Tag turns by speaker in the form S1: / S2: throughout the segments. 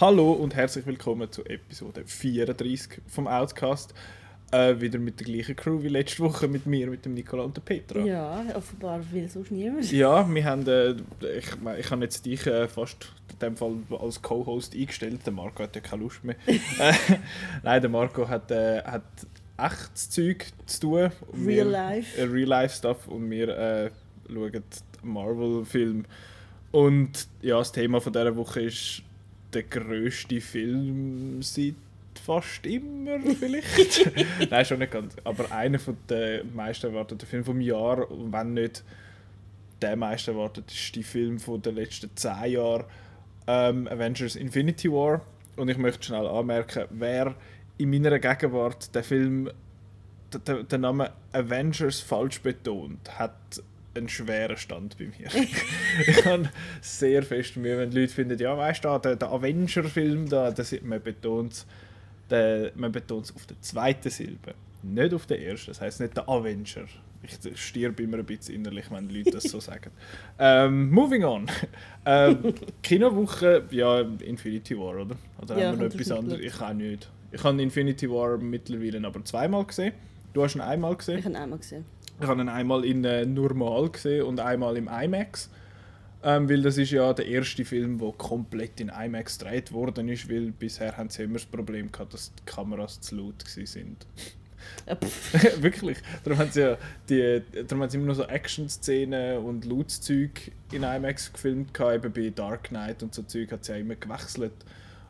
S1: Hallo und herzlich willkommen zu Episode 34 vom Outcast. Äh, wieder mit der gleichen Crew wie letzte Woche mit mir, mit dem Nicola und der Petra.
S2: Ja, offenbar will sonst niemand.
S1: Ja, wir haben, äh, ich, ich habe jetzt dich äh, fast in dem Fall als Co-Host eingestellt. Der Marco hat ja keine Lust mehr. Äh, nein, der Marco hat, äh, hat echtes Zeug zu tun.
S2: Und Real Life.
S1: Äh, Real Life Stuff und wir äh, schauen Marvel-Film. Und ja, das Thema von dieser Woche ist der grösste Film seit fast immer vielleicht. Nein, schon nicht ganz. Aber einer von der meisten erwarteten Filme vom Jahr, wenn nicht der meist erwartet, ist die Film von den letzten zehn Jahren ähm, Avengers Infinity War. Und ich möchte schnell anmerken, wer in meiner Gegenwart den Film, den, den Namen Avengers falsch betont, hat einen schweren Stand bei mir. ich habe sehr fest Mühe, wenn Leute finden, ja, weißt du, der, der Avenger-Film, da, das, man betont es man betont auf der zweiten Silbe, nicht auf der ersten. Das heißt nicht der Avenger. Ich stirbe immer ein bisschen innerlich, wenn Leute das so sagen. Ähm, moving on. Ähm, Kinowoche, ja, Infinity War, oder? Oder ja, haben wir noch etwas anderes? Ich auch nicht. Ich habe Infinity War mittlerweile aber zweimal gesehen. Du hast ihn einmal gesehen?
S2: Ich habe ihn einmal gesehen.
S1: Ich habe ihn einmal in äh, normal gesehen und einmal im IMAX. Ähm, weil das ist ja der erste Film, der komplett in IMAX gedreht worden ist, weil bisher haben sie immer das Problem gehabt, dass die Kameras zu laut sind. Wirklich. Darum haben sie ja die, darum haben sie immer noch so Action-Szenen und Lautzeug in IMAX gefilmt, gehabt. eben bei Dark Knight und so Zeug hat sie ja immer gewechselt.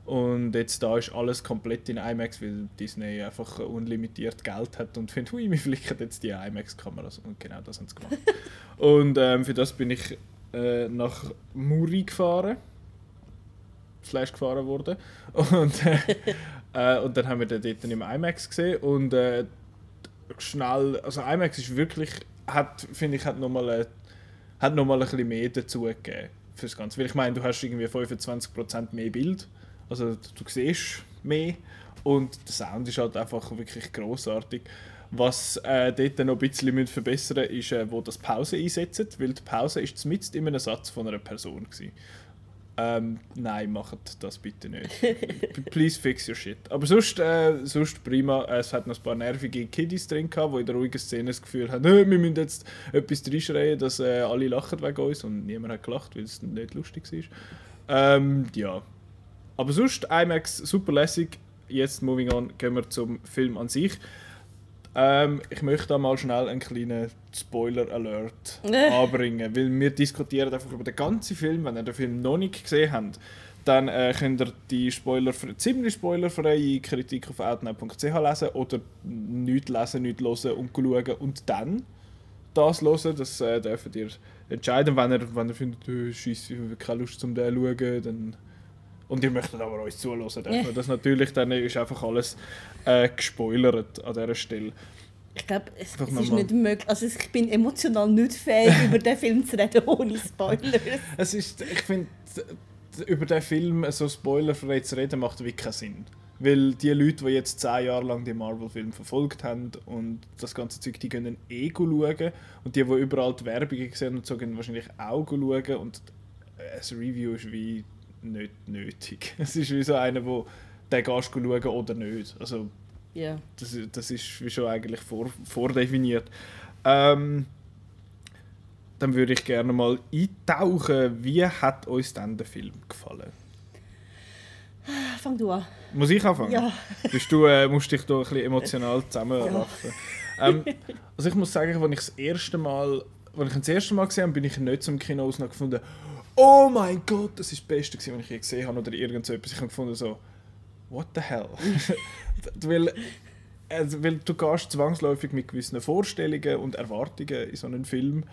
S1: Und jetzt da ist alles komplett in IMAX, weil Disney einfach unlimitiert Geld hat und findet, hui, wir flicken jetzt die IMAX-Kameras. Und genau das haben sie gemacht. und ähm, für das bin ich äh, nach Muri gefahren. Slash gefahren worden. Und, äh, äh, und dann haben wir den dort im IMAX gesehen. Und äh, schnell, also IMAX ist wirklich, hat, finde ich, hat nochmal hat noch ein bisschen mehr dazu gegeben fürs Ganze. Weil ich meine, du hast irgendwie 25% mehr Bild also du siehst mehr und der Sound ist halt einfach wirklich großartig. Was äh, dort noch ein bisschen verbessern müssen, ist, äh, wo das Pause einsetzt, weil die Pause ist zumindest immer ein Satz von einer Person gewesen. Ähm, nein, macht das bitte nicht. Please fix your shit. Aber sonst, äh, sonst prima. Es hat noch ein paar nervige Kiddies drin gehabt, die in der ruhigen Szene das Gefühl haben, wir müssen jetzt etwas reinschreien, dass äh, alle lachen wegen uns und niemand hat gelacht, weil es nicht lustig war. Ähm, ja, aber sonst IMAX super lässig. Jetzt, moving on, gehen wir zum Film an sich. Ähm, ich möchte da mal schnell einen kleinen Spoiler-Alert anbringen, weil wir diskutieren einfach über den ganzen Film. Wenn ihr den Film noch nicht gesehen habt, dann äh, könnt ihr die Spoiler, ziemlich spoilerfreie Kritik auf outnow.ch lesen oder nichts lesen, nichts hören und schauen und dann das hören. Das äh, dürft ihr entscheiden. Wenn ihr, wenn ihr findet, oh, Scheiße, ich habe keine Lust zum den zu schauen, dann und ihr möchtet aber uns zuhören dürfen. Das natürlich, dann ist einfach alles äh, gespoilert an dieser Stelle.
S2: Ich glaube, es, es ist nicht möglich. Also ich bin emotional nicht fähig, über den Film zu reden ohne Spoilers.
S1: es ist, ich finde, über den Film so spoilerfrei zu reden, macht wirklich keinen Sinn. Weil die Leute, die jetzt zehn Jahre lang den Marvel-Film verfolgt haben und das ganze Zeug, die können eh schauen. Und die, die überall die Werbung gesehen und so, können wahrscheinlich auch schauen. Und ein Review ist wie nicht nötig. Es ist wie so einer, wo den gehst du schauen oder nicht. Also,
S2: yeah.
S1: das, das ist wie schon eigentlich vor, vordefiniert. Ähm, dann würde ich gerne mal eintauchen. Wie hat uns denn der Film gefallen?
S2: Fang du an.
S1: Muss ich anfangen?
S2: Ja.
S1: Bist du, äh, musst dich da ein bisschen emotional zusammenraffen. Ja. Ähm, also ich muss sagen, als ich das erste Mal, als ich das erste Mal gesehen habe, bin ich nicht zum Kino gefunden, oh mein Gott, das ist das Beste, was ich je gesehen habe oder irgend so etwas. Ich habe gefunden so, what the hell? weil, also, weil du gehst zwangsläufig mit gewissen Vorstellungen und Erwartungen in so einen Film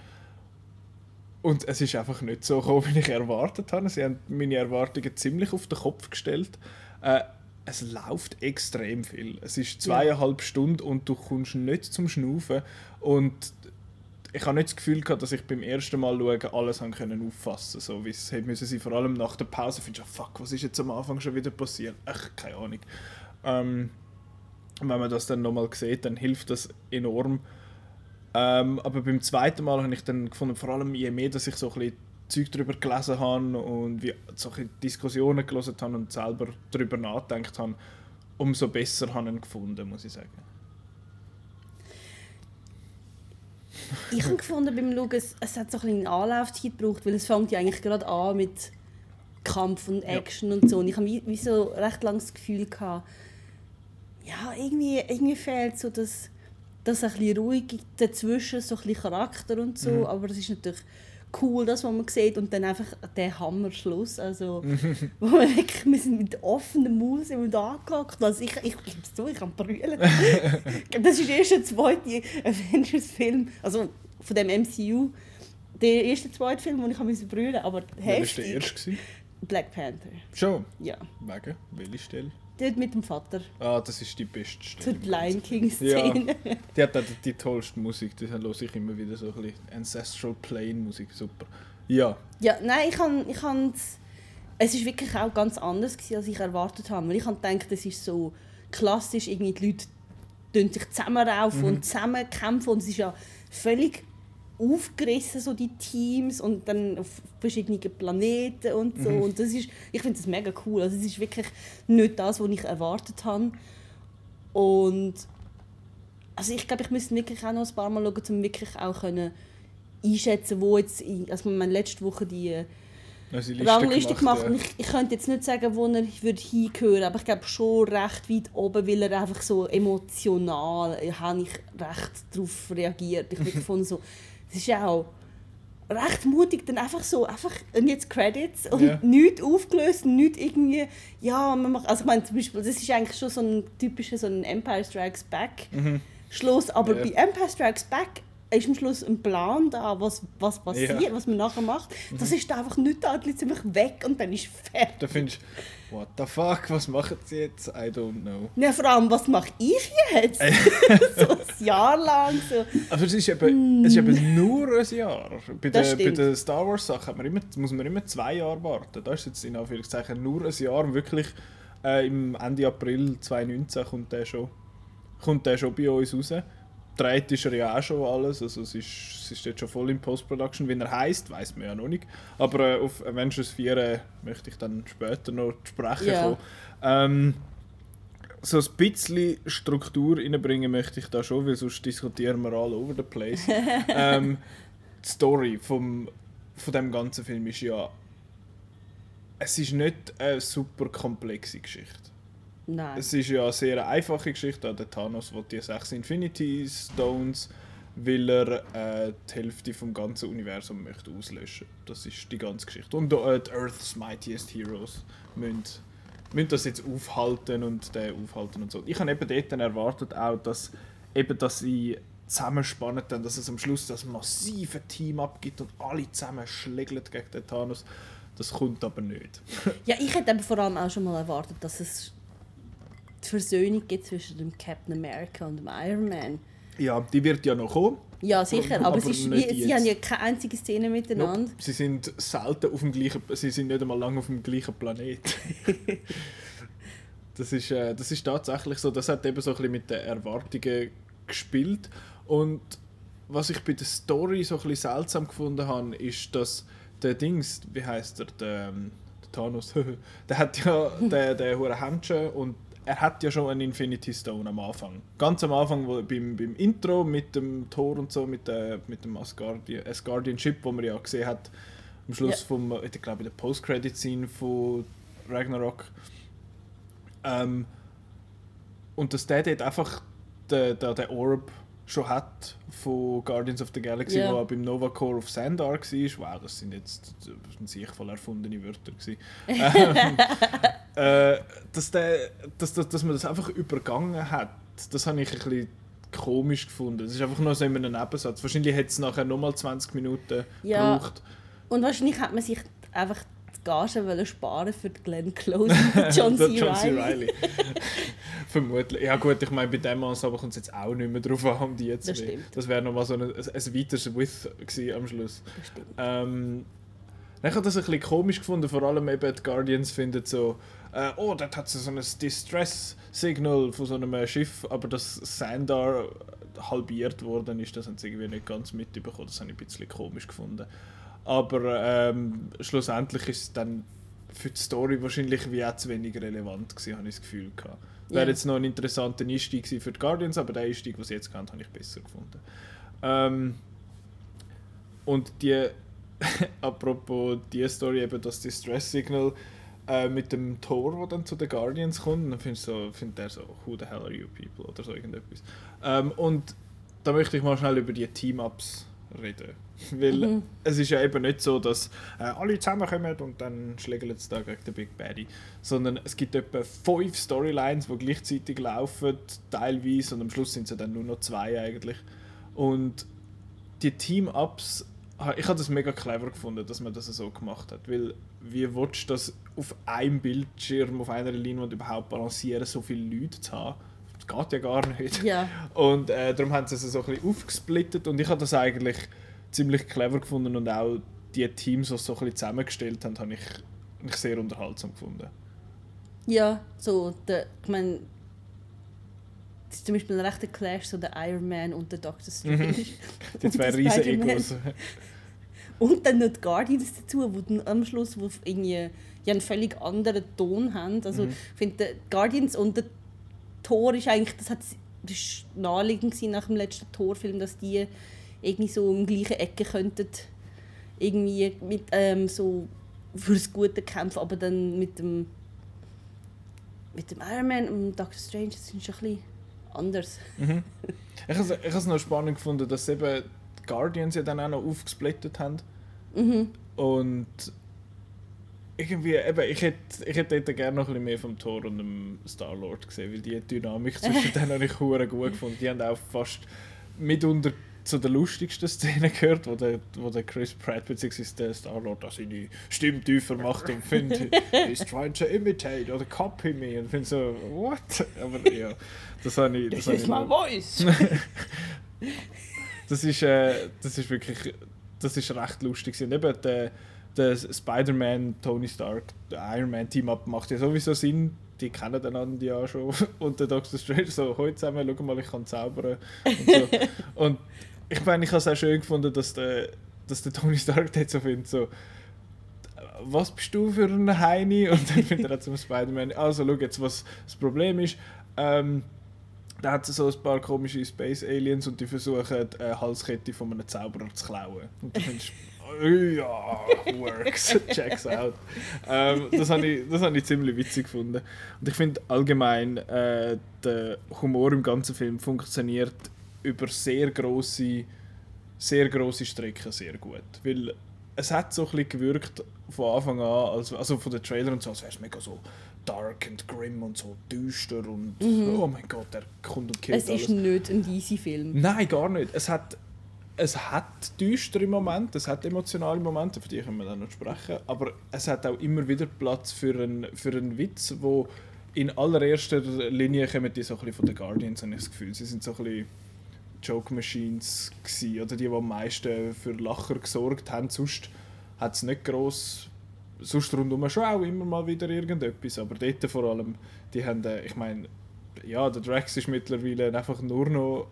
S1: und es ist einfach nicht so gekommen, wie ich erwartet habe. Sie haben meine Erwartungen ziemlich auf den Kopf gestellt. Äh, es läuft extrem viel. Es ist zweieinhalb ja. Stunden und du kommst nicht zum Schnaufen und ich habe nicht das Gefühl gehabt, dass ich beim ersten Mal schauen alles haben können auffassen so wie es müssen sie vor allem nach der Pause finden, oh, fuck, was ist jetzt am Anfang schon wieder passiert? Ach, keine Ahnung. Ähm, wenn man das dann nochmal sieht, dann hilft das enorm. Ähm, aber beim zweiten Mal habe ich dann gefunden, vor allem je mehr, dass ich so ein bisschen Zeug darüber gelesen habe und wie solche Diskussionen gelesen habe und selber darüber nachgedacht habe, umso besser habe ich ihn gefunden, muss ich sagen.
S2: Ich habe gefunden beim Schauen, es, es hat so ein bisschen Anlaufzeit gebraucht, weil es fängt ja eigentlich gerade an mit Kampf und Action ja. und so. Und ich habe wie, wie, so recht lange das Gefühl gehabt, ja, irgendwie, irgendwie fehlt so das, das ein bisschen ruhig dazwischen, so ein bisschen Charakter und so, mhm. aber es ist natürlich cool, das, was man sieht und dann einfach der Hammerschluss, also wo wir wirklich, wir sind mit offenem Maus da angehockt, also ich, ich, ich so, ich kann brüllen. das ist erst der zweite Avengers-Film, also von dem MCU, der erste zweite Film, wo ich brüllen musste, aber
S1: heftig. Wer war der erste?
S2: Black Panther.
S1: Schon?
S2: Ja.
S1: Wegen? Welche Stelle?
S2: Dort mit dem Vater.
S1: Ah, das ist die beste
S2: Stelle. Zur Lion King-Szene.
S1: Ja, die hat auch die tollste Musik. Das höre ich immer wieder so ein bisschen Ancestral Plane Musik. Super. Ja.
S2: Ja, nein, ich kann, ich kann es ist wirklich auch ganz anders gewesen, als ich erwartet habe. Weil ich habe gedacht, es ist so klassisch, irgendwie die Leute sich zusammenraufen mhm. und zusammen kämpfen und es ist ja völlig aufgerissen, so die Teams und dann auf verschiedenen Planeten und so. Mhm. Und das ist, ich finde das mega cool. Also es ist wirklich nicht das, was ich erwartet habe. Und also ich glaube, ich müsste wirklich auch noch ein paar Mal schauen, um wirklich auch können einschätzen, wo jetzt, also haben letzte Woche die also Rangliste gemacht. Ja. Ich, ich könnte jetzt nicht sagen, wo er würde hingehören, aber ich glaube schon recht weit oben, weil er einfach so emotional, habe ich recht darauf reagiert. Ich habe so, es ist ja auch recht mutig, dann einfach so, einfach, und jetzt Credits und yeah. nichts aufgelöst, nichts irgendwie, ja, man macht, also ich meine zum Beispiel, das ist eigentlich schon so ein typischer so ein Empire Strikes Back mhm. Schluss, aber yeah. bei Empire Strikes Back ist am Schluss ein Plan da, was, was passiert, yeah. was man nachher macht. Das mhm. ist einfach nicht da, die sind einfach weg und dann ist fertig.
S1: Da findest what the fuck, was machen sie jetzt? I don't know.
S2: Ja, vor allem, was mache ich jetzt? so ein Jahr lang. So.
S1: Aber es ist, eben, mm. es ist eben nur ein Jahr. Bei den, bei den Star Wars Sachen muss man immer zwei Jahre warten. Da ist jetzt in Anführungszeichen nur ein Jahr. Wirklich äh, im Ende April 2019 kommt der schon, kommt der schon bei uns raus dreht ist er ja auch schon alles. Also es ist, es ist jetzt schon voll in Post-Production. Wie er heißt, weiß man ja noch nicht. Aber äh, auf Avengers 4 äh, möchte ich dann später noch sprechen yeah. kommen. Ähm, so ein bisschen Struktur reinbringen möchte ich da schon, weil sonst diskutieren wir all over the place. ähm, die Story vom, von dem ganzen Film ist ja es ist nicht eine super komplexe Geschichte.
S2: Nein.
S1: Es ist ja eine sehr einfache Geschichte. Der Thanos will die sechs Infinity Stones, weil er äh, die Hälfte vom ganzen Universum möchte auslöschen. Das ist die ganze Geschichte. Und äh, die Earth's Mightiest Heroes müssen, müssen das jetzt aufhalten und den aufhalten und so. Ich habe eben dort erwartet auch, dass eben, dass sie zusammenspannen, dann, dass es am Schluss das massive Team abgibt und alle zusammen schlägeln gegen den Thanos. Das kommt aber nicht.
S2: ja, ich hätte vor allem auch schon mal erwartet, dass es die Versöhnung gibt zwischen dem Captain America und dem Iron Man.
S1: Ja, die wird ja noch kommen.
S2: Ja, sicher, aber, aber ist, wie, sie haben ja keine einzige Szene miteinander. Nope.
S1: Sie sind selten auf dem gleichen, sie sind nicht einmal lange auf dem gleichen Planet. das, ist, äh, das ist tatsächlich so, das hat eben so ein bisschen mit den Erwartungen gespielt und was ich bei der Story so ein bisschen seltsam gefunden habe, ist, dass der Dings, wie heißt er, der, ähm, der Thanos, der hat ja den, den Händchen und er hat ja schon einen Infinity Stone am Anfang. Ganz am Anfang wo, beim, beim Intro mit dem Tor und so, mit, der, mit dem Asgardian, Asgardian Ship, wo man ja gesehen hat, am Schluss ja. vom, ich glaube, der Post-Credit-Scene von Ragnarok. Ähm, und dass der dort einfach den, den, den Orb schon hat von Guardians of the Galaxy, yeah. wo beim Nova Core of Sandar war. Wow, das sind jetzt sich voll erfundene Wörter. ähm, äh, dass, der, dass, dass, dass man das einfach übergangen hat, das habe ich ein bisschen komisch gefunden. Es ist einfach nur so in einem Nebensatz. Wahrscheinlich hätte es nachher nochmal 20 Minuten ja. gebraucht.
S2: Und wahrscheinlich hat man sich einfach Gage sparen für Glenn Close und John C. John C. Reilly.
S1: Vermutlich. Ja gut, ich meine, bei dem aber kommt es jetzt auch nicht mehr drauf an, um die jetzt
S2: Das, stimmt.
S1: das wäre nochmal so ein, ein, ein weiteres With am Schluss.
S2: Das stimmt.
S1: Ähm, ich habe das ein bisschen komisch gefunden, vor allem eben die Guardians finden so, äh, oh, dort hat sie so ein Distress-Signal von so einem Schiff, aber das Sandar halbiert worden ist, das haben sie irgendwie nicht ganz mitbekommen, das habe ich ein bisschen komisch gefunden. Aber ähm, schlussendlich ist es dann für die Story wahrscheinlich wie auch zu wenig relevant gewesen, habe ich das Gefühl gehabt. Wäre
S2: Ja.
S1: jetzt noch ein interessanter Einstieg für die Guardians, aber der Einstieg, den sie jetzt kennt, habe ich besser gefunden. Ähm, und die, apropos die Story eben, das Distress Signal äh, mit dem Tor, wo dann zu den Guardians kommt, dann findet so, find der so, who the hell are you people oder so irgendetwas. Ähm, und da möchte ich mal schnell über die Team-Ups reden. Weil
S2: Mhm.
S1: es ist ja eben nicht so, dass äh, alle zusammenkommen und dann schlägeln sie da gegen den Big Baddy. Sondern es gibt etwa fünf Storylines, die gleichzeitig laufen, teilweise, und am Schluss sind es ja dann nur noch zwei eigentlich. Und die Team-Ups, ich habe das mega clever gefunden, dass man das so gemacht hat. Weil, wie willst du das auf einem Bildschirm, auf einer Leinwand überhaupt balancieren, so viele Leute zu haben? Das geht ja gar nicht.
S2: Ja.
S1: Und äh, darum haben sie es so ein bisschen aufgesplittet und ich habe das eigentlich ziemlich clever gefunden und auch die Teams, die es so ein bisschen zusammengestellt haben, habe ich, ich sehr unterhaltsam gefunden.
S2: Ja, so, der, ich meine, das ist zum Beispiel ein rechter Clash, so der Iron Man und der Doctor Strange.
S1: Die zwei riesen. Egos.
S2: Und dann noch die Guardians dazu, wo dann am Schluss wo irgendwie ja einen völlig anderen Ton haben. Also
S1: Mhm.
S2: ich finde, die Guardians und der Thor ist eigentlich, das, hat, das ist naheliegend nach dem letzten Thor-Film, dass die irgendwie so im gleichen Ecke könnten irgendwie mit ähm, so fürs Gute kämpfen, aber dann mit dem mit dem Iron Man und Doctor Strange das ist schon ein bisschen anders.
S1: Mhm. Ich habe es noch spannend gefunden, dass eben die Guardians ja dann auch noch aufgesplittet haben.
S2: Mhm.
S1: Und irgendwie, eben, ich hätte, ich hätte dort gerne noch ein bisschen mehr vom Thor und dem Star-Lord gesehen, weil die Dynamik zwischen denen habe ich hure gut gefunden. Die haben auch fast mitunter zu den lustigsten Szenen gehört, wo der, wo der Chris Pratt bzw. der Star-Lord da seine Stimme tiefer macht und findet, he's trying to imitate oder copy me und finde so, what? Aber ja, das habe ich, das habe ich noch-
S2: voice!
S1: das ist, äh, das ist wirklich, das ist recht lustig. Und eben der, der Spider-Man, Tony Stark, Iron Man Team-Up macht ja sowieso Sinn. Die kennen einander ja schon. Und der Doctor Strange so, heute zusammen, schau mal, ich kann zaubern. Und, so. und ich meine, ich habe es auch schön gefunden, dass der, dass der Tony Stark dort so findet, so, was bist du für ein Heini? Und dann findet er auch zum Spider-Man, also schau jetzt, was das Problem ist. Ähm, da hat es so ein paar komische Space Aliens und die versuchen, eine Halskette von einem Zauberer zu klauen. Und du findest, ja, works, checks out. Ähm, das habe ich, das hab ich ziemlich witzig gefunden. Und ich finde allgemein, äh, der Humor im ganzen Film funktioniert über sehr große sehr große Strecken sehr gut. Weil es hat so ein bisschen gewirkt von Anfang an, als, also von den Trailern und so, als wäre es mega so dark and grim und so düster und oh mein Gott, der kommt und killt
S2: Es ist
S1: alles.
S2: nicht ein DC-Film.
S1: Nein, gar nicht. Es hat, es hat düstere Momente, es hat emotionale Momente, für die können wir dann noch sprechen, aber es hat auch immer wieder Platz für einen, für einen Witz, wo in allererster Linie kommen die so ein bisschen von den Guardians, habe ich das Gefühl. Sie sind so ein bisschen Joke Machines gewesen, oder die, die am meisten für Lacher gesorgt haben. Sonst hat es nicht gross sonst rundum schon auch immer mal wieder irgendetwas, aber dort vor allem, die haben, äh, ich meine, ja, der Drax ist mittlerweile einfach nur noch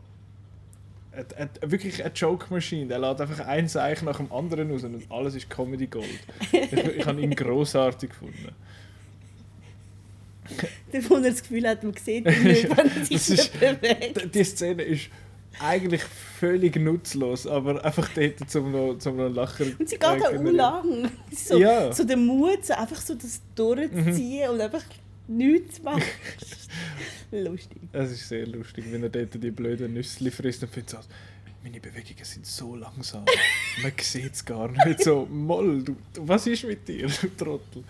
S1: ein, ein, wirklich eine Joke-Maschine. Der lädt einfach ein Zeichen nach dem anderen aus und alles ist Comedy Gold. ich, ich habe ihn grossartig gefunden.
S2: Wo er das Gefühl hat, man sieht ihn nicht, wenn er sich
S1: ist-
S2: bewegt.
S1: Die Szene ist eigentlich völlig nutzlos, aber einfach dort zum noch, zum noch Lachen.
S2: Und sie geht auch
S1: generieren.
S2: lang. So,
S1: Ja.
S2: so der Mut, so einfach so das durchzuziehen und einfach nichts machen. Lustig.
S1: Es ist sehr lustig, wenn er dort die blöden Nüsse frisst und findet so, meine Bewegungen sind so langsam. Man sieht es gar nicht. So, Moll, du, was ist mit dir, du Trottel?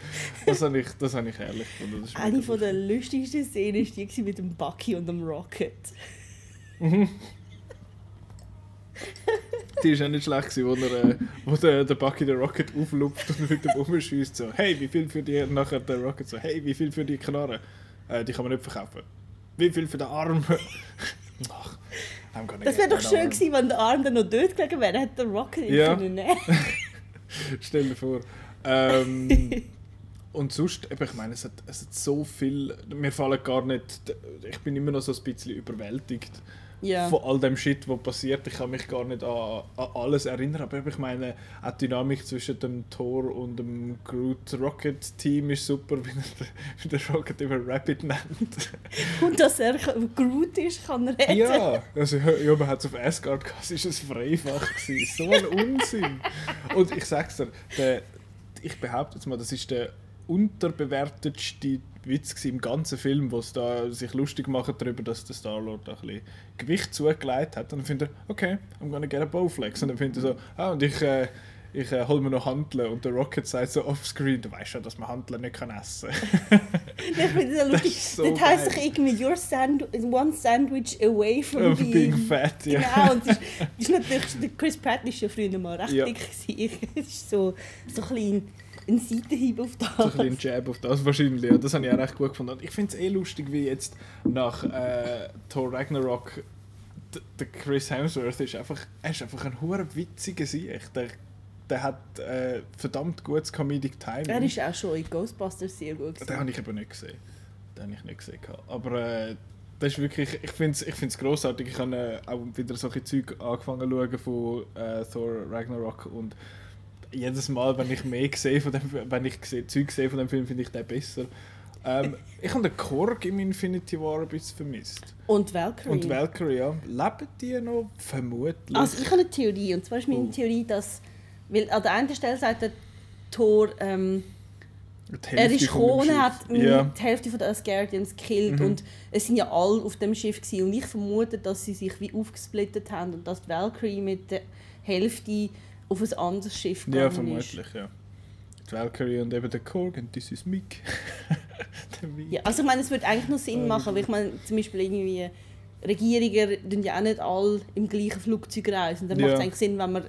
S1: Das habe ich, das habe ich herrlich gefunden.
S2: Eine von der lustigsten Szenen war die mit dem Bucky und dem Rocket.
S1: Die ist auch nicht schlecht, gewesen, wo, er, äh, wo der, der Bucky den Rocket auflupft und mit dem umschießt. So, hey, wie viel für die? Und nachher der Rocket so, hey, wie viel für die Knarre? Äh, die kann man nicht verkaufen. Wie viel für den Arm? Ach,
S2: Das wäre doch schön
S1: arm.
S2: gewesen, wenn der Arm dann noch dort gelegen wäre. Hätte der Rocket ihn
S1: Ja.
S2: können nehmen
S1: Stell dir vor. Ähm, und sonst, eben, ich meine, es hat, es hat so viel. Mir fallen gar nicht. Ich bin immer noch so ein bisschen überwältigt
S2: Ja.
S1: von all dem Shit, was passiert. Ich kann mich gar nicht an, an alles erinnern, aber ich meine, auch die Dynamik zwischen dem Thor und dem Groot Rocket Team ist super, wie der, wie der Rocket immer Rapid nennt.
S2: Und dass er Groot ist, kann er reden.
S1: ja, also ja, man hat es auf Asgard gehabt, es war ein Freifach. Gewesen. So ein Unsinn. Und ich sag's dir, der, ich behaupte jetzt mal, das ist der unterbewertetste Witz im ganzen Film, wo da sich lustig machen darüber, dass der Star-Lord ein bisschen Gewicht zugelegt hat. Und dann findet er, okay, I'm gonna get a Bowflex. Und dann findet er so, ah, und ich, äh, ich äh, hol mir noch Handeln. Und der Rocket sagt so offscreen, du weißt ja, dass man Handeln nicht kann essen
S2: Ich finde das lustig.
S1: so
S2: das heisst doch irgendwie, you're sand one sandwich away from
S1: Of being fat, ja.
S2: Genau, und das ist, das ist natürlich, der Chris Pratt war ja früher mal recht
S1: Ja.
S2: dick. gewesen. Das ist so, so ein bisschen ein Seitenhieb auf das.
S1: So ein bisschen Jab auf das wahrscheinlich. Ja, das habe ich auch recht gut gefunden. Und ich finde es eh lustig, wie jetzt nach äh, Thor Ragnarok der Chris Hemsworth ist einfach, er ist einfach ein hoher witziger Sieg. Der, der hat äh, verdammt gutes Comedic Timing.
S2: Er ist auch schon in Ghostbusters sehr gut.
S1: Den
S2: gewesen.
S1: habe ich eben nicht gesehen. Den habe ich nicht gesehen. Aber äh, das ist wirklich, ich finde es ich find's grossartig. Ich habe äh, auch wieder solche Zeug angefangen zu schauen von äh, Thor Ragnarok und jedes Mal, wenn ich mehr sehe von dem, wenn ich sehe, Zeug sehe von dem Film, finde ich den besser. Ähm, ich habe den Korg im Infinity War ein bisschen vermisst.
S2: Und Valkyrie.
S1: Und Valkyrie, ja. Leben die noch? Vermutlich.
S2: Also ich habe eine Theorie, und zwar ist meine
S1: Oh.
S2: Theorie, dass, weil an der einen Stelle sagt der Thor, ähm, er ist gekommen, hat
S1: Ja.
S2: die Hälfte der Asgardians gekillt
S1: Mhm.
S2: und es sind ja alle auf dem Schiff gewesen. und ich vermute, dass sie sich wie aufgesplittet haben und dass die Valkyrie mit der Hälfte auf ein anderes Schiff
S1: Ja,
S2: gegangen
S1: vermutlich, ja. Die Valkyrie und eben der Korg und das ist Mick.
S2: ist. Ja, also ich meine, es würde eigentlich noch Sinn machen, weil ich meine, zum Beispiel irgendwie Regierungen tun ja auch nicht alle im gleichen Flugzeug reisen. Dann
S1: Ja.
S2: macht es eigentlich Sinn, wenn man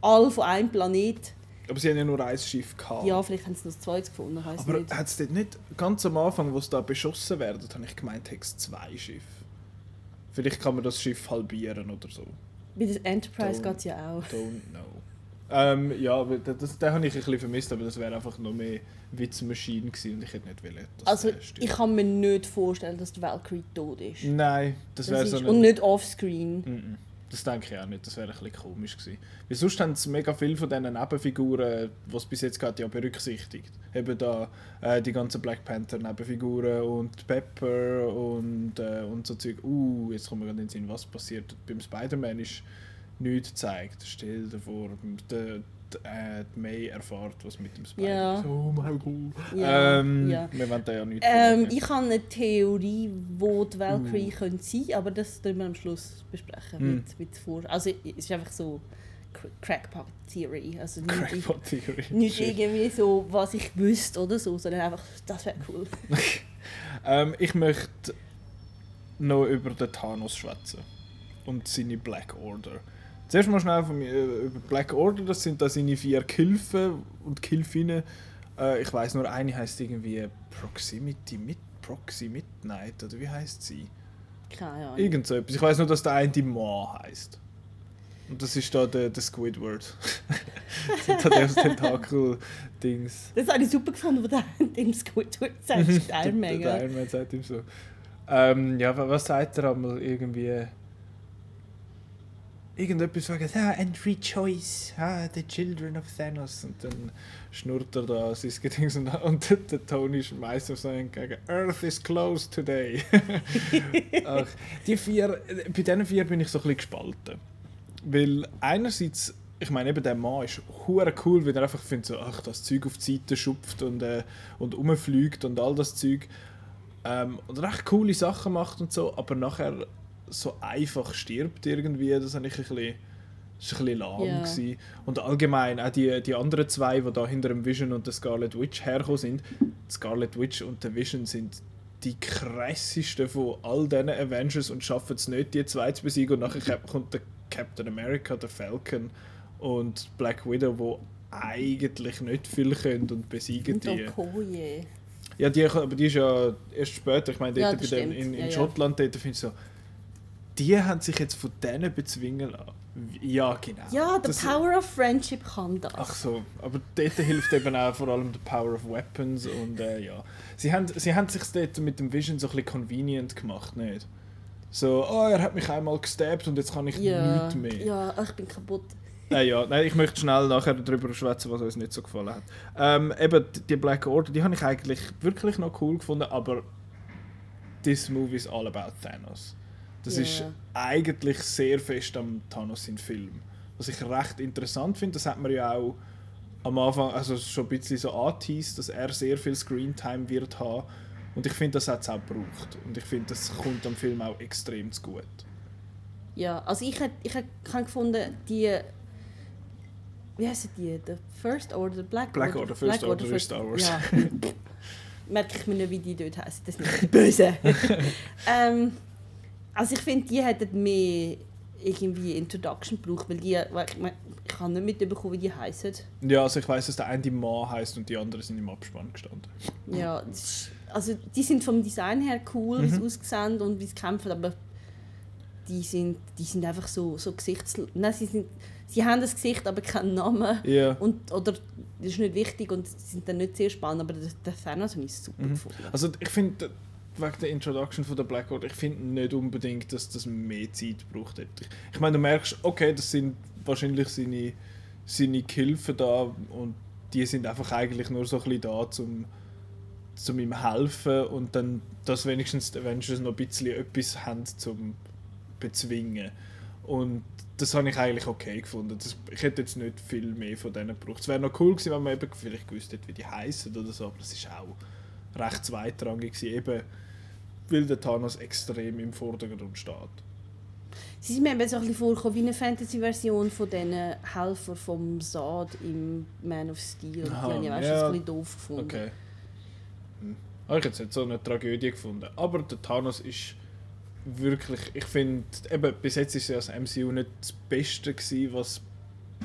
S2: alle von einem Planet,
S1: Aber sie haben ja nur ein Schiff gehabt.
S2: ja, vielleicht haben sie noch zweites gefunden, weiß
S1: Aber hat es dort nicht ganz am Anfang, wo sie da beschossen werden, habe ich gemeint, hat es zwei Schiffe. Vielleicht kann man das Schiff halbieren oder so.
S2: Bei der Enterprise geht es ja auch.
S1: Don't know. Ähm, ja, das, den habe ich ein bisschen vermisst, aber das wäre einfach noch mehr Witzmaschine gewesen und ich hätte nicht wollen,
S2: Also
S1: der
S2: ich kann mir nicht vorstellen, dass die Valkyrie tot ist.
S1: Nein, das
S2: Das
S1: wäre so eine...
S2: und nicht offscreen.
S1: Mhm. Das denke ich auch nicht, das wäre ein bisschen komisch gewesen. Weil sonst haben sie mega viele von diesen Nebenfiguren, die es bis jetzt gerade ja berücksichtigt. Eben da äh, die ganzen Black Panther Nebenfiguren und Pepper und, äh, und so Zeug. Uh, jetzt kommen wir gerade in den Sinn, was passiert. Beim Spider-Man ist nichts gezeigt. Stell dir vor, die, die, äh, die May erfahrt, was mit dem Spider-Man
S2: Ja.
S1: ist. Oh mein Gott.
S2: Ja,
S1: ähm,
S2: ja.
S1: Wir wollen da ja nichts
S2: Ähm, ich habe eine Theorie, wo die Valkyrie
S1: Uh.
S2: könnte sein aber das werden wir am Schluss besprechen.
S1: Hm.
S2: Mit, mit vor also es ist einfach so Cr- Crackpot-Theory. Also nicht, nicht irgendwie so, was ich wüsste oder so, sondern einfach, das wäre cool.
S1: Ähm, ich möchte noch über den Thanos schwätzen und seine Black Order. Zuerst mal schnell von mir, äh, über Black Order, das sind da seine vier Kilfe und Kilfinnen. Äh, ich weiß nur, eine heißt irgendwie Proximity mit Proxy Midnight oder wie heißt sie?
S2: Keine Ahnung.
S1: Irgend so etwas. Ich weiß nur, dass der eine die Ma heißt. Und das ist da der, der Squidward. das sind da das Tentakel-Dings.
S2: Das habe ich super gefunden, wo der im Squidward sagt,
S1: Der-
S2: der Iron Man.
S1: Der? Iron Man sagt ihm so. Ähm, ja, wa- was sagt er einmal irgendwie? Irgendetwas wegen, ah, and rejoice, ah, the children of Thanos. Und dann schnurrt er da sein Gedings und, und der, Tony schmeißt ihm so entgegen, Earth is closed today. Ach, die vier, bei diesen vier bin ich so ein bisschen gespalten. Weil einerseits, ich meine eben der Mann ist hure cool, weil er einfach findet so, ach, das Zeug auf die Seite schupft und, äh, und rumfliegt und all das Zeug. Ähm, und recht coole Sachen macht und so, aber nachher so einfach stirbt irgendwie, das habe ich ein bisschen, das war ein bisschen lahm.
S2: Ja.
S1: gewesen. Und allgemein auch die, die anderen zwei, die da hinter dem Vision und der Scarlet Witch hergekommen sind, die Scarlet Witch und der Vision sind die krassesten von all diesen Avengers und schaffen es nicht, die zwei zu besiegen. Und nachher kommt der Captain America, der Falcon und Black Widow, wo eigentlich nicht viel können und besiegen
S2: Und
S1: die.
S2: Okoye.
S1: Ja, die, aber die ist ja erst später. Ich meine,
S2: Ja,
S1: bei in, in
S2: Ja, ja.
S1: Schottland, dort finde ich so, die haben sich jetzt von denen bezwingen lassen. Ja, genau.
S2: Ja, the
S1: Das-
S2: power of friendship kann das.
S1: Ach so, aber dort hilft eben auch vor allem the power of weapons und äh, ja. Sie haben, sie haben sich dort mit dem Vision so ein bisschen convenient gemacht, nicht? So, oh, er hat mich einmal gestabbt und jetzt kann ich
S2: Ja,
S1: nichts mehr.
S2: ja, ich bin kaputt.
S1: Äh, ja, nein, ich möchte schnell nachher darüber schwätzen, was uns nicht so gefallen hat. Ähm, eben, die Black Order, die habe ich eigentlich wirklich noch cool gefunden, aber this movie is all about Thanos. Das
S2: Ja.
S1: ist eigentlich sehr fest am Thanos in Film. Was ich recht interessant finde, das hat man ja auch am Anfang, also schon ein bisschen so angeteased, dass er sehr viel Screentime wird haben. Und ich finde, das hat es auch gebraucht. Und ich finde, das kommt am Film auch extrem zu gut.
S2: Ja, also ich hätte ich hätt, ich hab gefunden, die. Wie heißen die? The First Order? Black,
S1: Black Order, First Order ist Star Wars.
S2: Ja. Merke ich mir nicht, wie die dort heißen. Das sind nicht die Bösen. ähm, also ich finde, die hätten mehr irgendwie Introduction gebraucht, weil die. Weil ich, mein, ich habe nicht mitbekommen, wie die heißen.
S1: Ja, also ich weiß, dass der eine Mann heißt und die anderen sind im Abspann gestanden.
S2: Ja, ist, also die sind vom Design her cool, wie
S1: Mhm.
S2: sie aussehen und wie sie kämpfen, aber die sind, die sind einfach so, so gesichtslos. Nein, sie, sind, sie haben das Gesicht, aber keinen Namen.
S1: Ja.
S2: Und, oder das ist nicht wichtig und sie sind dann nicht sehr spannend, aber der, der Thanos ich super
S1: Mhm.
S2: gefunden.
S1: Also ich finde, wegen der Introduction von der Black Order, ich finde nicht unbedingt, dass das mehr Zeit braucht. Ich, meine, du merkst, okay, das sind wahrscheinlich seine, seine Gehilfen da und die sind einfach eigentlich nur so ein bisschen da, zum, zum ihm helfen und dann, dass wenigstens, wenigstens noch ein bisschen etwas haben zum bezwingen. Und das habe ich eigentlich okay gefunden. Das, ich hätte jetzt nicht viel mehr von denen gebraucht. Es wäre noch cool gewesen, wenn man eben vielleicht gewusst hätte, wie die heißen oder so, aber das ist auch recht zweitrangig gewesen, eben weil der Thanos extrem im Vordergrund steht.
S2: Sie sind mir eben so ein bisschen vorgekommen wie eine Fantasy-Version von diesen Helfern vom Saad im Man of Steel.
S1: Aha,
S2: die habe ich auch
S1: ja.
S2: ein bisschen doof gefunden.
S1: Okay. Hm. Habe ich jetzt nicht so eine Tragödie gefunden. Aber der Thanos ist wirklich, ich finde, eben bis jetzt ist ja das MCU nicht das Beste gewesen, was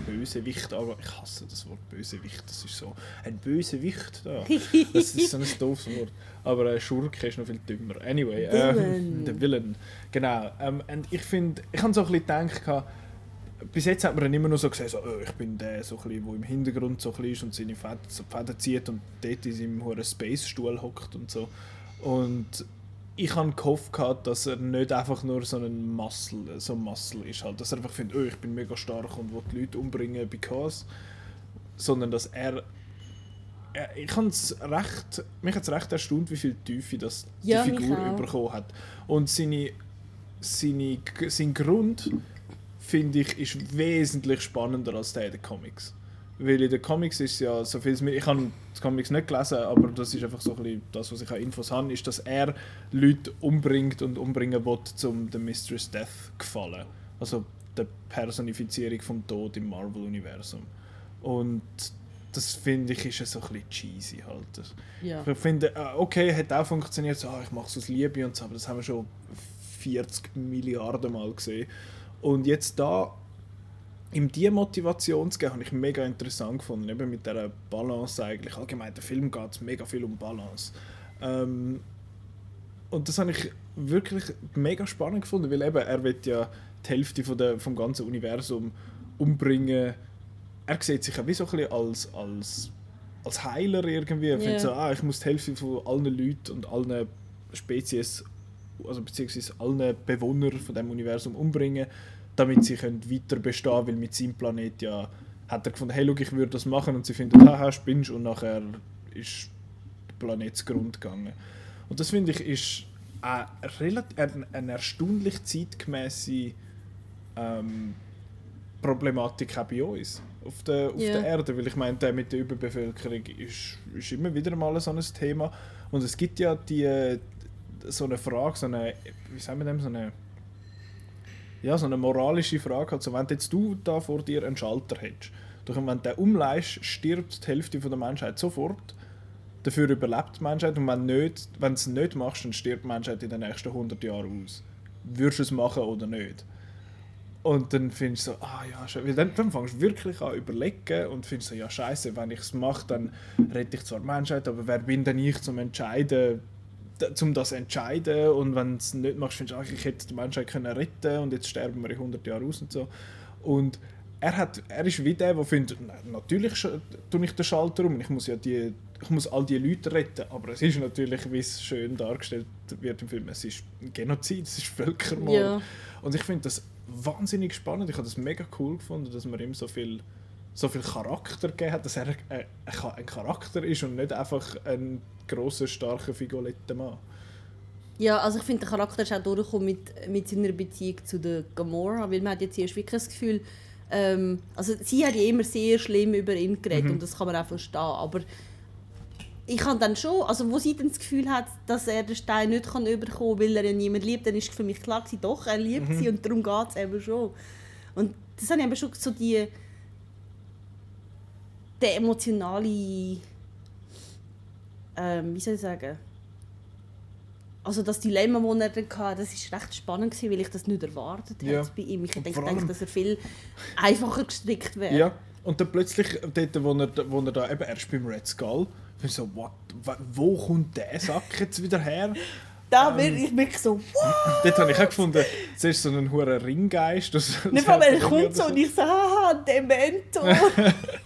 S1: Bösewicht, aber ich hasse das Wort Bösewicht, das ist so ein Bösewicht da. Das ist so ein doofes Wort. Aber ein Schurke ist noch viel dümmer. Anyway, ähm, der Villain. Genau. Ähm, und ich finde, ich habe so ein bisschen gedacht, bis jetzt hat man immer nur so gesehen, so, oh, ich bin der, so ein bisschen, wo im Hintergrund so ein bisschen ist und seine Fäden, so Fäden zieht und dort in seinem hohen Space-Stuhl hockt und so. Und ich habe gehofft, gehabt, dass er nicht einfach nur so ein Muscle, so ein Muscle ist. Halt. Dass er einfach findet, oh, ich bin mega stark und will die Leute umbringen, because. Sondern dass er er- ich hab's recht, mich hat es recht erstaunt, wie viel Tiefe das die
S2: Ja, mich
S1: Figur bekommen hat. Und seine, seine, sein Grund, finde ich, ist wesentlich spannender als der in den Comics. Weil in den Comics ist ja so viel, ich habe die Comics nicht gelesen, aber das ist einfach so ein bisschen das, was ich an Infos habe, ist, dass er Leute umbringt und umbringen will, um der Mistress Death gefallen. Also der Personifizierung vom Tod im Marvel-Universum. Und das finde ich ist so ein bisschen cheesy halt.
S2: Ja.
S1: ich finde, äh, okay, hat auch funktioniert, so, ah, ich mache es aus Liebe und so, aber das haben wir schon 40 Milliarden Mal gesehen. Und jetzt da, ihm diese Motivation zu geben, habe ich mega interessant gefunden, eben mit dieser Balance eigentlich. Allgemein, der Film geht es mega viel um Balance. Ähm, und das habe ich wirklich mega spannend gefunden, weil eben, er wird ja die Hälfte von der, vom ganzen Universum umbringen. Er sieht sich ja wie so ein bisschen als, als, als Heiler irgendwie. Er
S2: Ja.
S1: findet so, ah, ich muss die Hälfte von allen Leuten und allen Spezies, also beziehungsweise allen Bewohnern von dem Universum umbringen, damit sie können weiter bestehen weil mit seinem Planet ja hat er gefunden, hey, schau, ich würde das machen und sie finden, haha, spinnst und nachher ist der Planet zugrunde gegangen. Und das finde ich ist eine, relativ, eine, eine erstaunlich zeitgemäße ähm, Problematik auch bei uns auf der, auf
S2: Ja.
S1: der Erde, weil ich meine, der mit der Überbevölkerung ist, ist immer wieder mal so ein Thema und es gibt ja die so eine Frage, so eine, wie sagen wir dem, so eine ja, so eine moralische Frage, also wenn jetzt du da vor dir einen Schalter hättest, doch wenn du den umleihst, stirbt die Hälfte der Menschheit sofort, dafür überlebt die Menschheit und wenn nicht, wenn du es nicht machst, dann stirbt die Menschheit in den nächsten 100 Jahren aus. Würdest du es machen oder nicht? Und dann findest du so, ah ja, schön. Dann, dann fängst du wirklich an überlegen und findest so, ja scheiße, wenn ich es mache, dann rette ich zwar die Menschheit, aber wer bin denn ich zum Entscheiden, zum das entscheiden und wenn du es nicht machst, findest du, ach, ich hätte die Menschheit können retten und jetzt sterben wir in 100 Jahren aus und so. Und er, hat, er ist wie der, der findet, na, natürlich tue ich den Schalter um, ich muss ja die, ich muss all die Leute retten, aber es ist natürlich, wie es schön dargestellt wird im Film, es ist Genozid, es ist Völkermord.
S2: Ja.
S1: Und ich finde das wahnsinnig spannend. Ich habe das mega cool gefunden, dass man ihm so viel, so viel Charakter gegeben hat, dass er ein, ein Charakter ist und nicht einfach ein großer starker Figolettenmann.
S2: Ja, also ich finde, der Charakter ist auch durchgekommen mit, mit seiner Beziehung zu der Gamora, weil man hat jetzt erst wirklich das Gefühl, ähm, also sie hat ja immer sehr schlimm über ihn geredet
S1: Mhm.
S2: und das kann man auch verstehen, aber ich habe dann schon, also wo sie dann das Gefühl hat, dass er den Stein nicht kann überkommen, weil er ja niemand liebt, dann ist für mich klar gewesen, doch, er liebt
S1: Mhm.
S2: sie und darum geht es eben schon. Und das habe ich eben schon so die der emotionale ähm, wie soll ich sagen also das Dilemma, das er hatte, das war recht spannend, gewesen, weil ich das nicht erwartet
S1: Ja.
S2: hätte bei ihm. Ich
S1: allem-
S2: dass er viel einfacher gestrickt wäre.
S1: Ja, und dann plötzlich, dort, wo er, wo er da eben erst beim Red Skull, ich so, what, wo kommt der Sack jetzt wieder her?
S2: Da
S1: Ähm.
S2: bin ich wirklich so, wow!
S1: Dort habe ich auch gefunden, zuerst so einen hohen Ringgeist. Das,
S2: Nicht mal, er kommt so und ich so, haha, Dementor!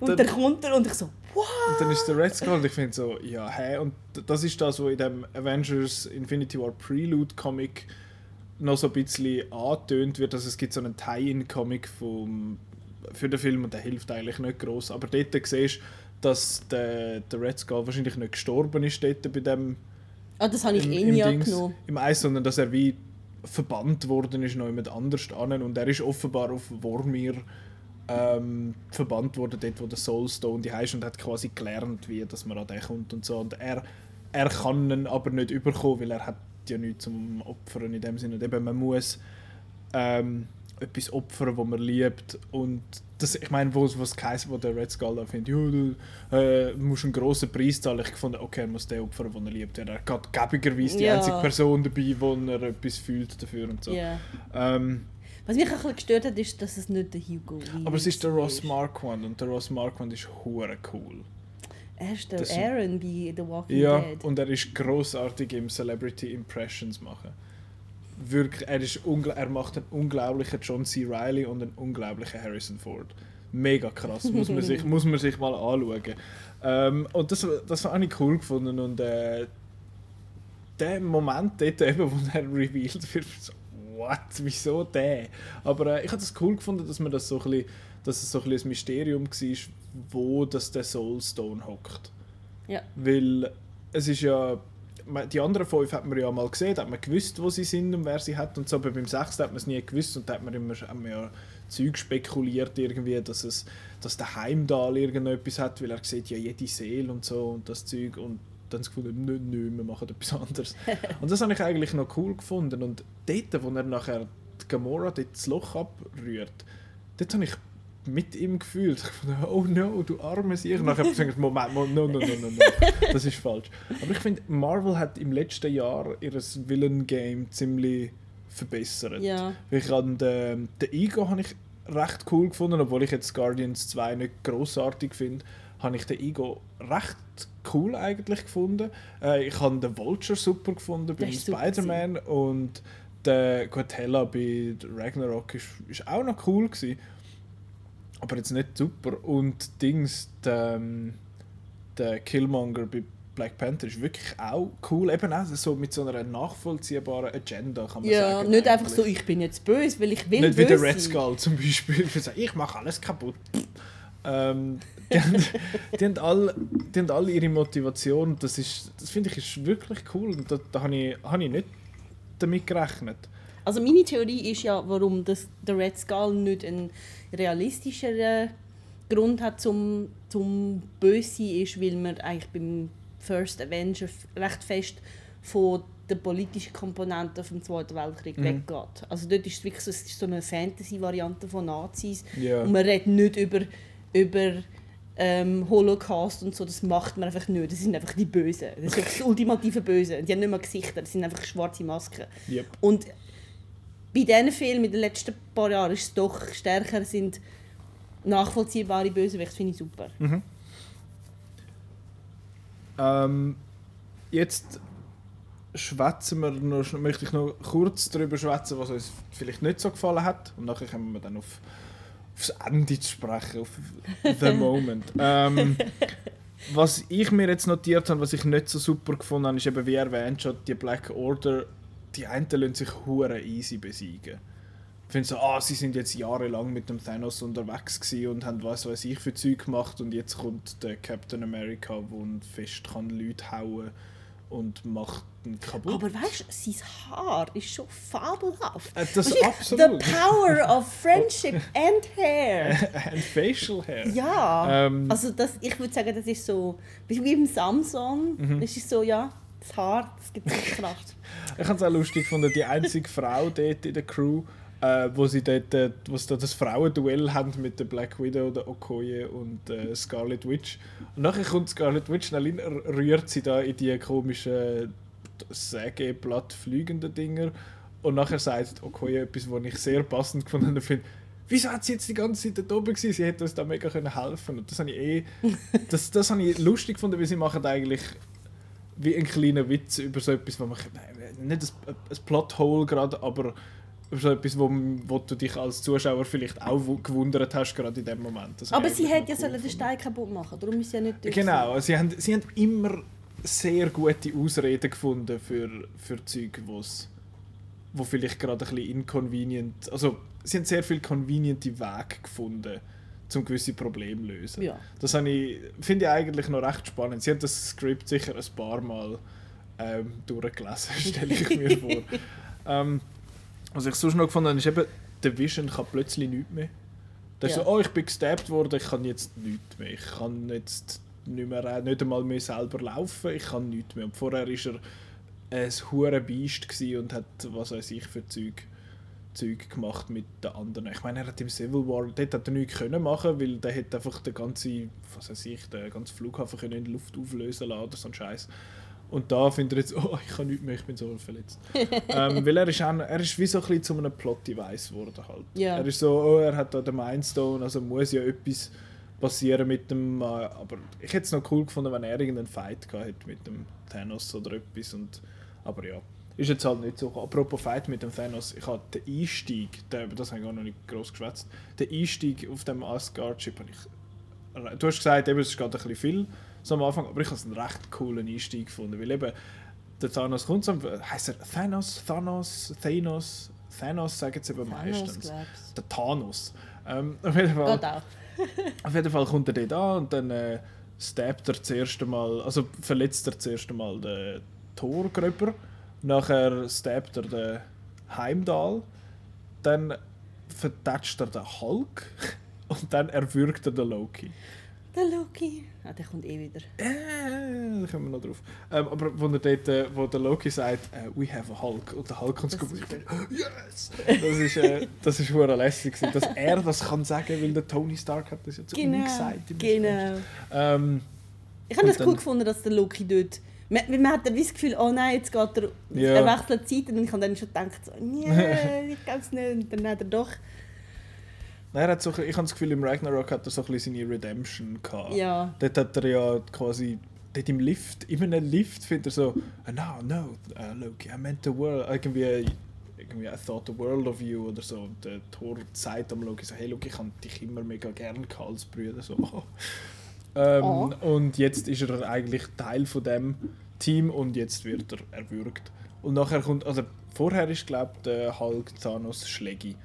S2: und
S1: Dann-
S2: dann kommt er und ich so, wow!
S1: Und dann ist der Red Skull und ich finde so, ja, hä? Und das ist das, was in dem Avengers Infinity War Prelude Comic noch so ein bisschen angetönt wird, dass es gibt so einen Tie-In-Comic vom für den Film und der hilft eigentlich nicht groß. Aber dort siehst du, dass der, der Red Skull wahrscheinlich nicht gestorben ist dort bei dem
S2: Ah, das habe ich
S1: im,
S2: eh nie
S1: Dings,
S2: angenommen.
S1: im Eis, sondern dass er wie verbannt worden ist noch jemand anders an und er ist offenbar auf Vormir ähm, verbannt worden, dort wo der Soulstone die heißt und hat quasi gelernt, wie dass man an den kommt und so und er, er kann ihn aber nicht überkommen, weil er hat ja nichts zum Opfern in dem Sinne und eben man muss ähm, etwas opfern, wo man liebt und das, ich meine, wo was geheißen, wo der Red Skull da findet, du äh, musst einen grossen Preis zahlen. Ich fand, okay, er muss den opfern, den er liebt. Er hat gäbigerweise die
S2: Ja.
S1: einzige Person dabei, wo er etwas fühlt dafür und so.
S2: Ja.
S1: Ähm,
S2: Was mich ein bisschen gestört hat, ist, dass es nicht der Hugo Weaving
S1: aber es ist der. Ross Marquand und der Ross Marquand ist hure cool.
S2: Er ist der
S1: Das-
S2: Aaron bei The Walking
S1: Ja,
S2: Dead.
S1: und er ist großartig im Celebrity Impressions machen. Wirklich, er, ist er macht einen unglaublichen John C. Reilly und einen unglaublichen Harrison Ford. Mega krass, muss man sich, muss man sich mal anschauen. Ähm, und das, das habe ich cool gefunden und äh, der Moment dort eben, wo er revealed wird, so, what, wieso der? Aber äh, ich habe das cool gefunden, dass man das so ein bisschen, dass es so ein bisschen ein Mysterium war, wo das der Soulstone hockt.
S2: Ja.
S1: Weil es ist ja. Die anderen fünf hat man ja mal gesehen, hat man gewusst, wo sie sind und wer sie hat und so. Aber beim sechsten hat man es nie gewusst und da hat man immer hat man ja Zeug spekuliert irgendwie, dass es, dass der Heimdall irgendetwas hat, weil er sieht ja jede Seele und so und das Zeug und dann das Gefühl, nö, nö, wir machen etwas anderes. und das habe ich eigentlich noch cool gefunden und dort, wo er nachher die Gamora dort das Loch abrührt, dort habe ich mit ihm gefühlt. Ich dachte, oh no, du arme Sieg. Nachher habe ich gesagt, Moment, Moment, no, no, no, no, no. Das ist falsch. Aber ich finde, Marvel hat im letzten Jahr ihr Villain-Game ziemlich verbessert.
S2: Ja.
S1: Ich habe den, den Ego habe ich recht cool gefunden, obwohl ich jetzt Guardians 2 nicht großartig finde, habe ich den Ego recht cool eigentlich gefunden. Äh, ich habe den Vulture super gefunden
S2: super
S1: Spider-Man und der Hela bei Ragnarok ist, ist auch noch cool gewesen. Aber jetzt nicht super. Und Dings, der, ähm, der Killmonger bei Black Panther ist wirklich auch cool. Eben auch so mit so einer nachvollziehbaren Agenda, kann man
S2: Ja,
S1: sagen.
S2: nicht einfach so, ich bin jetzt böse, weil ich will
S1: Nicht wie der Red. Skull zum Beispiel. Ich mache alles kaputt. Ähm, die, haben, die, haben alle, die haben alle ihre Motivation. Das, ist, das finde ich ist wirklich cool. Und da, da habe ich, habe ich nicht damit gerechnet.
S2: Also meine Theorie ist ja, warum das, der Red Skull nicht einen realistischeren Grund hat zum, zum böse ist, weil man eigentlich beim First Avenger recht fest von der politischen Komponente vom Zweiten Weltkrieg
S1: Mhm.
S2: weggeht. Also dort ist es wirklich so, es ist so eine Fantasy-Variante von Nazis
S1: Ja.
S2: und man redet nicht über, über ähm, Holocaust und so, das macht man einfach nicht. Das sind einfach die Bösen. Das ist das ultimative Böse. Die haben nicht mehr Gesichter, das sind einfach schwarze Masken.
S1: Yep.
S2: Und bei diesen Filmen in den letzten paar Jahren ist es doch stärker, sind nachvollziehbare Bösewichte, finde ich super.
S1: Ähm, jetzt schwätzen wir noch, möchte ich noch kurz darüber schwätzen, was uns vielleicht nicht so gefallen hat. Und nachher kommen wir dann auf, aufs Ende zu sprechen, auf the moment. ähm, was ich mir jetzt notiert habe, was ich nicht so super gefunden habe, ist eben, wie erwähnt schon, die Black Order, die einen lassen sich hure easy besiegen. Ich finde so, ah, sie sind jetzt jahrelang mit dem Thanos unterwegs gewesen und haben was weiß ich für Zeug gemacht und jetzt kommt der Captain America, der fest kann Leute hauen und macht ihn kaputt.
S2: Aber weißt du, sein Haar ist schon fabelhaft.
S1: Äh, das
S2: Weißt du,
S1: absolut.
S2: The power of friendship and hair.
S1: And facial hair.
S2: Ja.
S1: Ähm.
S2: also das, ich würde sagen, das ist so, wie beim Samsung.
S1: Mhm.
S2: Das ist so, ja, das Haar, das gibt so Kraft.
S1: Ich fand es auch lustig gefunden, die einzige Frau dort in der Crew, äh, wo sie dort, äh, wo sie da das Frauenduell haben mit der Black Widow, der Okoye und äh, Scarlet Witch. Und nachher kommt Scarlet Witch r- rührt sie da in die komischen Sägeblatt fliegenden Dinger und nachher sagt Okoye etwas, was ich sehr passend gefunden finde. Wieso hat sie jetzt die ganze Zeit da oben gewesen? Sie hätte uns da mega können helfen Und das habe ich eh, das, das habe ich lustig gefunden, weil sie machen eigentlich wie ein kleiner Witz über so etwas, wo man nein, nicht ein, ein Plothole gerade, aber so etwas, wo, wo du dich als Zuschauer vielleicht auch wu- gewundert hast gerade in dem Moment. Das
S2: Aber sie hätte ja sollen
S1: cool
S2: den. Stein kaputt machen, darum ist sie ja nicht dort.
S1: Genau, sie haben, sie haben immer sehr gute Ausreden gefunden für, für Zeug, wo's, wo vielleicht gerade ein bisschen inconvenient, also sie haben sehr viel conveniente Wege gefunden, um gewisse Probleme zu lösen.
S2: Ja.
S1: Das ich, finde ich eigentlich noch recht spannend. Sie haben das Skript sicher ein paar Mal ähm, durchgelesen, stelle ich mir vor. Ähm, was ich sonst noch gefunden habe, ist eben, der Vision kann plötzlich nichts mehr. Der ist
S2: Ja.
S1: so, oh, ich bin gestabbt worden, ich kann jetzt nichts mehr. Ich kann jetzt nicht, mehr, äh, nicht einmal mehr selber laufen, ich kann nichts mehr. Und vorher war er ein hure Biest und hat, was weiß ich, für Zeug, Zeug gemacht mit den anderen. Ich meine, er hat im Civil War, dort hat er nichts können machen, weil der hätte einfach den ganzen, was weiß ich, den ganzen Flughafen können in die Luft auflösen lassen oder so ein Scheiß. Und da findet er jetzt, oh, ich kann nichts mehr, ich bin so verletzt. ähm, weil er ist, auch, er ist wie so ein bisschen zu einem Plot-Device geworden halt.
S2: Ja.
S1: Er ist so, oh, er hat da den Mindstone, also muss ja etwas passieren mit dem, äh, aber ich hätte es noch cool gefunden, wenn er irgendeinen Fight gehabt hätte mit dem Thanos oder etwas und, aber ja. Ist jetzt halt nicht so. Apropos Fight mit dem Thanos, ich habe den Einstieg, über das habe ich gar noch nicht groß geschwätzt, den Einstieg auf dem Asgard-Chip habe ich du hast gesagt, eben, es ist gerade ein bisschen viel so am Anfang, aber ich habe es einen recht coolen Einstieg gefunden, weil eben der Thanos kommt, heißt er Thanos, Thanos, Thanos, Thanos sagen sie eben
S2: Thanos,
S1: meistens.
S2: glaub's.
S1: Der Thanos. Ähm, auf, jeden Fall, auf jeden Fall kommt er dort an und dann äh, stabbt er das erste Mal, also verletzt er das erste Mal den Torgröber, nachher stabbt er den Heimdall, dann vertatscht er den Hulk und dann erwürgt er den Loki.
S2: Der Loki. Ah, der kommt eh wieder.
S1: Äh, da kommen wir noch drauf. Ähm, aber wo, er dort, äh, wo der Loki sagt, äh, we have a Hulk, und der Hulk kommt ich denke, yes! Das ist, äh, das ist hure lässig, gewesen, dass er das kann sagen, weil der Tony Stark hat das ja zu ihm
S2: Genau.
S1: gesagt. im
S2: Genau.
S1: Ähm,
S2: Ich habe
S1: Und
S2: das cool gefunden, dass der Loki dort. Man, man hat dann das Gefühl, oh nein, jetzt geht er.
S1: Ja.
S2: Er wechselt Zeit und ich habe dann schon gedacht, so, nee, ich glaube es nicht. Und dann hat er doch.
S1: Nein, hat so, ich habe das Gefühl, im Ragnarok hat er so ein bisschen seine Redemption gehabt.
S2: Ja.
S1: Dort hat er ja quasi, dort im Lift, in einem Lift findet er so, "Uh, no, no, uh, Loki, I meant the world, irgendwie, irgendwie, I thought the world of you oder so. Und der Thor sagt am Loki so, hey Loki, ich habe dich immer mega gern gehabt als Brüder, so. ähm,
S2: Oh.
S1: Und jetzt ist er eigentlich Teil von dem Team und jetzt wird er erwürgt. Und nachher kommt, also vorher ist glaube ich der Hulk Thanos Schlägi.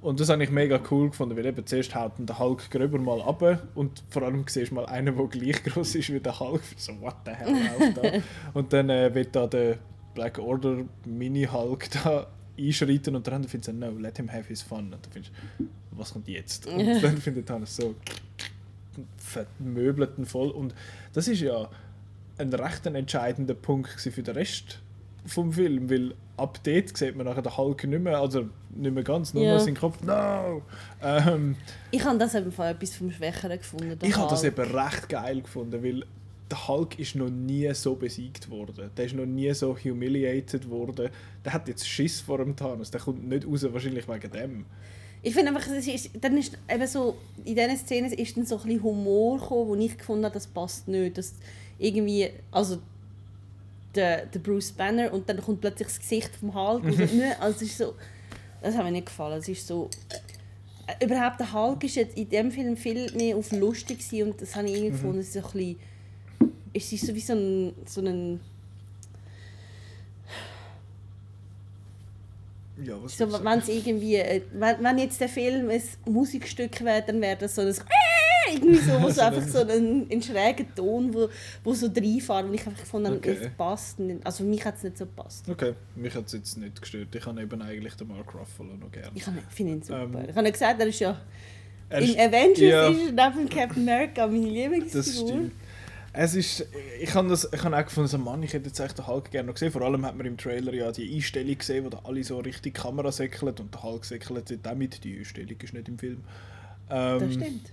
S1: Und das habe ich mega cool gefunden, weil eben zuerst haut der Hulk gröber mal ab und vor allem siehst du mal einen, der gleich groß ist wie der Hulk. So, what the hell läuft da? Und dann äh, wird da der Black Order Mini-Hulk da einschreiten und andere findet so, no, let him have his fun. Und du findest, was kommt jetzt? Und dann findet Thanos so, vermöbelt ihn voll. Und das ist ja ein recht entscheidender Punkt für den Rest vom Film, weil ab dort sieht man nachher den Hulk nicht mehr, also nicht mehr ganz, nur
S2: Ja.
S1: noch seinen Kopf. No! Ähm,
S2: Ich habe das eben von etwas vom Schwächeren gefunden.
S1: ich habe das eben recht geil gefunden, weil der Hulk ist noch nie so besiegt worden. Der ist noch nie so humiliated worden. Der hat jetzt Schiss vor dem Thanos. Der kommt nicht raus, wahrscheinlich wegen dem.
S2: Ich finde einfach, es ist, dann ist eben so, in diesen Szenen ist dann so ein bisschen Humor gekommen, wo ich gefunden habe, das passt nicht. Das irgendwie, also der, der Bruce Banner und dann kommt plötzlich das Gesicht vom Hulk. also es ist so, das hat mir nicht gefallen. Es ist so, äh, überhaupt der Hulk ist jetzt in dem Film viel mehr auf lustig und das habe ich irgendwie gefunden, es ist so ein bisschen es ist so wie so ein, so ein
S1: Ja, was
S2: so, wenn es irgendwie, äh, wenn, wenn jetzt der Film ein Musikstück wäre, dann wäre das so ein äh, irgendwie so, wo so einfach so ein, ein schräger Ton, wo, wo so reinfährt und ich einfach gefunden
S1: Okay.
S2: es passt nicht. Also für mich hat es nicht so gepasst.
S1: Okay, mich hat es jetzt nicht gestört. Ich habe eben eigentlich den Mark Ruffalo noch gerne.
S2: Ich finde ihn super.
S1: Ähm,
S2: ich habe ja gesagt, er ist ja
S1: Er
S2: in
S1: ist-
S2: Avengers
S1: ja.
S2: ist er neben Captain America meine
S1: Das
S2: Lieblingsfigur.
S1: stimmt. Es ist, ich habe das, ich habe auch gefunden, so, Mann, ich hätte jetzt echt den Hulk gerne noch gesehen. Vor allem hat man im Trailer ja die Einstellung gesehen, wo da alle so richtig Kamera säckeln und der Hulk säckelt dort auch mit. Die Einstellung ist nicht im Film. Ähm,
S2: Das stimmt.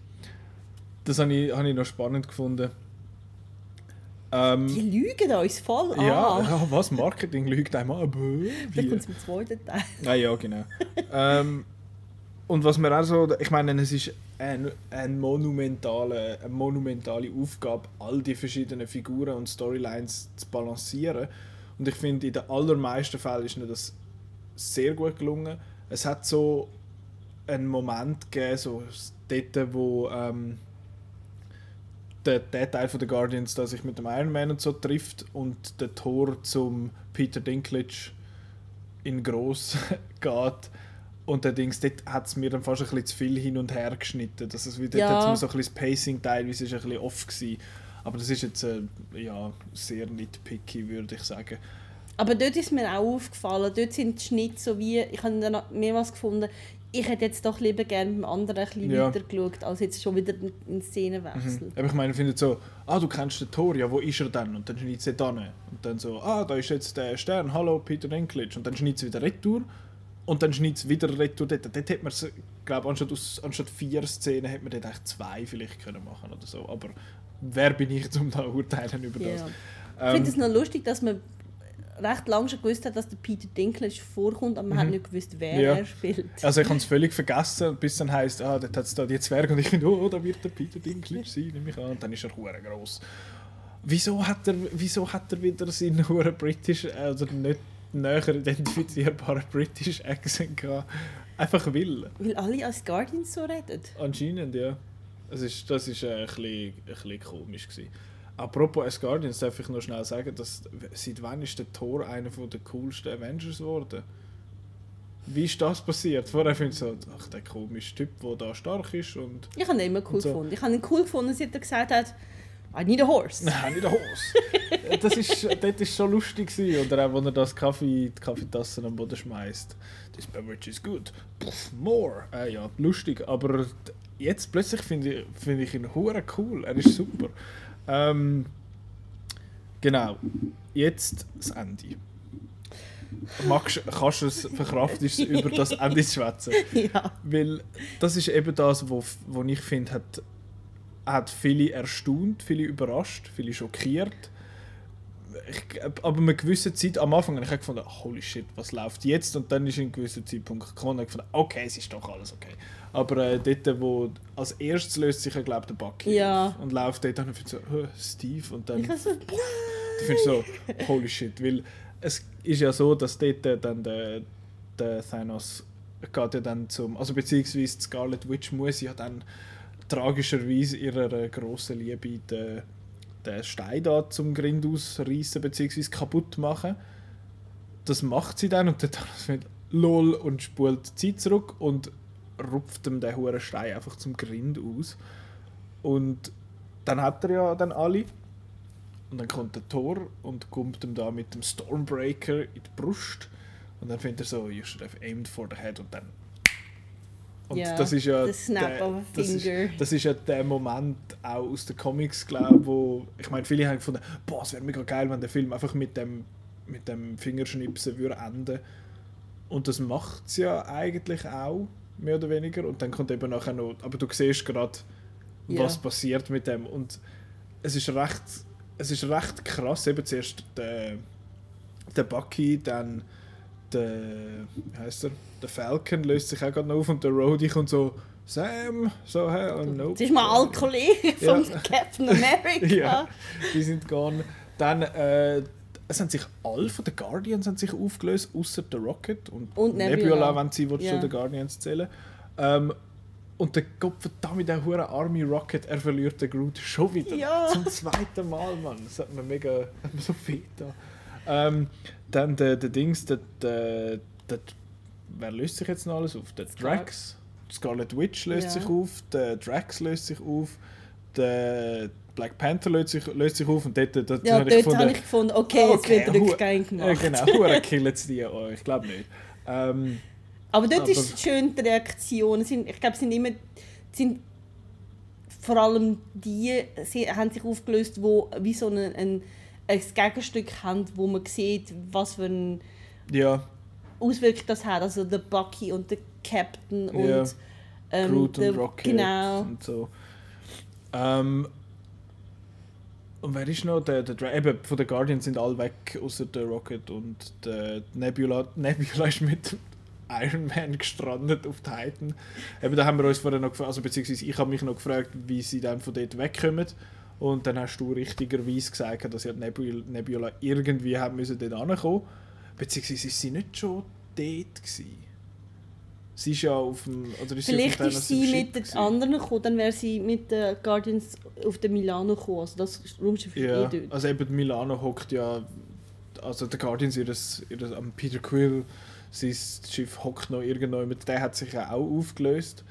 S1: Das habe ich, habe ich noch spannend gefunden. Ähm,
S2: Die lügen uns voll an.
S1: ja, ja, was? Marketing lügt einem an. Bäh,
S2: Da
S1: wie?
S2: kommt es im zweiten Teil.
S1: Ah ja, genau. ähm, und was mir auch so, ich meine, es ist ein, ein monumentale, eine monumentale Aufgabe, all die verschiedenen Figuren und Storylines zu balancieren. Und ich finde, in den allermeisten Fällen ist mir das sehr gut gelungen. Es hat so einen Moment gegeben, so dort, wo ähm, der, der Teil von den Guardians, der sich mit dem Iron Man und so trifft und der Tor zum Peter Dinklage in groß geht. Und der Dings, dort hat es mir dann fast ein bisschen zu viel hin und her geschnitten. Das ist wieder,
S2: Ja.
S1: dort hat's mir so ein bisschen das Pacing teilweise ist ein bisschen off gewesen. Aber das ist jetzt äh, ja, sehr nitpicky, würde ich sagen.
S2: Aber dort ist mir auch aufgefallen, dort sind die Schnitte so wie, ich habe dann mehrmals gefunden, ich hätte jetzt doch lieber gerne beim anderen ein bisschen
S1: Ja.
S2: weiter geschaut, als jetzt schon wieder in Szenenwechsel.
S1: Aber ich meine, ich finde so, ah, du kennst den Tor, ja, wo ist er denn? Und dann schneidet sie dann. Und dann so, ah, da ist jetzt der Stern, hallo, Peter Dinklage. Und dann schneidet sie wieder retour. Und dann schneidet sie wieder retour dort. Dort hätte man, glaube anstatt, aus, anstatt vier Szenen, hätte man dort echt zwei vielleicht können machen oder so. Aber wer bin ich, um da urteilen über das?
S2: Ja. Ich
S1: Ähm,
S2: finde es noch lustig, dass man recht lange schon gewusst hat, dass der Peter Dinklage vorkommt, aber man hat nicht gewusst, wer
S1: Mhm. Ja.
S2: er spielt.
S1: Also ich habe es völlig vergessen, bis dann heisst, ah, dort hat es da die Zwerge und ich finde, oh, da wird der Peter Dinklage sein, nehme ich an. Und dann ist er hure groß. Wieso hat er, wieso hat er wieder seinen hure British, also nicht näher identifizierbaren British Accent gehabt? Einfach will.
S2: Weil alle als Guardians so reden.
S1: Anscheinend, ja. Es ist, das ist äh, ein, bisschen, ein bisschen komisch gewesen. Apropos as Guardians darf ich noch schnell sagen, dass seit wann ist der Thor einer von der coolsten Avengers geworden? Wie ist das passiert? Vorher finde ich so, ach, der komische Typ, der da stark ist und
S2: Ich habe ihn immer cool
S1: so.
S2: gefunden. Ich habe ihn cool gefunden, seit er gesagt hat, I need a horse.
S1: Nein, nicht der Hose. das ist, das ist schon lustig gewesen. Oder auch, wenn er das Kaffee, die Kaffeetasse am Boden schmeißt. This beverage is good. Puff, more. Äh, ja, lustig. Aber jetzt plötzlich finde ich, finde ich ihn hure cool. Er ist super. Ähm, genau. Jetzt das Ende. Magst, kannst du es verkraftest es, über das Ende zu schwätzen?
S2: ja.
S1: Weil das ist eben das, wo, wo ich finde, hat, hat viele erstaunt, viele überrascht, viele schockiert. Ich, aber eine gewisse Zeit, am Anfang habe ich gefunden, holy shit, was läuft jetzt? Und dann ist ein gewisser Zeitpunkt gekommen und ich gefunden, okay, es ist doch alles okay. Aber äh, dort, wo als erstes löst sich, glaube ich, der Bucky
S2: Ja.
S1: auf und läuft dort und ich finde so, «Hä, Steve und dann
S2: Ich so,
S1: da finde ich so, holy shit, weil es ist ja so, dass dort äh, dann der, der Thanos geht ja dann zum, also beziehungsweise Scarlet Witch muss ja dann tragischerweise ihrer äh, grossen Liebe den, den Stein da zum Grind ausreißen beziehungsweise kaputt machen. Das macht sie dann und der Thanos findet lol und spult die Zeit zurück und rupft ihm den hohen Stein einfach zum Grind aus. Und dann hat er ja dann alle und dann kommt der Thor und kommt ihm da mit dem Stormbreaker in die Brust. Und dann findet er so, you should have aimed for the head. Und dann. Und
S2: Ja,
S1: das ist ja.
S2: the snap of a
S1: das ist,
S2: finger.
S1: das ist ja der Moment auch aus den Comics, glaube wo. Ich meine, viele haben gefunden, boah, es wäre mega geil, wenn der Film einfach mit dem, mit dem Fingerschnipsen würde enden. Und das macht es ja eigentlich auch, mehr oder weniger. Und dann kommt eben nachher noch. Aber du siehst gerade,
S2: Ja.
S1: was passiert mit dem. Und es ist recht, es ist recht krass. Eben zuerst der, der Bucky, dann der, wie heißt er? Der Falcon löst sich auch gerade noch auf und der Rhodey kommt so, Sam, so, hey, oh, nope.
S2: das ist alter Kollege
S1: Ja.
S2: von Captain America.
S1: ja, die sind gone. Dann, äh, es haben sich alle von den Guardians haben sich aufgelöst, außer der Rocket und,
S2: Und Nebula.
S1: wenn sie
S2: Ja.
S1: zu den Guardians zählen. Ähm, Und der Gott verdammt, der hure Army Rocket, er verliert den Groot schon wieder.
S2: Ja.
S1: Zum zweiten Mal, Mann. Das hat mir mega hat mir so viel da. Ähm, dann der, der Dings, der, der, der, wer löst sich jetzt noch alles auf? Der Drax. Scarlet Witch löst
S2: Ja.
S1: sich auf, der Drax löst sich auf, der Black Panther löst sich, löst sich auf und dort, dort,
S2: Ja,
S1: habe
S2: dort habe ich gefunden, okay, jetzt wird
S1: hu-
S2: Rückgang gemacht.
S1: Ja, genau, hure killen sie die auch, ich glaube nicht. Ähm,
S2: Aber dort
S1: Aber-
S2: ist schön die Reaktion. Sind, ich glaube, es sind immer sind vor allem die sie haben sich aufgelöst, wo wie so ein, ein, ein Gegenstück haben, wo man sieht, was für eine
S1: ja,
S2: Auswirkung das hat. Also der Bucky und der Captain und
S1: Ja.
S2: ähm,
S1: Groot
S2: der,
S1: und Rocket
S2: Genau.
S1: und so. Ähm, und wer ist noch? Der, der, eben, von den Guardians sind alle weg, außer der Rocket und der Nebula. Nebula ist mit Iron Man gestrandet auf Titan. Eben, da haben wir uns vorher noch gefragt, also beziehungsweise ich habe mich noch gefragt, wie sie dann von dort wegkommen. Und dann hast du richtigerweise gesagt, dass ja Nebula, Nebula irgendwie haben müssen dort ankommen. Beziehungsweise ist sie nicht schon dort gewesen. Sie ist ja auf dem... Oder ist
S2: Vielleicht
S1: sie
S2: ist sie mit den anderen gekommen, dann wäre sie mit den Guardians auf den Milano gekommen. Also das Raumschiff ist
S1: Ja,
S2: eh dort.
S1: also eben Milano hockt ja, also der Guardians, ihres, ihres, am Peter Quill, sein Schiff hockt noch irgendwo, mit der hat sich ja auch aufgelöst.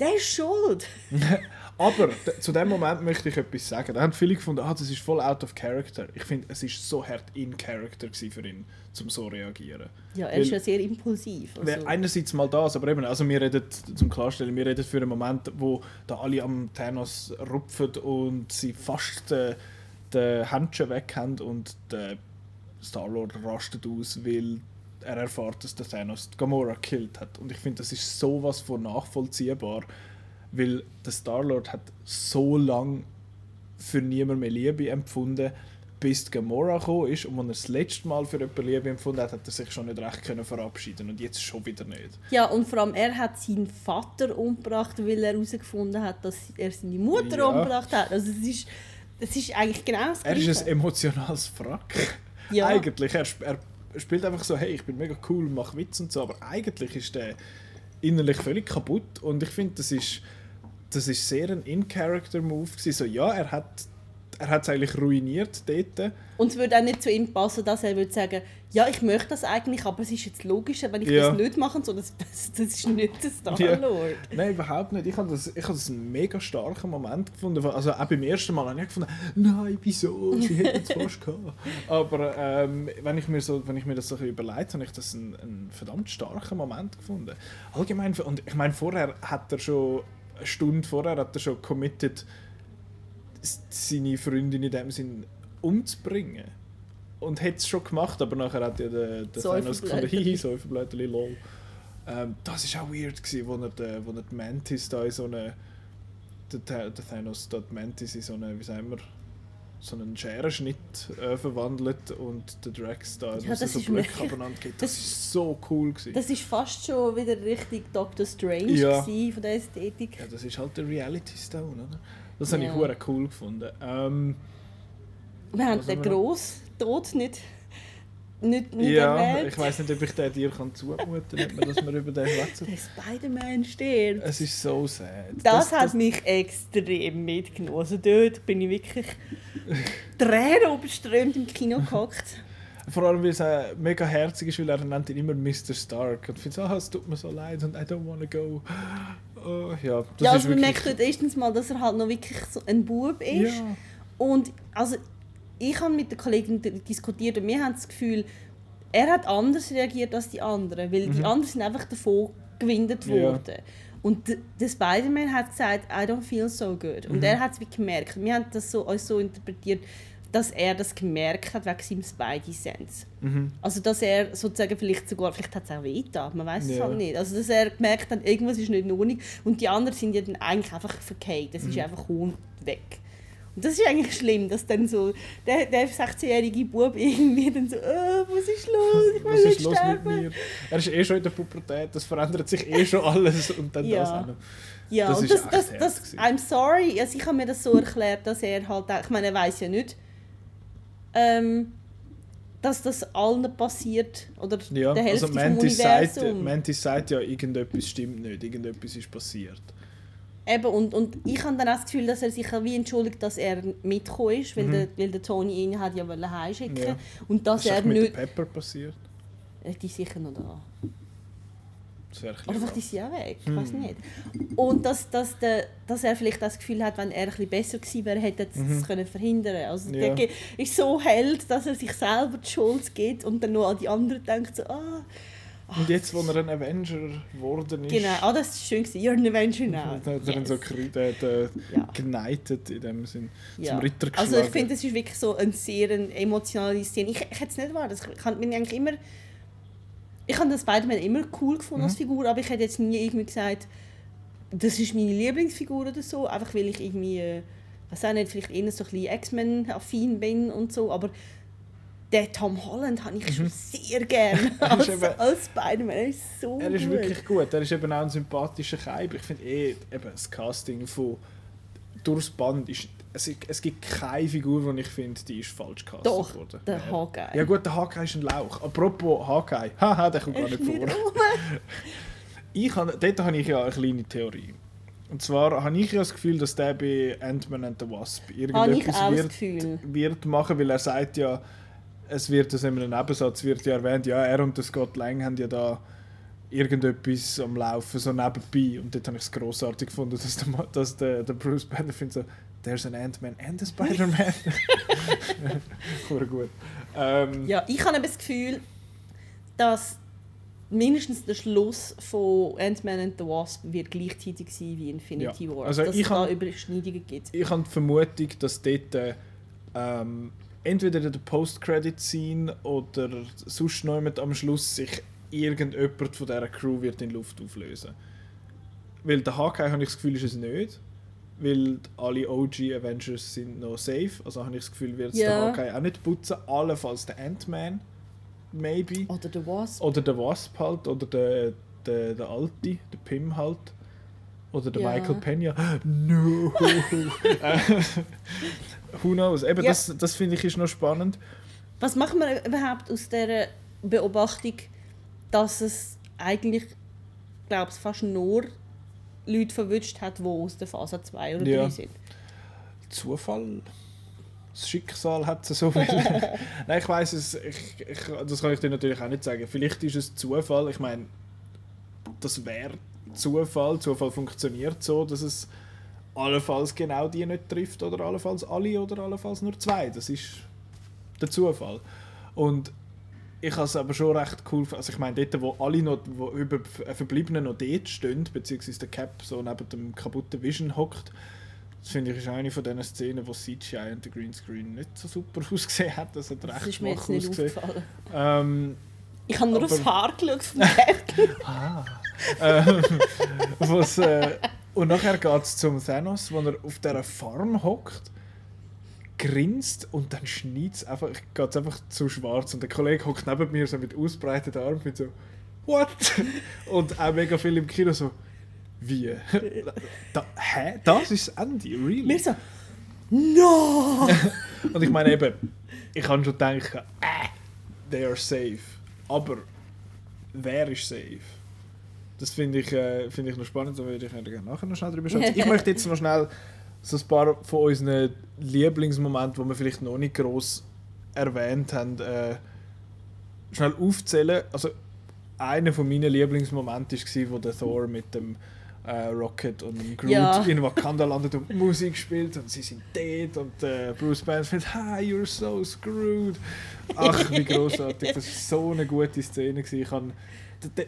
S2: Der ist schuld!
S1: Aber zu dem Moment möchte ich etwas sagen. Da haben viele gefunden, ah, das ist voll out of character. Ich finde, es ist so hart in character für ihn, um so zu reagieren.
S2: Ja, er ist
S1: Weil-
S2: ja sehr impulsiv. Also.
S1: Einerseits mal das, aber eben, also wir reden, zum Klarstellen, wir reden für einen Moment, wo da alle am Thanos rupfen und sie fast den, den Händchen weg haben und der Star-Lord rastet aus, weil er erfährt, dass der Thanos Gamora gekillt hat. Und ich finde, das ist sowas von nachvollziehbar, weil der Star-Lord hat so lange für niemand mehr Liebe empfunden, bis die Gamora gekommen ist und als er das letzte Mal für jemanden Liebe empfunden hat, hat er sich schon nicht recht können verabschieden und jetzt schon wieder nicht.
S2: Ja, und vor allem er hat seinen Vater umgebracht, weil er herausgefunden hat, dass er seine Mutter
S1: Ja.
S2: umgebracht hat. Also es ist, es ist eigentlich genau das
S1: Er ist ein emotionales Wrack.
S2: Ja.
S1: Eigentlich, er, er spielt einfach so, hey, ich bin mega cool, mach Witz und so, aber eigentlich ist der innerlich völlig kaputt und ich finde, das ist, das ist sehr ein In-Character-Move. So, ja, er hat er hat es eigentlich ruiniert dort.
S2: Und es würde auch nicht zu ihm passen, dass er würde sagen, ja, ich möchte das eigentlich, aber es ist jetzt logischer, wenn ich
S1: Ja.
S2: das nicht mache. So, das, das, das ist nicht der Star-Lord.
S1: Nein, überhaupt nicht. Ich habe das, ich habe das einen mega starken Moment gefunden. Also auch beim ersten Mal habe ich gefunden, nein, wieso? Sie hätten es fast gehabt. Aber ähm, wenn, ich mir so, wenn ich mir das so überlegt habe, ich das einen, einen verdammt starken Moment gefunden. Allgemein, und ich meine, vorher hat er schon, eine Stunde vorher hat er schon committed, seine Freundin in dem Sinn umzubringen. Und hat es schon gemacht, aber nachher hat ja der, der Thanos gefunden, hihi, Säuferblödeli, lol. Ähm, das war auch weird, gewesen, wo er, den, wo er die Mantis da in so eine. Der, Tha- der Thanos da die Mantis in so eine, wie sagen wir, so einen Scherenschnitt äh, verwandelt und der Drax da
S2: Ja, das
S1: so Blöcke abeinander geht.
S2: das-
S1: Das ist so cool gewesen.
S2: Das ist fast schon wieder richtig Doctor Strange
S1: Ja.
S2: gewesen, von der Ästhetik.
S1: ja, das ist halt der Reality Stone, oder? Das habe
S2: Ja.
S1: ich hure cool gefunden. Ähm,
S2: Wir haben den
S1: haben wir noch?
S2: grossen Tod nicht, nicht, nicht
S1: ja,
S2: erwähnt.
S1: ich weiß nicht, ob ich den dir kann zumuten kann, dass wir über den schwätzen.
S2: Der Spider-Man stirbt.
S1: Es ist so sad.
S2: Das, hat mich extrem mitgenommen. Also dort bin ich wirklich Tränen überströmt im Kino gehockt.
S1: Vor allem, weil es äh, mega herzig ist, weil er nennt ihn immer Mr. Stark. Und findet, ah, es tut mir so leid und I don't wanna go. Oh, ja, das
S2: ja,
S1: ist
S2: also man
S1: wirklich...
S2: merkt dort erstens mal, dass er halt noch wirklich so ein Bub ist.
S1: Ja.
S2: Und also, ich habe mit der Kollegin d- diskutiert und wir haben das Gefühl, er hat anders reagiert als die anderen, weil die
S1: Mhm.
S2: anderen sind einfach davon gewindet
S1: Ja.
S2: worden. Und der Spider-Man hat gesagt, I don't feel so good. Und
S1: Mhm.
S2: er hat es wie gemerkt. Wir haben das so, uns so interpretiert, dass er das gemerkt hat wegen seinem Spidey-Sense.
S1: Mhm.
S2: Also dass er sozusagen vielleicht sogar, vielleicht hat es auch weh getan, man weiß es halt nicht. Also dass er gemerkt hat, irgendwas ist nicht in Ordnung und die anderen sind ja dann eigentlich einfach verkehrt. Das ist
S1: Mhm.
S2: einfach Hund weg. Das ist eigentlich schlimm, dass dann so der, der 16-jährige Bub irgendwie dann so, oh, was ist los, ich will
S1: Was
S2: nicht
S1: ist los mit mir? Er ist eh schon in der Pubertät, das verändert sich eh schon alles und dann
S2: Ja.
S1: das auch noch.
S2: Ja,
S1: Das
S2: und
S1: ist
S2: das, das, das. I'm sorry, also ich habe mir das so erklärt, dass er halt, auch- ich meine, er weiß ja nicht, ähm, dass das allen passiert oder
S1: Ja,
S2: der Hälfte
S1: also
S2: vom
S1: Mantis sagt,
S2: Universum.
S1: Mantis sagt ja, irgendetwas stimmt nicht, irgendetwas ist passiert.
S2: Eben, und, und ich habe dann auch das Gefühl, dass er sich wie entschuldigt, dass er mitgekommen ist, weil,
S1: Mhm.
S2: der, weil der Tony ihn hat ja heimschicken
S1: Ja.
S2: Und dass
S1: Was ist
S2: er
S1: mit
S2: nicht...
S1: Pepper passiert?
S2: Äh, Die ist sicher noch da.
S1: Das
S2: Oder vielleicht ist sie auch weg, ich
S1: Hm.
S2: weiß nicht. Und dass, dass, der, dass er vielleicht das Gefühl hat, wenn er ein bisschen besser gewesen wäre, hätte er es können verhindern Also
S1: Mhm. Ja.
S2: der ist so held, dass er sich selber die Schuld gibt und dann nur an die anderen denkt, so, ah,
S1: Und jetzt, wo er ein Avenger geworden ist,
S2: genau, ah, das ist schön gewesen, you're an Avenger now.
S1: hat er ihn so
S2: Yes.
S1: gekriegt, äh, äh,
S2: Ja.
S1: geneigtet in dem Sinn.
S2: Ja.
S1: Zum Ritter geschlagen.
S2: Also ich finde, es ist wirklich so eine sehr eine emotionale Szene. Ich, ich hätte es nicht erwartet. Ich habe mich eigentlich immer... Ich habe den Spider-Man immer cool gefunden als
S1: Mhm.
S2: Figur, aber ich hätte jetzt nie irgendwie gesagt, das ist meine Lieblingsfigur oder so, einfach weil ich irgendwie, äh, weiß auch nicht, vielleicht eher so ein bisschen X-Men-affin bin und so, aber den Tom Holland habe ich schon sehr gerne
S1: Mhm. Er ist
S2: als,
S1: eben-
S2: als Spider-Man. Er ist so
S1: Er ist
S2: gut.
S1: wirklich gut. Er ist eben auch ein sympathischer Kaib. Ich finde eh, eben das Casting von durchs Band ist... Es, es gibt keine Figur, die ich finde, die ist falsch castet
S2: Doch,
S1: worden.
S2: der
S1: Ja.
S2: Hawkeye.
S1: Ja gut, der Hawkeye ist ein Lauch. Apropos Hawkeye. Haha, der kommt gar nicht vor. Ich habe, dort habe ich ja eine kleine Theorie. Und zwar habe ich ja das Gefühl, dass der bei Ant-Man and the Wasp irgendetwas wird, wird machen, weil er sagt ja, es wird das in einem Nebensatz wird ja erwähnt, ja, er und der Scott Lang haben ja da irgendetwas am Laufen, so nebenbei. Und dort habe ich es grossartig gefunden, dass der, dass der, der Bruce Banner findet so, there's an Ant-Man and a Spider-Man. Gut. Ähm,
S2: Ja, ich habe das Gefühl, dass mindestens der Schluss von Ant-Man and the Wasp wird gleichzeitig sein wie Infinity
S1: Ja,
S2: War.
S1: also
S2: dass
S1: ich
S2: es da Überschneidungen gibt.
S1: ich habe die Vermutung, dass dort äh, ähm, entweder in der Post-Credit-Scene oder sonst jemand am Schluss sich irgendjemand von dieser Crew wird in Luft auflösen. Weil der Hawkeye habe ich das Gefühl, ist es nicht. Weil alle OG Avengers sind noch safe. Also habe ich das Gefühl, wird es der
S2: Ja.
S1: Hawkeye auch nicht putzen. Allenfalls der Ant-Man. Maybe.
S2: Oder der Wasp.
S1: Oder der Wasp halt. Oder der, der, der Alte. Der Pim halt. Oder der
S2: Ja.
S1: Michael Pena. No! Who knows? Eben,
S2: Ja.
S1: das, das finde ich ist noch spannend.
S2: Was machen wir überhaupt aus dieser Beobachtung, dass es eigentlich, glaube ich, fast nur Leute verwünscht hat, die aus der Phase 2 oder 3
S1: Ja.
S2: sind?
S1: Zufall? Das Schicksal hat es so viel. Nein, ich weiß es. Ich, ich, das kann ich dir natürlich auch nicht sagen. Vielleicht ist es Zufall. Ich meine, das wäre Zufall. Zufall funktioniert so, dass es allenfalls genau die nicht trifft oder allenfalls alle oder allenfalls nur zwei. Das ist der Zufall. Und ich habe es aber schon recht cool. Also ich meine, dort, wo alle noch, wo über äh, Verbliebenen noch dort stehen, beziehungsweise der Cap so neben dem kaputten Vision hockt, das finde ich ist eine von diesen Szenen, wo CGI und der Greenscreen nicht so super ausgesehen hat. Das hat
S2: Das
S1: recht
S2: ist mir jetzt nicht
S1: ausgesehen.
S2: aufgefallen.
S1: Ähm,
S2: Ich habe nur
S1: Aber-
S2: aufs Haar geschaut vom Captain.
S1: ähm, was, äh, und nachher geht es zum Thanos, wo er auf dieser Farm hockt, grinst und dann schneit es einfach, geht einfach zu schwarz. Und der Kollege hockt neben mir so mit ausbreiteten Armen und so, what? Und auch mega viel im Kino so, wie? Da, hä? Das ist das Ende? Really?
S2: Mir so, no!
S1: Und ich meine eben, ich kann schon denken, äh, they are safe. Aber wer ist safe? Das finde ich, äh, finde ich noch spannend, da würde ich gerne nachher noch schnell drüber schauen. Ich möchte jetzt noch schnell so ein paar von unseren Lieblingsmomenten, die wir vielleicht noch nicht gross erwähnt haben, äh, schnell aufzählen. Also einer von meinen Lieblingsmomente war, wo der Thor mit dem äh, Rocket und dem Groot
S2: Ja.
S1: in Wakanda landet und Musik spielt und sie sind dead und äh, Bruce Banner findet, hi, you're so screwed. Ach, wie großartig. Das war so eine gute Szene. Gewesen. Ich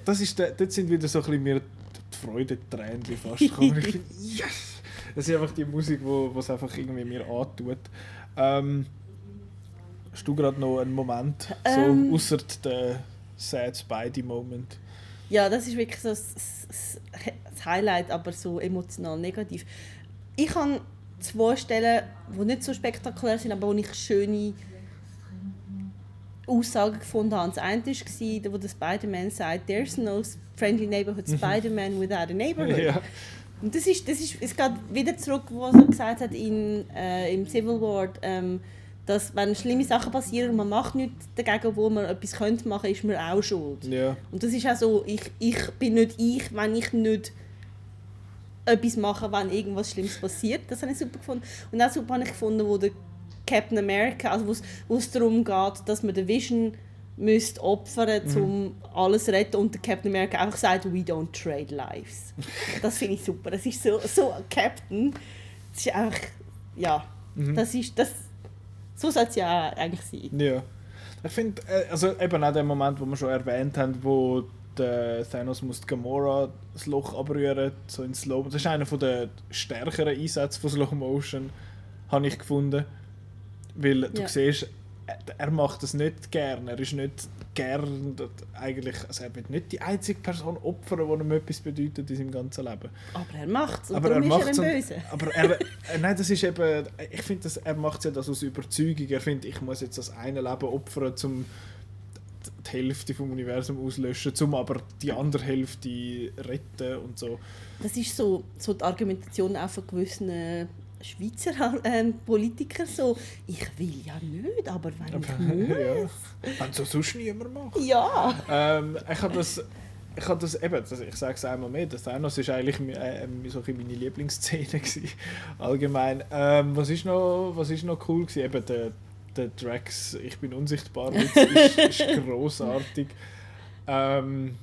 S1: das ist, dort sind wieder so ein bisschen mir die Freude-Tränen fast gekommen. Ich finde, yes! Das ist einfach die Musik, wo es einfach irgendwie mir antut. Ähm, hast du gerade noch einen Moment,
S2: Ähm.
S1: so außer der Sad Spidey-Moment?
S2: Ja, das ist wirklich so das, das, das Highlight, aber so emotional negativ. Ich habe zwei Stellen, die nicht so spektakulär sind, aber wo ich schöne Aussagen gefunden habe. Das eine war, wo der Spider-Man sagt, «There's no friendly neighborhood Spider-Man without a neighborhood».
S1: Ja.
S2: Und das ist, das ist, es geht wieder zurück, was er gesagt hat in, äh, im Civil War, ähm, dass wenn schlimme Sachen passieren und man macht nichts dagegen, obwohl man etwas könnte machen, ist man auch schuld.
S1: ja.
S2: Und das ist auch so, ich, ich bin nicht ich, wenn ich nicht etwas machen, wenn irgendwas Schlimmes passiert. Das habe ich super gefunden. Und auch super habe ich gefunden, wo der Captain America, also wo es darum geht, dass man den Vision müsste opfern, mhm. um alles zu retten und der Captain America einfach sagt, we don't trade lives. das finde ich super. Das ist so, so Captain. Das ist einfach, ja, mhm. das ist, das, so soll es ja eigentlich sein.
S1: Ja. Ich finde, äh, also eben auch der Moment, wo wir schon erwähnt haben, wo der Thanos muss Gamora das Loch abrühren, so in Slow. Das ist einer der stärkeren Einsätze von Slow Motion, habe ich gefunden. Weil du ja. siehst, er macht das nicht gern. Er ist nicht gern, eigentlich, also er wird nicht die einzige Person opfern, die ihm etwas bedeutet in seinem ganzen Leben.
S2: Aber er macht es und aber er ist er Böse.
S1: Aber er, äh, nein, das ist eben, ich finde, er macht ja das aus Überzeugung. Er findet, ich muss jetzt das eine Leben opfern, um die Hälfte vom Universum auslöschen, um aber die andere Hälfte retten und so.
S2: Das ist so, so die Argumentation auch von gewissen Schweizer äh, Politiker so, ich will ja nicht, aber wenn ich muss.
S1: ja. Wenn so sonst niemand macht.
S2: Ja.
S1: Ähm, ich habe das, ich habe das eben, ich sage es einmal mehr, das Thanos war eigentlich äh, so meine Lieblingsszene gewesen, allgemein. Ähm, was ist noch, was ist noch cool gewesen? Eben der, der Drax, ich bin unsichtbar, ist, ist großartig. Ähm,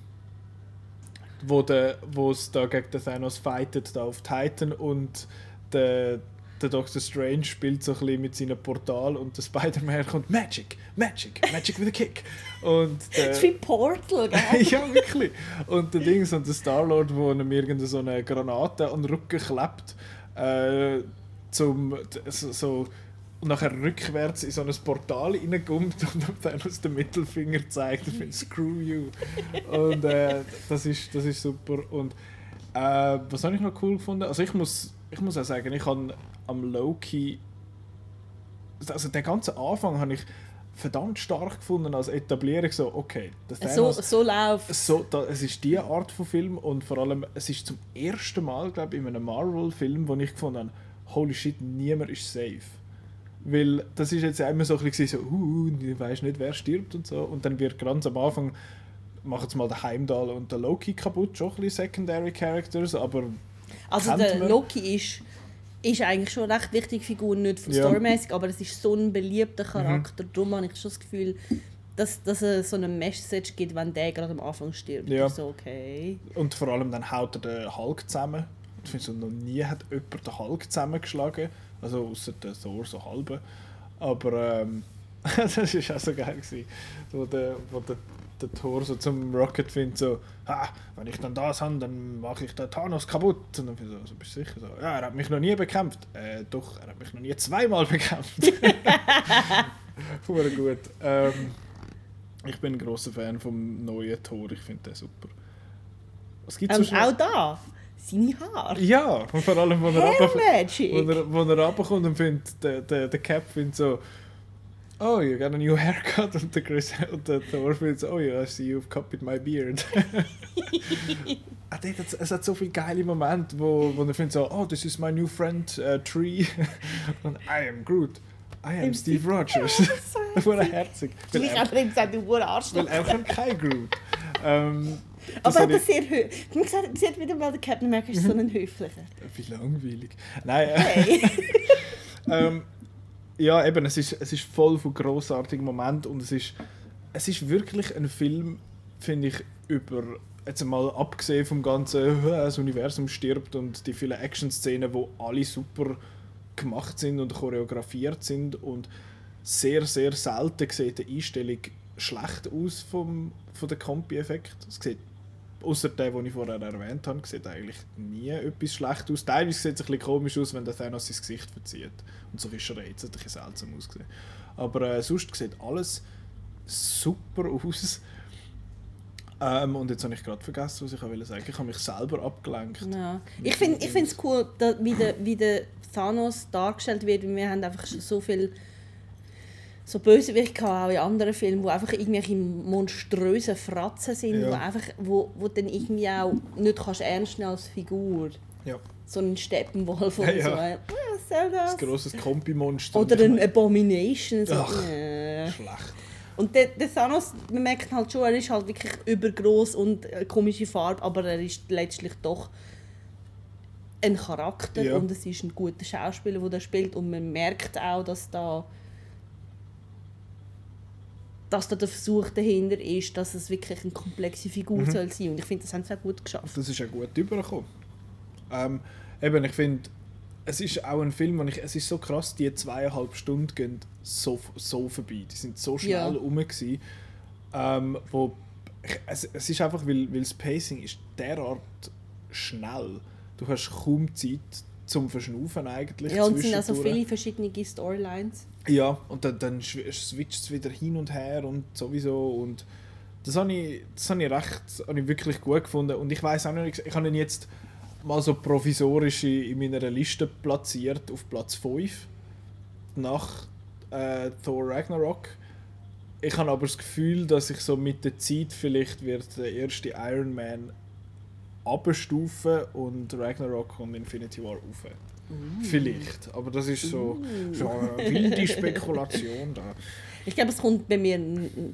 S1: wo, der, wo es da gegen den Thanos fightet, da auf Titan und der, der Doctor Strange spielt so ein bisschen mit seinem Portal und der Spider-Man kommt Magic, Magic, Magic with a Kick. Und
S2: der, das ist wie Portal,
S1: gell? ja, wirklich. Und der Dings und der Star-Lord, wo ihm irgendeine so eine Granate an den Rücken klebt, äh, zum so, so und nachher rückwärts in so ein Portal reinkommt und dann aus dem Mittelfinger zeigt, ich finde Screw you. Und äh, das, ist, das ist super. Und äh, was habe ich noch cool gefunden? Also ich muss ich muss auch sagen, ich habe am Loki, also den ganzen Anfang habe ich verdammt stark gefunden als Etablierung so okay
S2: das so, so läuft
S1: so da, es ist die Art von Film und vor allem es ist zum ersten Mal glaube ich in einem Marvel Film wo ich gefunden habe holy shit niemand ist safe. Weil das ist jetzt immer so ein bisschen so uh, ich weiß nicht wer stirbt und so. Und dann wird ganz am Anfang machen sie mal den Heimdall und der Loki kaputt schon ein bisschen Secondary Characters aber
S2: also der Loki ist, ist eigentlich schon eine recht wichtige Figur, nicht von ja. storymäßig, aber es ist so ein beliebter mhm. Charakter. Mhm. Darum habe ich schon das Gefühl, dass, dass es so eine Message gibt, wenn der gerade am Anfang stirbt. Ja. So, okay.
S1: Und vor allem dann haut er den Hulk zusammen. Ich finde, so, noch nie hat jemand den Hulk zusammengeschlagen. Also außer der Thor so halbe. Aber ähm, das war auch so geil. Gewesen, wo der, wo der der Thor so zum Rocket findet, so, ah, wenn ich dann das habe, dann mache ich den Thanos kaputt. Und dann so, so bist du sicher? So, ja, er hat mich noch nie bekämpft. Äh, doch, er hat mich noch nie zweimal bekämpft. Voll gut. Ähm, ich bin ein großer Fan vom neuen Thor, ich finde den super.
S2: Was gibt's ähm, so auch da? Seine Haare?
S1: Ja, und vor allem, wo er, runter, wo er, wo er runterkommt und findet, der, der, der Cap findet so, oh, you got a new haircut. Und der, Chris, und der Thor findet so, oh ja, I see you've copied my beard. es hat so viele geile Momente, wo, wo er findet so, oh, this is my new friend uh, Tree. und I am Groot. I am Steve, Steve Rogers. das war herzig.
S2: Ich habe ihm gesagt, du Arschloch.
S1: Weil er kann kein Groot. Ähm,
S2: aber er hat sieht sehr höflich. Man sieht wieder mal, der Captain America ist so ein höflicher.
S1: Wie langweilig. Nein. Äh, hey. ähm, ja, eben, es ist, es ist voll von grossartigen Momenten und es ist, es ist wirklich ein Film, finde ich, über, jetzt mal abgesehen vom ganzen, das Universum stirbt und die vielen Action-Szenen, wo alle super gemacht sind und choreografiert sind und sehr, sehr selten sieht die Einstellung schlecht aus vom, von der Kompi-Effekt. Es sieht Außer der, den ich vorher erwähnt habe, sieht eigentlich nie etwas schlecht aus. Teilweise sieht es ein bisschen komisch aus, wenn der Thanos sein Gesicht verzieht. Und so ist er jetzt ein bisschen seltsam ausgesehen. Aber äh, sonst sieht alles super aus. Ähm, und jetzt habe ich gerade vergessen, was ich wollte sagen. Ich habe mich selber abgelenkt.
S2: Ja. Ich finde es cool, dass, wie, der, wie der Thanos dargestellt wird. Wir haben einfach so viel so Bösewichte auch in anderen Filmen, wo einfach irgendwelche monströsen Fratzen sind, ja. wo, einfach, wo, wo dann irgendwie auch nicht kannst ernst nehmen als Figur.
S1: Ja.
S2: So ein Steppenwolf oder ja, so. Ja.
S1: Was soll das? Ein grosses Kompi-Monster.
S2: Oder ein Abomination. So.
S1: Ach, äh. Schlecht.
S2: Und der, der, Thanos, man merkt halt schon, er ist halt wirklich übergroß und eine komische Farbe, aber er ist letztlich doch ein Charakter
S1: Ja.
S2: und es ist ein guter Schauspieler, der da spielt und man merkt auch, dass da dass da der Versuch dahinter ist, dass es wirklich eine komplexe Figur
S1: Mhm.
S2: soll sein und ich finde, das haben sie auch gut geschafft.
S1: Das ist ja gut übergekommen. Ähm, eben, ich finde, es ist auch ein Film, wo ich, es ist so krass, die zweieinhalb Stunden gehen so, so vorbei. Die sind so schnell
S2: Ja.
S1: rum gewesen, ähm, wo ich, es, es ist einfach, weil, weil das Pacing ist derart schnell. Du hast kaum Zeit zum Verschnaufen eigentlich.
S2: Ja, und es sind auch so
S1: zwischendurch.
S2: viele verschiedene Storylines.
S1: Ja, und dann, dann switcht es wieder hin und her und sowieso und das habe ich, das ich recht, habe ich wirklich gut gefunden und ich weiß auch nicht, ich habe ihn jetzt mal so provisorisch in in meiner Liste platziert auf Platz 5 nach äh, Thor Ragnarok. Ich habe aber das Gefühl, dass ich so mit der Zeit vielleicht wird der erste Iron Man abstufen und Ragnarok und Infinity War rauf. Vielleicht, aber das ist so, so eine wilde Spekulation da.
S2: Ich glaube, es kommt bei mir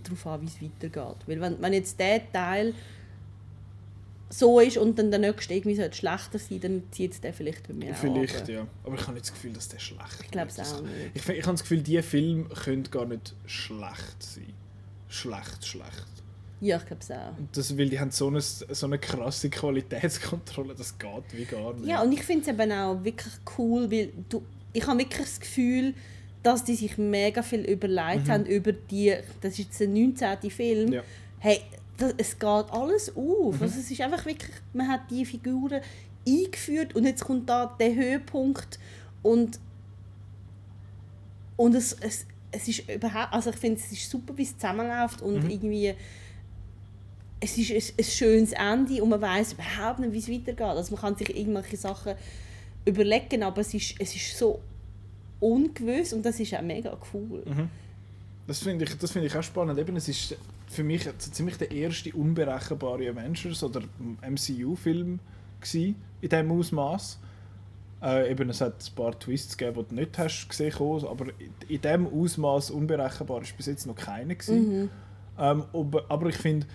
S2: darauf an, wie es weitergeht. Weil wenn, wenn jetzt der Teil so ist und dann der nächste irgendwie sollte schlechter sein, dann zieht es den vielleicht bei mir auch
S1: Vielleicht,
S2: runter.
S1: ja. Aber ich habe nicht das Gefühl, dass der schlecht
S2: Ich glaube es auch nicht.
S1: Ich, find- ich habe das Gefühl, diese Filme können gar nicht schlecht sein. Schlecht, schlecht.
S2: Ja, ich glaube es auch.
S1: Und Das, weil die haben so eine, so eine krasse Qualitätskontrolle, das geht wie gar nicht.
S2: Ja, und ich finde es eben auch wirklich cool, weil du, ich habe wirklich das Gefühl, dass die sich mega viel überlegt haben über die, das ist jetzt der 19. Film,
S1: Mhm. Ja.
S2: hey, das, es geht alles auf. Also es ist einfach wirklich, man hat die Figuren eingeführt und jetzt kommt da der Höhepunkt und und es, es, es ist überhaupt, also ich finde, es ist super, wie es zusammenläuft und irgendwie es ist ein, ein schönes Ende und man weiß überhaupt nicht, wie es weitergeht. Also man kann sich irgendwelche Sachen überlegen, aber es ist, es ist so ungewiss und das ist auch mega cool.
S1: Das finde ich, das finde ich auch spannend. Eben, es ist für mich ziemlich der erste unberechenbare Avengers oder MCU-Film in diesem Ausmaß. Äh, eben, es hat ein paar Twists gegeben, die du nicht hast gesehen hast, aber in diesem Ausmaß unberechenbar ist bis jetzt noch keiner gewesen. Ähm, aber, aber ich finde,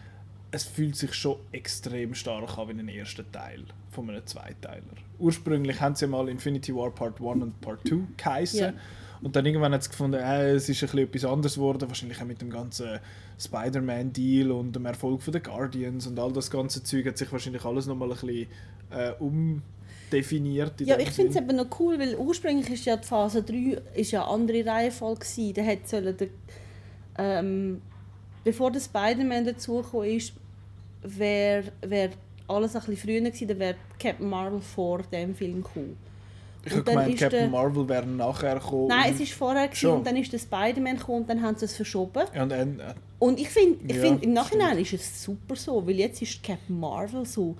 S1: es fühlt sich schon extrem stark an wie ein erster Teil von einem Zweiteiler. Ursprünglich haben sie mal Infinity War Part 1 und Part 2 geheißen.
S2: Ja.
S1: Und dann irgendwann hat es gefunden, äh, es ist ein bisschen etwas anderes geworden, wahrscheinlich auch mit dem ganzen Spider-Man-Deal und dem Erfolg von den Guardians und all das ganze Zeug hat sich wahrscheinlich alles nochmal ein bisschen äh, umdefiniert. in
S2: Ja, ich finde es eben noch cool, weil ursprünglich ist ja die Phase 3 ist ja eine andere Reihenfolge gewesen. Da hat sollen der, ähm, bevor der Spider-Man dazugekommen ist, wäre wär alles ein bisschen früher gewesen, dann wäre Captain Marvel vor dem Film gekommen.
S1: Ich habe
S2: dann
S1: gemeint, Captain
S2: der-
S1: Marvel wäre nachher gekommen.
S2: Nein, es ist vorher gewesen, und dann ist der Spider-Man gekommen und dann haben sie es verschoben.
S1: Ja, und, äh,
S2: Und ich finde, ich
S1: Ja,
S2: find, im Nachhinein ist es super so, weil jetzt ist Captain Marvel so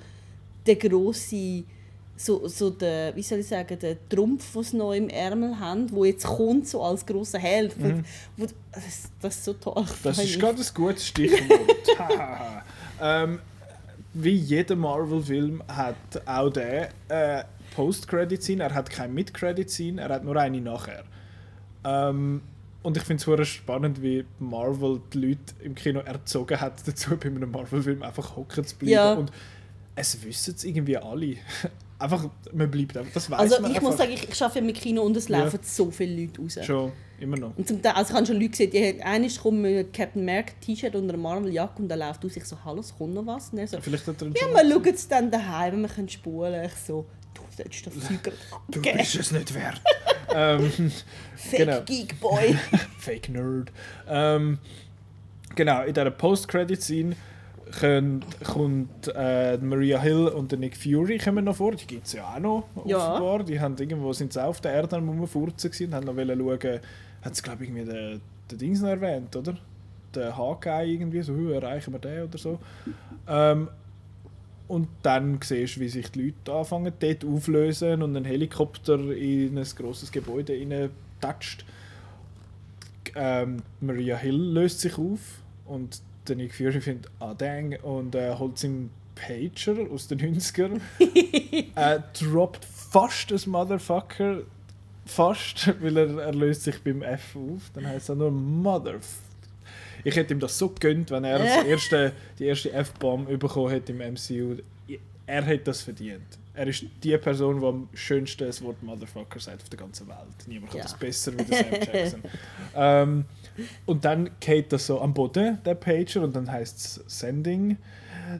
S2: der grosse, so, so der, wie soll ich sagen, der Trumpf, den sie noch im Ärmel haben, wo jetzt kommt so als grosser Held. Wo, das, das ist so toll.
S1: Mhm. Das ist gerade ein gutes Stichwort. Ähm, wie jeder Marvel-Film hat auch der äh, Post-Credit-Scene. Er hat keine Mid-Credit-Scene, er hat nur eine nachher. Ähm, und ich finde es spannend, wie Marvel die Leute im Kino erzogen hat, dazu bei einem Marvel-Film einfach hocken zu bleiben.
S2: Ja.
S1: Und es wissen es irgendwie alle. einfach, man bleibt einfach, das weiß
S2: Also ich
S1: einfach.
S2: muss sagen, ich, ich arbeite im Kino und es
S1: Ja.
S2: laufen so viele Leute raus.
S1: Schon, immer noch.
S2: Und zum Teil, also ich habe schon Leute gesehen, die einer kommt mit Captain America T-Shirt und einer Marvel-Jacke und dann läuft aus, ich so, hallo, es kommt noch was? Und er so,
S1: Vielleicht hat er
S2: ja, wir schauen es dann daheim, wir können spulen. Ich so, du solltest das Zeug
S1: Du bist es nicht wert. ähm,
S2: Fake
S1: genau.
S2: Geek Boy.
S1: Fake Nerd. Ähm, genau, in dieser Post-Credit-Scene können- kommt äh, Maria Hill und der Nick Fury kommen noch vor. Die gibt es ja auch noch,
S2: Ja.
S1: offenbar. Die haben irgendwo, sind sie auf der Erde gewesen und haben noch schauen, haben sie glaube ich irgendwie den, den Dings noch erwähnt, oder? Den Hawkeye irgendwie, so, «Hu, erreichen wir den oder so. Ähm, und dann siehst du, wie sich die Leute anfangen dort auflösen und ein Helikopter in ein grosses Gebäude tatscht. Ähm, Maria Hill löst sich auf und der Nick Fury findet «Ah, dang» und äh, holt seinen Pager aus den 90ern. äh, droppt fast das Motherfucker. Fast, weil er, er löst sich beim F auf. Dann heißt er nur Mother. Ich hätte ihm das so gegönnt, wenn er das erste, die erste F-Bomb bekommen hätte im MCU. Er hätte das verdient. Er ist die Person, die am schönsten das Wort Motherfucker sagt auf der ganzen Welt. Niemand kann
S2: Ja.
S1: das besser wie der Sam Jackson. ähm, und dann geht das so am Boden, der Pager, und dann heißt es Sending.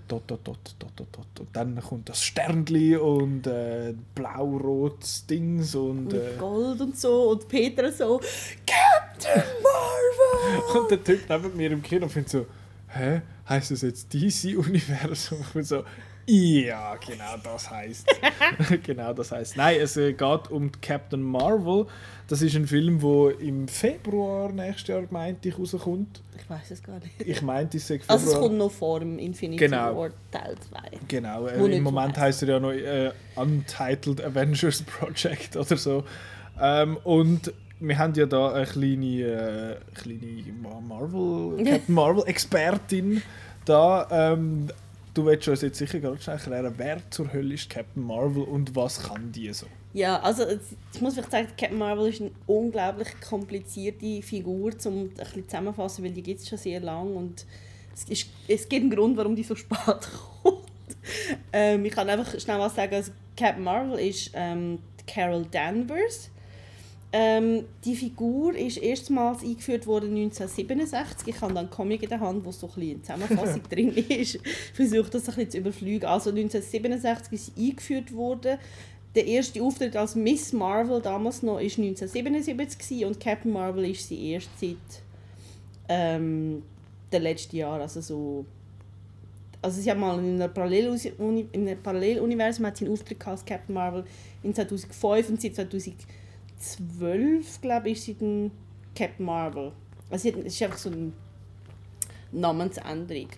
S1: Dot, dot, dot, dot, dot, dot. Und dann kommt das Sternli und äh, blau-rotes Dings und,
S2: Und
S1: äh,
S2: Gold und so. Und Peter so, Captain Marvel!
S1: und der Typ neben mir im Kino findet so, hä, heißt das jetzt DC-Universum? So, ja, genau das heißt. genau das heißt. Nein, es äh, geht um Captain Marvel. Das ist ein Film, der im Februar nächstes Jahr, meinte ich, rauskommt.
S2: Ich weiß es gar nicht.
S1: Ich meinte, es Februar.
S2: Also es kommt noch vor dem Infinity
S1: Genau.
S2: War Teil 2.
S1: Genau, äh, im Moment heißt er ja noch äh, Untitled Avengers Project oder so. Ähm, und wir haben ja da eine kleine, äh, kleine Ma- Marvel, Captain Marvel Expertin da. Ähm, du willst uns jetzt sicher schnell erklären, wer zur Hölle ist Captain Marvel und was kann die so?
S2: Ja, also ich muss vielleicht sagen, Captain Marvel ist eine unglaublich komplizierte Figur, um ein bisschen zusammenzufassen, weil die gibt es schon sehr lang und es, ist, es gibt einen Grund, warum die so spät kommt. ähm, ich kann einfach schnell was sagen. Also Captain Marvel ist ähm, Carol Danvers. Ähm, die Figur ist erstmals eingeführt worden 1967. Ich habe dann einen Comic in der Hand, wo so ein bisschen Zusammenfassung drin ist. Ich versuche das ein bisschen zu überfliegen. Also 1967 ist sie eingeführt worden. Der erste Auftritt als Miss Marvel damals noch ist 1977 gewesen und Captain Marvel ist sie erst seit ähm, den letzten Jahren, also so also sie hat mal in einem Paralleluniversum hat sie einen Auftritt als Captain Marvel in 2005 und seit 2012 glaube ich ist sie dann Captain Marvel. Also ist einfach so eine Namensänderung.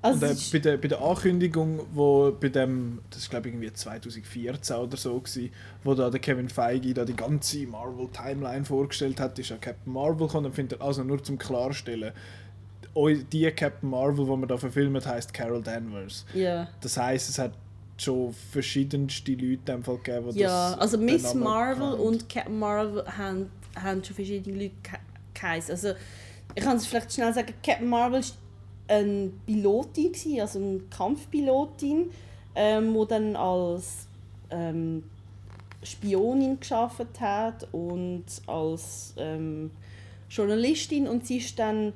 S2: Also
S1: Und, äh, bei, der, bei der Ankündigung, wo bei dem, das ist glaube ich irgendwie 2014 oder so gewesen, wo da der Kevin Feige da die ganze Marvel Timeline vorgestellt hat, ist ja Captain Marvel gekommen und findet also nur zum klarstellen, die Captain Marvel, die man da verfilmt, heißt Carol Danvers.
S2: ja.
S1: Das heißt, es hat schon verschiedenste Leute in Fall gegeben, die
S2: Ja,
S1: das,
S2: also Miss Marvel
S1: kennt.
S2: und Captain Marvel haben, haben schon verschiedene Leute ge- geheißen. Also ich kann es vielleicht schnell sagen, Captain Marvel war eine Pilotin, gewesen, also eine Kampfpilotin, ähm, die dann als ähm, Spionin geschafft hat und als ähm, Journalistin und sie ist dann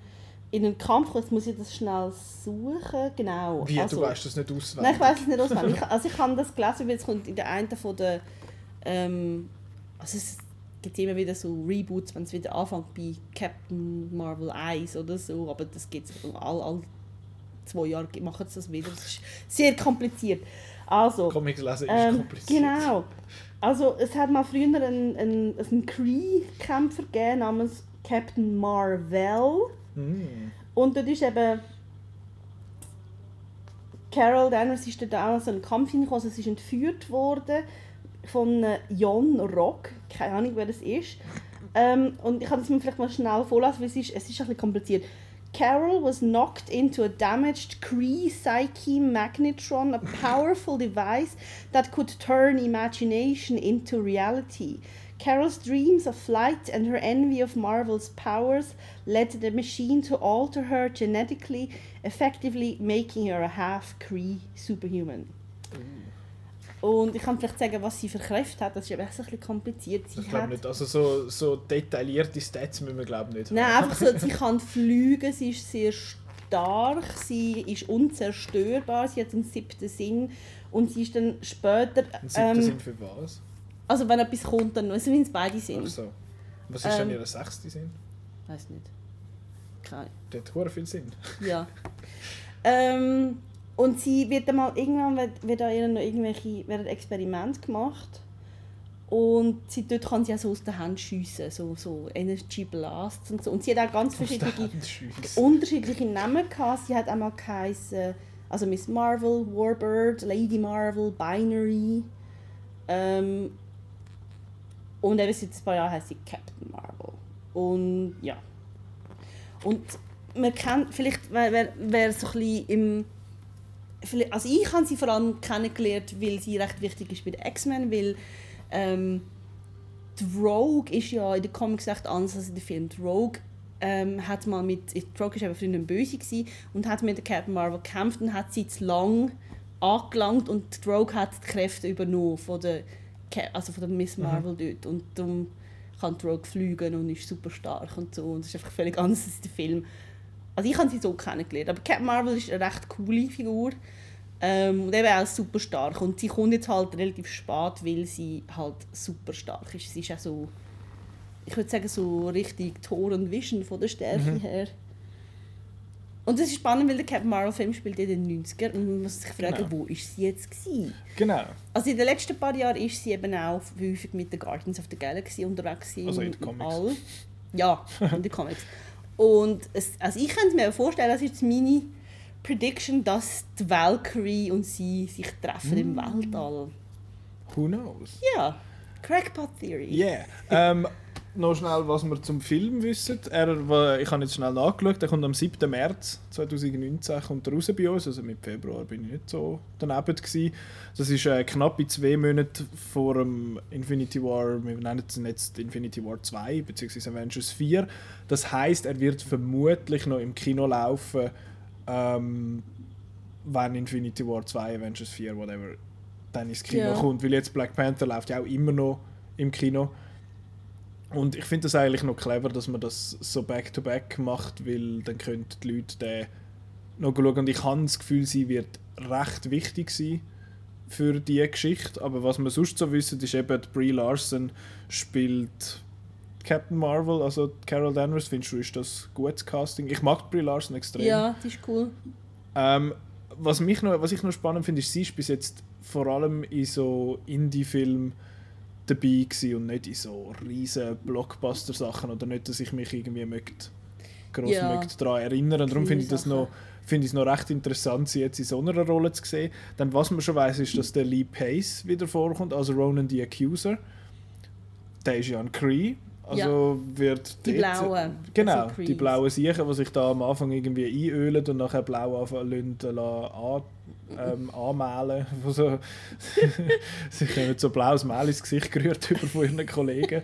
S2: in einen Kampf, jetzt muss ich das schnell suchen, genau.
S1: Wie,
S2: also,
S1: du weißt das nicht auswendig?
S2: Nein, ich weiß es nicht auswendig. Ich, also ich habe das gelesen, weil es kommt in der einen von der... Ähm, also es gibt immer wieder so Reboots, wenn es wieder anfängt bei Captain Marvel 1 oder so, aber das gibt es all, all zwei Jahre machen sie das wieder. Das ist sehr kompliziert. Also,
S1: Comics lesen ist
S2: ähm,
S1: kompliziert.
S2: genau. Also es hat mal früher einen, einen, einen Kree-Kämpfer gegeben namens Captain Marvel.
S1: Mm.
S2: Und dort ist eben Carol Danvers ist dort auch so einen Kampf hingekommen, also sie ist entführt worden von äh, Jon Rock, keine Ahnung wer das ist. Ähm, und ich kann das mir vielleicht mal schnell vorlesen, weil es ist, es ist ein bisschen kompliziert. Carol was knocked into a damaged Kree Psyche magnetron, a powerful device that could turn imagination into reality. Carol's dreams of flight and her envy of Marvel's powers led the machine to alter her genetically, effectively making her a half Kree superhuman. Und ich kann vielleicht sagen, was sie für Kräfte hat. Das ist eben echt ein bisschen kompliziert. Sie
S1: Ich glaube nicht. Also so, so detaillierte Stats müssen wir glaube nicht
S2: Nein,
S1: haben.
S2: einfach so, sie kann fliegen, sie ist sehr stark, sie ist unzerstörbar, sie hat einen siebten Sinn und sie ist dann später,
S1: Ein siebter
S2: ähm,
S1: Sinn für was?
S2: Also wenn etwas kommt, dann also wenn es beide
S1: Ach
S2: sind.
S1: so. Was ist
S2: Ähm,
S1: denn ihr sechster Sinn?
S2: Weiß nicht. Keine.
S1: Der hat hure viel Sinn.
S2: Ja. ähm, und sie wird dann mal irgendwann wird, wird da ihr noch irgendwelche werden Experimente gemacht und sie, dort kann sie auch so aus der Hand schiessen, so, so Energy Blasts und so. Und sie hat auch ganz verschiedene unterschiedliche Namen gehabt. Sie hat einmal geheißen, also Miss Marvel, Warbird, Lady Marvel, Binary. Ähm, und eben seit ein paar Jahren heißt sie Captain Marvel. Und ja. Und man kennt, vielleicht, wer, wer, so ein bisschen im... Also ich habe sie vor allem kennengelernt, weil sie recht wichtig ist bei den X-Men, weil ähm, die Rogue ist ja in den Comics recht anders als in den Filmen. Die Rogue ähm, hat mal mit, die Rogue ist eben früher Böse gewesen, und hat mit Captain Marvel gekämpft und hat sie zu lang angelangt und die Rogue hat die Kräfte übernommen von der, also von der Miss
S1: Mhm.
S2: Marvel dort. Und darum kann die Rogue fliegen und ist super stark und so. Und es ist einfach völlig anders als der Film. Also ich habe sie so kennengelernt. Aber Captain Marvel ist eine recht coole Figur. Ähm, und eben auch super stark. Und sie kommt jetzt halt relativ spät, weil sie halt super stark ist. Sie ist auch so, ich würde sagen, so richtig Thor und Vision von der Stärke her. Und es ist spannend, weil der Captain Marvel-Film spielt in den 90er und man muss sich fragen,
S1: Genau.
S2: wo ist sie jetzt gewesen?
S1: Genau.
S2: Also in den letzten paar Jahren ist sie eben auch häufig mit den Guardians of the Galaxy unterwegs gewesen.
S1: Also in den Comics.
S2: All. Ja, in den Comics. Und es, also ich könnte mir vorstellen, das ist meine Prediction, dass die Valkyrie und sie sich treffen im
S1: Mm.
S2: Weltall.
S1: Who knows?
S2: Ja, Crackpot Theory.
S1: Yeah. Ähm, noch schnell, was wir zum Film wissen. Er, ich habe jetzt schnell nachgeschaut, der kommt am 7. März 2019 kommt er raus bei uns. Also mit Februar bin ich nicht so daneben. Gewesen. Das ist äh, knappe zwei Monate vor dem Infinity War, wir nennen es jetzt Infinity War 2 bzw. Avengers 4. Das heißt, er wird vermutlich noch im Kino laufen, ähm, wenn Infinity War 2, Avengers 4, whatever, dann ins Kino
S2: Ja.
S1: kommt. Weil jetzt Black Panther läuft ja auch immer noch im Kino. Und ich finde das eigentlich noch clever, dass man das so back-to-back macht, weil dann können die Leute den noch schauen. Und ich habe das Gefühl, sie wird recht wichtig sein für die Geschichte. Aber was wir sonst so wissen, ist eben, die Brie Larson spielt Captain Marvel, also Carol Danvers. Findest du, ist das gutes Casting? Ich mag Brie Larson extrem.
S2: Ja, das ist cool.
S1: Ähm, was, mich noch, was ich noch spannend finde, ist, sie ist bis jetzt vor allem in so Indie-Filmen dabei gewesen und nicht in so riesen Blockbuster-Sachen oder nicht, dass ich mich irgendwie möchte, gross
S2: Ja.
S1: daran erinnern. Und darum finde ich das noch finde ich es noch recht interessant, sie jetzt in so einer Rolle zu sehen. Dann, was man schon weiß, ist, dass der Lee Pace wieder vorkommt, also Ronan the Accuser. Der ist ja ein Cree. Also wird
S2: Die blauen,
S1: Genau,
S2: also
S1: die blauen Siechen, die sich da am Anfang irgendwie einölen und nachher blau anfangen lassen, an, ähm, anmalen. wo So, sich haben so blaues Mehl ins Gesicht gerührt über von ihren Kollegen.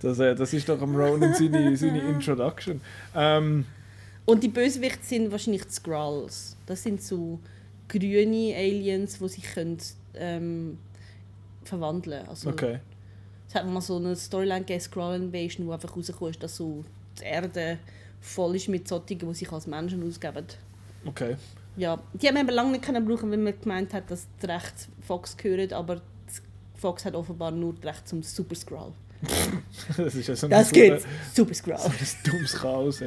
S1: Das, äh, das ist doch am Ronan seine, seine Introduction. Ähm,
S2: Und die Bösewichte sind wahrscheinlich die Skrulls. Das sind so grüne Aliens, die sich können, ähm, verwandeln können. Also,
S1: okay.
S2: Es hat mal so eine Storyline gegeben, Skrull Invasion, wo einfach rausgekommen ist, dass so die Erde voll ist mit solchen, die sich als Menschen ausgeben.
S1: Okay.
S2: Ja, die haben wir lange nicht können brauchen, weil man gemeint hat, dass die Rechte Fox gehören, aber Fox hat offenbar nur das Recht zum Super Skrull.
S1: Das ist ja so ein
S2: Das geht! Super Skrull.
S1: So ein dummes Chaos.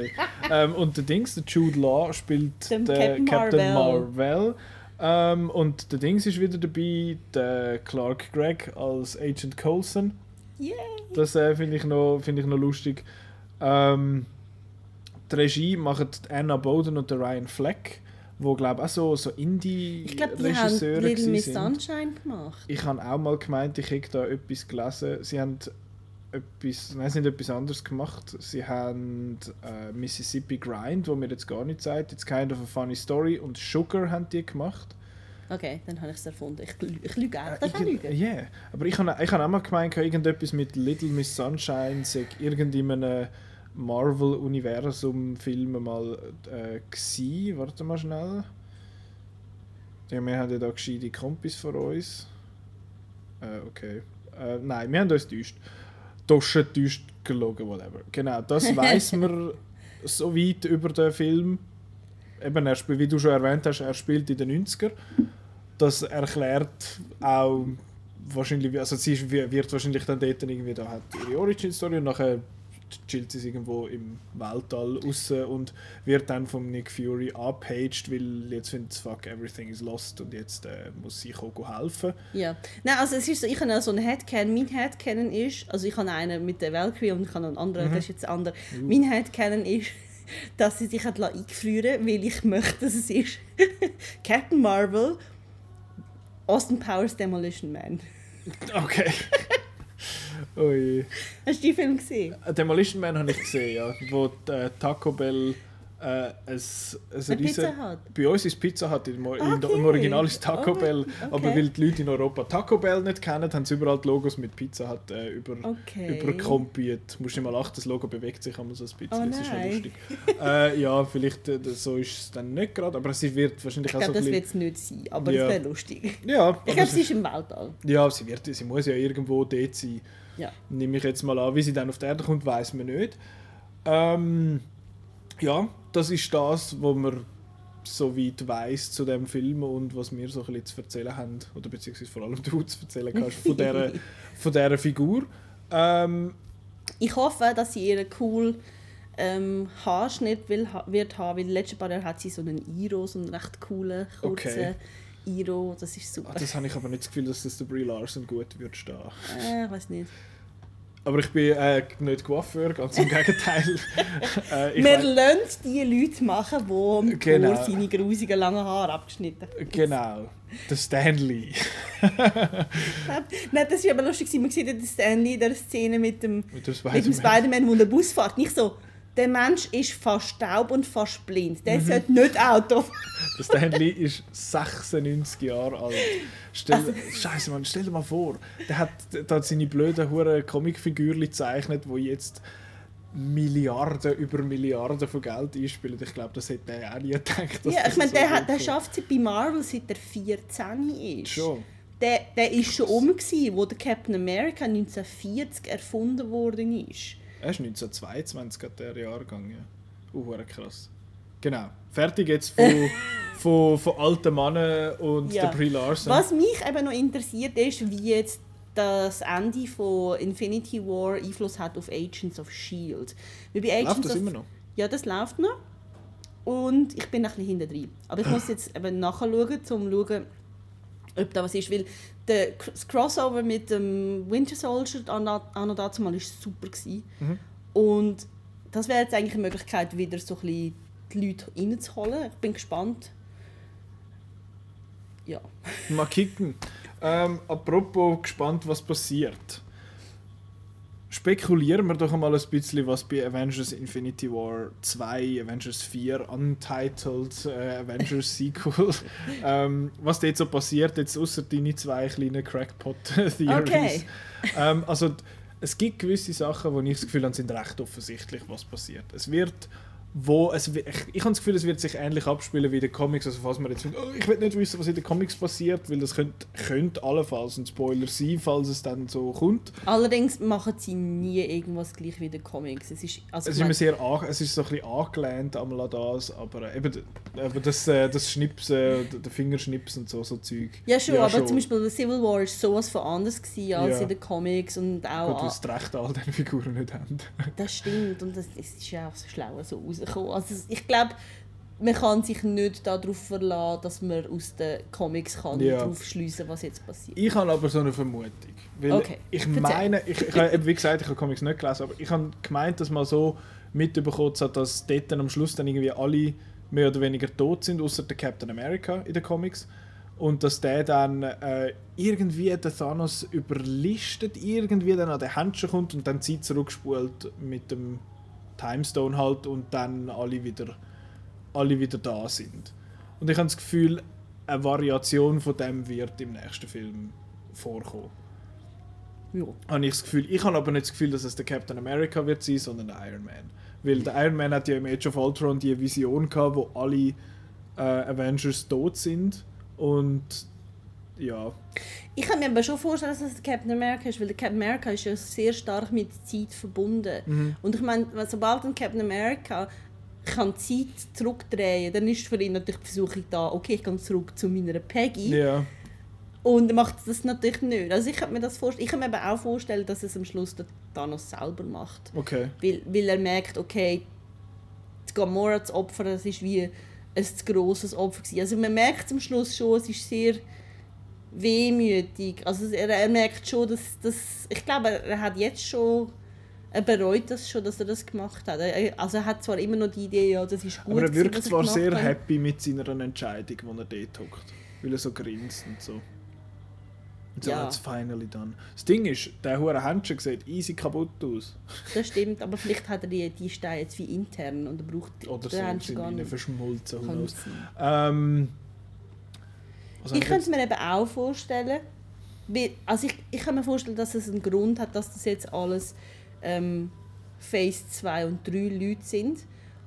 S1: Ähm, und der Dings, der Jude Law spielt
S2: Den Captain
S1: Captain
S2: Marvel.
S1: Marvel. Ähm, und der Dings ist wieder dabei, der Clark Gregg als Agent Coulson.
S2: Yay!
S1: Das äh, finde ich, noch- finde ich noch lustig. Ähm, die Regie machen Anna Bowden und der Ryan Fleck, wo glaube auch so, so
S2: Ich glaube, die haben
S1: Indie-Regisseure
S2: Little Miss. Sunshine gemacht.
S1: Ich habe auch mal gemeint, ich hätte da etwas gelesen. Sie haben etwas, nein, sie haben etwas anderes gemacht. Sie haben äh, Mississippi Grind, wo mir jetzt gar nicht sagt. It's kind of a funny story. Und Sugar haben die gemacht.
S2: Okay, dann habe ich es erfunden. Ich, ich lüge auch.
S1: Äh,
S2: Das kann
S1: irgend-
S2: lügen.
S1: yeah. aber ich habe ich hab auch mal gemeint, irgendetwas mit Little Miss Sunshine sei irgendeinem Marvel-Universum-Film mal äh, gsi. Warte mal schnell. Ja, wir haben ja da gescheite Kompis von uns. Äh, okay. Äh, nein, wir haben uns täuscht. Tosche täuscht gelogen, whatever. Genau, das weiß man so weit über den Film. Eben, er spielt, wie du schon erwähnt hast, er spielt in den 90er. Das erklärt auch wahrscheinlich, also sie wird wahrscheinlich dann dort irgendwie, da hat ihre Origin-Story und nachher chillt sie irgendwo im Weltall raus und wird dann von Nick Fury abpaged, weil jetzt findet fuck, everything is lost und jetzt äh, muss sie kommen helfen.
S2: Ja. Nein, also es ist so, ich habe auch so einen Headcanon. Mein Headcanon ist, also ich habe einen mit der Valkyrie und ich habe einen anderen, das ist jetzt ein anderer. Mein Headcanon ist, dass sie sich hat lassen einfrieren weil ich möchte, dass es ist Captain Marvel, Austin Powers Demolition Man.
S1: Okay. Ui.
S2: Hast du den Film gesehen?
S1: Demolition Man habe ich gesehen, ja. Wo äh, Taco Bell äh, ein, ein
S2: Bei
S1: riesen-? Bei uns ist Pizza Hut, im, im,
S2: Okay.
S1: im Original ist Taco
S2: Oh,
S1: Bell,
S2: okay.
S1: aber weil die Leute in Europa Taco Bell nicht kennen, haben sie überall die Logos mit Pizza Hut äh, über,
S2: Okay.
S1: überkompiert. Du musst nicht mal lachen, das Logo bewegt sich immer so ein bisschen,
S2: Oh
S1: das ist schon
S2: nein.
S1: lustig. äh, ja, vielleicht äh, so ist es dann nicht gerade, aber es wird wahrscheinlich
S2: Ich
S1: auch so
S2: glaube,
S1: ein
S2: das wird es nicht sein, aber
S1: Ja.
S2: es wäre lustig.
S1: Ja,
S2: Ich glaube,
S1: es
S2: sie ist im Weltall.
S1: Ja, sie, wird, sie muss ja irgendwo dort sein.
S2: Ja.
S1: Nehme ich jetzt mal an. Wie sie dann auf die Erde kommt, weiß man nicht. Ähm, ja, das ist das, was man so weit weiss zu dem Film und was wir so ein bisschen zu erzählen haben. Oder beziehungsweise vor allem du zu erzählen kannst von dieser, von dieser Figur. Ähm,
S2: Ich hoffe, dass sie ihren cool ähm, Haarschnitt will, wird haben, weil paar Jahren hat sie so einen Iro, so einen recht coolen, kurzen
S1: Okay.
S2: Iro. Das ist super.
S1: ah, das habe ich aber nicht das Gefühl, dass das der Brie Larson gut wird stehen.
S2: Äh, ich weiß nicht.
S1: Aber ich bin äh, nicht Coiffeur, ganz im Gegenteil. äh,
S2: Wir lassen die Leute machen, die
S1: Genau.
S2: Seine grusigen langen Haare abgeschnitten haben.
S1: Genau, der Stanley.
S2: Nein, das war aber lustig. Man sieht ja den Stanley in der Szene mit dem,
S1: Mit dem Spider-Man.
S2: Wo der Bus fährt. Nicht so, der Mensch ist fast taub und fast blind.
S1: Mhm.
S2: Der sollte nicht Auto
S1: Der Stanley ist 96 Jahre alt. Stell,
S2: Also-
S1: Scheiße, Mann, stell dir mal vor, der hat, der hat seine blöden hure Comicfigürchen gezeichnet, wo jetzt Milliarden über Milliarden von Geld einspielen. Ich glaube, das hätte er auch nie gedacht.
S2: Ja,
S1: das
S2: ich meine,
S1: so
S2: der, hat, der schafft es bei Marvel seit er 14 ist.
S1: Schon.
S2: Der, der ist schon um, gewesen, wo der Captain America 1940 erfunden worden ist.
S1: Er ist 1922 hat der Jahrgang. Ja. Uh, krass. Genau. Fertig jetzt von, von, von alten Männern und
S2: Ja.
S1: der Brie Larson.
S2: Was mich eben noch interessiert ist, wie jetzt das Ende von Infinity War Einfluss hat auf Agents of S.H.I.E.L.D. Weil bei Agents
S1: Läuft das
S2: of
S1: immer noch?
S2: Ja, das läuft noch. Und ich bin ein bisschen hinten drin. Aber ich muss jetzt eben nachschauen, um zu schauen, ob da was ist. Weil der, das Crossover mit dem Winter Soldier an und dazu mal war super. Gewesen.
S1: Mhm.
S2: Und das wäre jetzt eigentlich eine Möglichkeit, wieder so ein bisschen die Leute reinzuholen. Ich bin gespannt. Ja.
S1: Mal kicken. Ähm, apropos gespannt, was passiert. Spekulieren wir doch einmal ein bisschen, was bei Avengers Infinity War 2, Avengers 4, Untitled äh, Avengers Sequel, ähm, was dort so passiert, jetzt außer deine zwei kleinen Crackpot-Theories.
S2: Okay.
S1: Ähm, also, es gibt gewisse Sachen, wo ich das Gefühl habe, sind recht offensichtlich, was passiert. Es wird wo es, ich, ich habe das Gefühl, es wird sich ähnlich abspielen wie in den Comics. Also falls man jetzt findet, oh, ich will nicht wissen, was in den Comics passiert, weil das könnte, könnte allenfalls ein Spoiler sein, falls es dann so kommt.
S2: Allerdings machen sie nie irgendwas gleich wie in den Comics. Es ist, also
S1: Es ist, immer sehr an, es ist so ein bisschen angelehnt einmal an das, aber äh, eben, eben das, äh, das Schnipsen, d- der Fingerschnips und so, so Zeug.
S2: ja schon, aber zum Beispiel der Civil War war sowas von anders gewesen als
S1: Ja.
S2: in den Comics und
S1: Gut,
S2: auch...
S1: weil sie das Recht all diesen Figuren nicht haben.
S2: Das stimmt und das, das ist ja auch so schlau so rausgekommen. Also ich glaube, man kann sich nicht darauf verlassen, dass man aus den Comics kann
S1: Ja.
S2: darauf schliessen was jetzt passiert.
S1: Ich habe aber so eine Vermutung. Weil
S2: Okay,
S1: ich meine, ich, ich habe, eben wie gesagt, ich habe Comics nicht gelesen, aber ich habe gemeint, dass man so mitbekommen hat, dass dort dann am Schluss dann irgendwie alle mehr oder weniger tot sind, außer der Captain America in den Comics. Und dass der dann äh, irgendwie den Thanos überlistet, irgendwie dann an den Händchen kommt und dann Zeit zurückspult mit dem Timestone halt und dann alle wieder, alle wieder da sind. Und ich habe das Gefühl, eine Variation von dem wird im nächsten Film vorkommen.
S2: Ja.
S1: Habe ich das Gefühl. Ich habe aber nicht das Gefühl, dass es der Captain America wird sein, sondern der Iron Man. Weil der Iron Man hat ja im Age of Ultron die Vision gehabt, wo alle äh, Avengers tot sind und ja,
S2: Ich kann mir aber schon vorstellen, dass es Captain America ist, weil Captain America ist ja sehr stark mit Zeit verbunden.
S1: Mhm.
S2: Und ich meine, sobald ein Captain America kann Zeit zurückdrehen, dann ist für ihn natürlich die Versuchung da, okay, ich gehe zurück zu meiner Peggy.
S1: ja,
S2: Und er macht das natürlich nicht. Also ich kann mir das vorstellen. Ich kann mir aber auch vorstellen, dass es am Schluss der Thanos selber macht.
S1: okay.
S2: Weil, weil er merkt, okay, die Gamora zu opfern, das ist wie ein zu grosses Opfer gewesen. Also man merkt am Schluss schon, es ist sehr wehmütig. Also er, er merkt schon, dass, dass ich glaube, er hat jetzt schon er bereut das schon, dass er das gemacht hat. Er- Also er hat zwar immer noch die Idee, ja, das ist gut.
S1: Aber er
S2: gewesen,
S1: wirkt
S2: was
S1: zwar
S2: gemacht
S1: sehr
S2: hat.
S1: happy mit seiner Entscheidung, wo er dort hockt. Weil er so grinst und so. Und so
S2: Ja.
S1: hat's finally done. Das Ding ist, der hure Händchen sieht easy kaputt aus.
S2: Das stimmt, aber vielleicht hat er die, die Steine jetzt wie intern und er braucht
S1: Oder so
S2: den
S1: sind
S2: Händchen gar nicht.
S1: verschmolzen. Ähm, was hab
S2: Ich könnte
S1: jetzt-
S2: es mir eben auch vorstellen. Also ich, ich kann mir vorstellen, dass es einen Grund hat, dass das jetzt alles ähm, Phase 2 und 3 Leute sind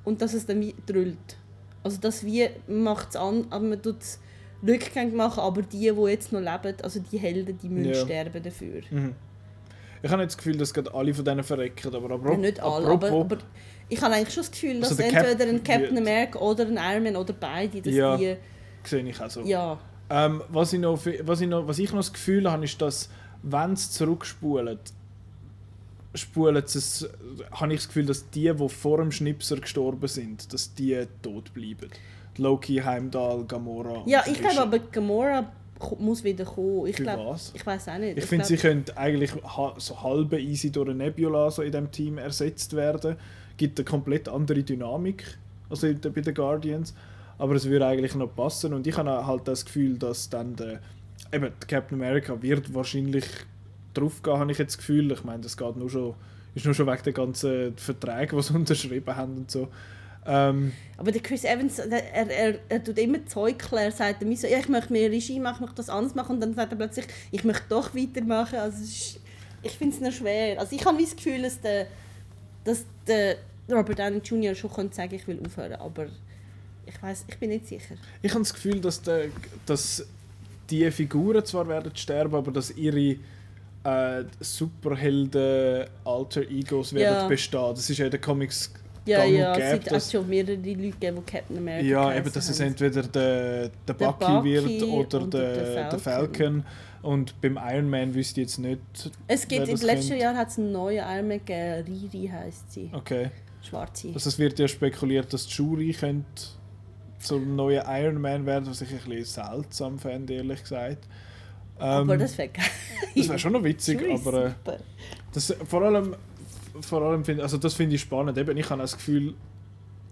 S2: und dass es dann drüllt. Also das wie macht es an, aber man tut es rückgängig machen, aber die, die jetzt noch leben, also die Helden, die müssen
S1: Ja.
S2: sterben dafür.
S1: Mhm. Ich habe nicht das Gefühl, dass gerade alle von denen verrecken, aber
S2: Ja,
S1: apropos,
S2: nicht alle, aber,
S1: apropos-
S2: aber ich habe eigentlich schon das Gefühl, dass
S1: Also der Cap
S2: entweder ein Captain
S1: wird-
S2: America oder ein Iron Man oder beide, dass
S1: Ja.
S2: die...
S1: sehe ich auch so.
S2: Ja,
S1: Ähm, was, ich noch, was, ich noch, was ich noch das Gefühl habe, ist, dass wenn es zurückspulen, spulen es, habe ich das Gefühl, dass die, die vor dem Schnipser gestorben sind, dass die tot bleiben. Loki, Heimdall, Gamora. und
S2: ja ich glaube aber Gamora muss wieder kommen. Ich
S1: Für
S2: glaube,
S1: was?
S2: ich weiß auch nicht.
S1: Ich finde,
S2: glaub-
S1: sie könnte eigentlich so halbe easy durch eine Nebula so in dem Team ersetzt werden. Gibt eine komplett andere Dynamik also bei den Guardians. Aber es würde eigentlich noch passen. Und ich habe halt das Gefühl, dass dann der, eben, Captain America wird wahrscheinlich drauf gehen, habe ich jetzt das Gefühl. Ich meine, das geht nur schon, ist nur schon wegen der ganzen Verträge, die sie unterschrieben haben und so. Ähm,
S2: Aber der Chris Evans, der, er, er, er tut immer Zeug klar. Er sagt mir so, ja, ich möchte mehr Regie machen, ich möchte das anders machen. Und dann sagt er plötzlich, ich möchte doch weitermachen. Also ist, ich finde es noch schwer. Also ich habe das Gefühl, dass der, dass der Robert Downey Jr. schon könnte sagen, ich will aufhören. Aber ich weiß, ich bin nicht sicher.
S1: Ich habe das Gefühl, dass, der, dass die Figuren zwar werden sterben, aber dass ihre äh, Superhelden Alter Egos werden
S2: Ja.
S1: bestehen. Das ist ja in den Comics
S2: Ja, ja, es hat
S1: dass,
S2: auch schon mehrere Leute gegeben, die Captain America
S1: ja, eben, dass es entweder der, der Bucky,
S2: Bucky
S1: wird oder der,
S2: der
S1: der
S2: Falcon.
S1: Und beim Iron Man wüsste ich jetzt nicht.
S2: Es gibt, im letzten. Jahr hat es einen neuen Iron Man gegeben, Riri heisst sie.
S1: Okay.
S2: Schwarze.
S1: Also es wird ja spekuliert, dass die Shuri könnte zum neuen Iron Man werden, was ich ein bisschen seltsam fände, ehrlich gesagt.
S2: aber
S1: Ähm,
S2: das wäre geil.
S1: Das wäre schon noch witzig, aber äh, das, vor allem, vor allem find, also das finde ich spannend. Eben, ich habe das Gefühl,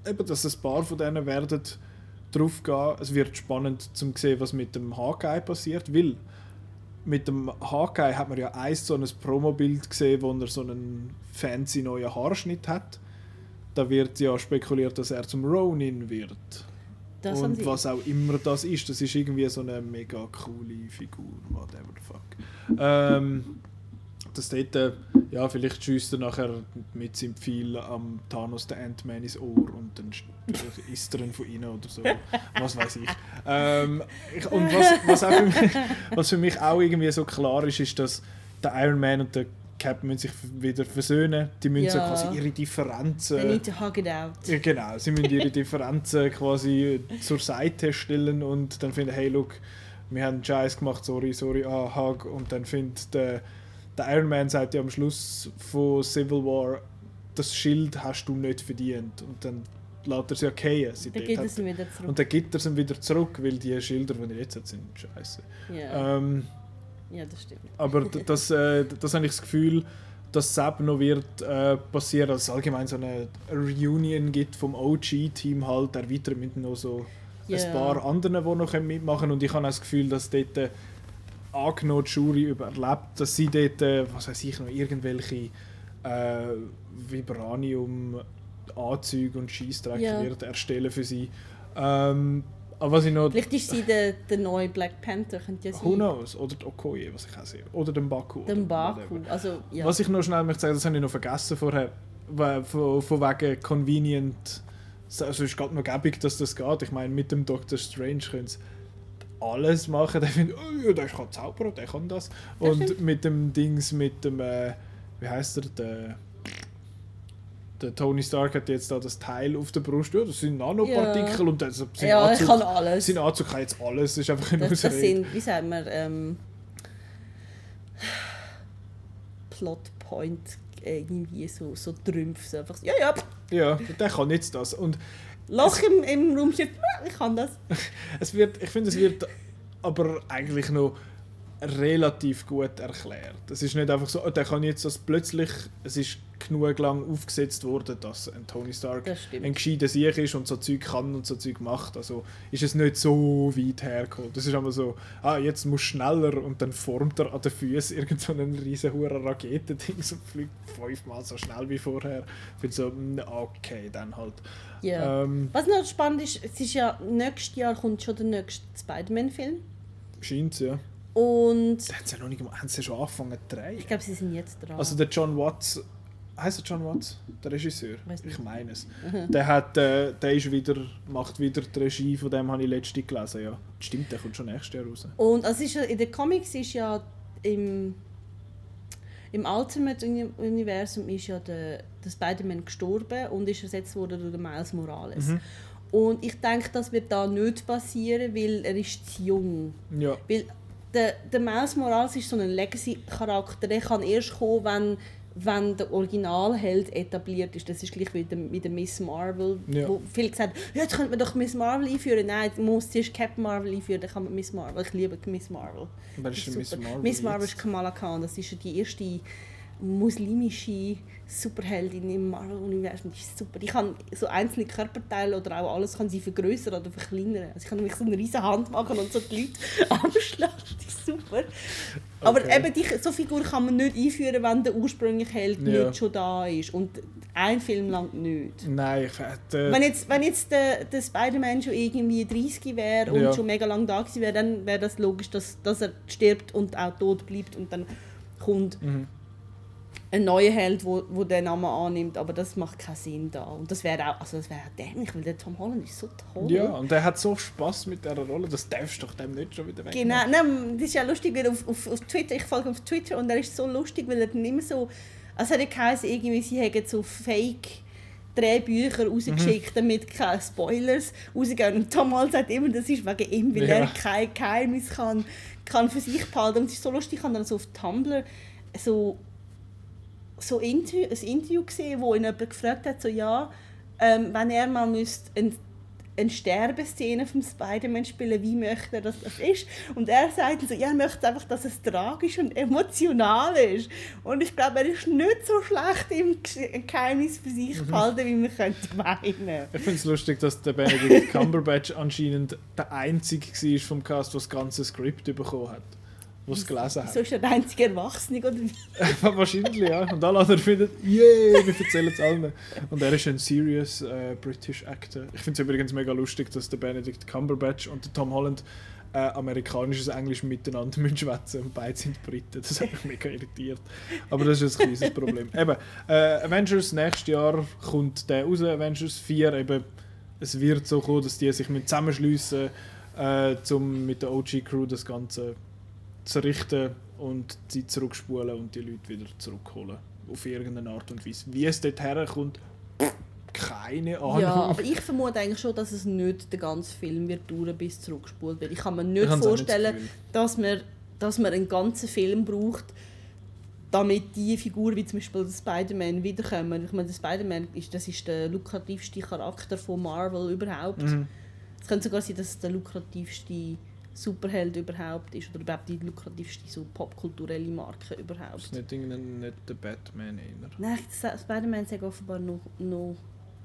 S1: eben, dass ein paar von denen werden drauf gehen. Es wird spannend zum sehen, was mit dem Hawkeye passiert, weil mit dem Hawkeye hat man ja eins so ein Promobild gesehen, wo er so einen fancy neuen Haarschnitt hat. Da wird ja spekuliert, dass er zum Ronin wird.
S2: Das
S1: Und was auch immer das ist, das ist irgendwie so eine mega coole Figur, whatever the fuck. Ähm, das dort, äh, ja, vielleicht schießt er nachher mit seinem Pfeil am Thanos den Ant-Man ins Ohr und dann isst er ihn von innen oder so. Was weiß ich. Ähm, ich und was, was, auch für mich, was für mich auch irgendwie so klar ist, ist, dass der Iron Man und der Cap müssen sich wieder versöhnen. Die müssen so
S2: Ja.
S1: quasi ihre Differenzen.
S2: They need to hug it out.
S1: Ja, genau, sie müssen ihre Differenzen quasi zur Seite stellen und dann finden, hey, look, wir haben einen Scheiß gemacht, sorry, sorry, ah, Hug. Und dann findet der, der Iron Man sagt ja am Schluss von Civil War, das Schild hast du nicht verdient. Und dann lässt er sie ja fallen. sie
S2: Dann
S1: hat.
S2: es ihm wieder zurück.
S1: Und dann gibt er sie wieder zurück, weil die Schilder, die er jetzt hat, sind scheiße.
S2: Ja.
S1: Ähm,
S2: ja, das stimmt.
S1: aber das, äh, das habe ich das Gefühl, dass es eben noch wird äh, passieren, dass es allgemein so eine Reunion gibt vom OG-Team halt, erweitert mit noch so
S2: Ja.
S1: ein paar anderen, die noch mitmachen. Und ich habe auch das Gefühl, dass dort äh, angenommen die Jury überlebt, dass sie dort, äh, was weiß ich noch, irgendwelche äh, Vibranium-Anzüge und Scheißdreck
S2: Ja.
S1: wird erstellen für sie. Ähm, aber was ich noch...
S2: Vielleicht ist sie der, der neue Black Panther, könnte ja
S1: Who
S2: sein.
S1: knows? Oder die Okoye, was ich auch sehe. Oder den Baku.
S2: Den Baku. Also, ja.
S1: Was ich noch schnell möchte sagen, das habe ich noch vergessen vorher, weil- von, von wegen convenient, also es ist gerade noch gäbig, dass das geht. Ich meine, mit dem Doctor Strange können sie alles machen. Der findet, oh ja, der kann zaubern, der kann das.
S2: Das
S1: Und
S2: stimmt.
S1: mit dem Dings, mit dem, äh, wie heißt er, der, der Tony Stark hat jetzt da das Teil auf der Brust, ja, das sind Nanopartikel und das, sein,
S2: ja,
S1: Anzug,
S2: kann alles.
S1: sein Anzug kann jetzt alles, das ist einfach eine
S2: Das, das sind, wie sagt man, ähm, Plotpoint irgendwie so, so Trümpfe. So einfach, so, ja, ja,
S1: Ja, der kann jetzt das. Und
S2: Loch im, im Raumschiff, ich kann das.
S1: Es wird, ich finde, es wird aber eigentlich noch relativ gut erklärt. Es ist nicht einfach so, oh, der kann jetzt das plötzlich, es ist genug lang aufgesetzt worden, dass ein Tony Stark ein gescheiter Sieg ist und so Zeug kann und so Zeug macht. Also ist es nicht so weit hergekommen. Das ist aber so, ah, jetzt muss schneller und dann formt er an den Füßen irgend so riesen hohen Raketendings und fliegt fünfmal so schnell wie vorher. Ich bin so, mm, okay, dann halt.
S2: Ja.
S1: Ähm,
S2: Was noch spannend ist, es ist ja, nächstes Jahr kommt schon der nächste Spider-Man-Film.
S1: scheint's, ja.
S2: Und
S1: Da haben sie ja noch nicht haben sie schon angefangen zu drehen.
S2: ich glaube, sie sind jetzt dran.
S1: Also der John Watts, heißt er John Watts, der Regisseur?
S2: Nicht.
S1: Ich meine es. Der hat, äh, der ist wieder, macht wieder die Regie, von dem habe ich letztens gelesen, ja. Stimmt, der kommt schon nächstes Jahr raus.
S2: Und also ist ja, in den Comics ist ja im, im Ultimate-Universum ist ja der, der Spider-Man gestorben und ist ersetzt worden durch den Miles Morales.
S1: Mhm.
S2: Und ich denke, das wird da nicht passieren, weil er ist zu jung.
S1: Ja,
S2: Weil der, der Miles Morales ist so ein Legacy-Charakter. Der kann erst kommen, wenn, wenn der Originalheld etabliert ist. Das ist gleich wie wie der Miss Marvel.
S1: Ja.
S2: Wo viele gesagt haben, jetzt könnte man doch Miss Marvel einführen. Nein, muss zuerst Captain Marvel einführen, dann kann man Miss Marvel. Ich liebe Miss Marvel.
S1: wer ist denn Miss. Marvel?
S2: Miss Marvel
S1: jetzt?
S2: ist Kamala Khan. Das ist die erste muslimische Superheldin im Marvel-Universum. Die ist super. Die kann so einzelne Körperteile oder auch alles kann sie vergrößern oder verkleinern. Also ich kann nämlich so eine riesige Hand machen und so die Leute abschlagen. Die ist super. Aber
S1: Okay.
S2: eben die, so Figur kann man nicht einführen, wenn der ursprüngliche Held
S1: Ja.
S2: nicht schon da ist. Und ein Film lang nicht.
S1: Nein, ich äh,
S2: Wenn jetzt, wenn jetzt der, der Spider-Man schon irgendwie 30 wäre und
S1: Ja.
S2: schon mega lang da gewesen wäre, dann wäre das logisch, dass, dass er stirbt und auch tot bleibt und dann kommt
S1: Mhm.
S2: Ein neuer Held, wo, wo den Namen annimmt, aber das macht keinen Sinn da. Und das wäre auch, also das wäre dämlich, weil der Tom Holland ist so toll.
S1: Ja, und der hat so Spaß mit dieser Rolle, das darfst du doch dem nicht schon wieder weg.
S2: Genau, nein, das ist ja lustig, weil auf, auf, auf Twitter, ich folge auf Twitter und er ist so lustig, weil er dann immer so, also hat ja geheißen, irgendwie, sie haben so Fake Drehbücher rausgeschickt, damit keine Spoilers rausgehen. Und Tom Holland sagt immer, das ist wegen ihm, weil
S1: Ja.
S2: er kein Geheimnis kann, kann für sich behalten. Und es ist so lustig, ich habe dann so auf Tumblr so, so Interview, ein Interview gesehen, wo ihn jemand gefragt hat, so ja, ähm, wenn er mal müsste ein eine Sterbeszene vom Spider-Man spielen, wie möchte er, dass das ist. Und er sagt so, ja, er möchte einfach, dass es tragisch und emotional ist. Und ich glaube, er ist nicht so schlecht im Ge- Geheimnis für sich behalten, wie man könnte meinen.
S1: Ich finde es lustig, dass der Benedict Cumberbatch anscheinend der Einzige war vom Cast, der das ganze Skript bekommen hat. Der es gelesen
S2: So
S1: hat.
S2: ist er der einzige Erwachsene, oder wie?
S1: Wahrscheinlich, ja. Und alle anderen finden, yay, wir erzählen es allen. Und er ist ein serious äh, British Actor. Ich finde es übrigens mega lustig, dass der Benedict Cumberbatch und der Tom Holland äh, amerikanisches Englisch miteinander müssen schwätzen und beide sind Briten. Das hat mich mega irritiert. Aber das ist ein kleines Problem. Eben, äh, Avengers nächstes Jahr kommt der raus, Avengers 4. Eben, es wird so kommen, dass die sich mit zusammenschliessen äh, um mit der OG-Crew das Ganze zu richten und Zeit zurückspulen und die Leute wieder zurückholen. Auf irgendeine Art und Weise. Wie es dort herkommt, keine Ahnung.
S2: Ja, aber ich vermute eigentlich schon, dass es nicht den ganzen Film wird dauern, bis zurückgespult wird. Ich kann mir nicht
S1: nicht das
S2: vorstellen,
S1: Gefühl.
S2: dass man, dass man einen ganzen Film braucht, damit die Figur wie zum Beispiel der Spider-Man wiederkommen. Ich meine, der Spider-Man ist, das ist der lukrativste Charakter von Marvel überhaupt.
S1: Mhm.
S2: Es könnte sogar sein, dass es der lukrativste Superheld überhaupt ist oder überhaupt die lukrativste so popkulturelle Marke überhaupt.
S1: Ist nicht nicht der Batman eher.
S2: Nein, das- Spider-Man ist offenbar noch, noch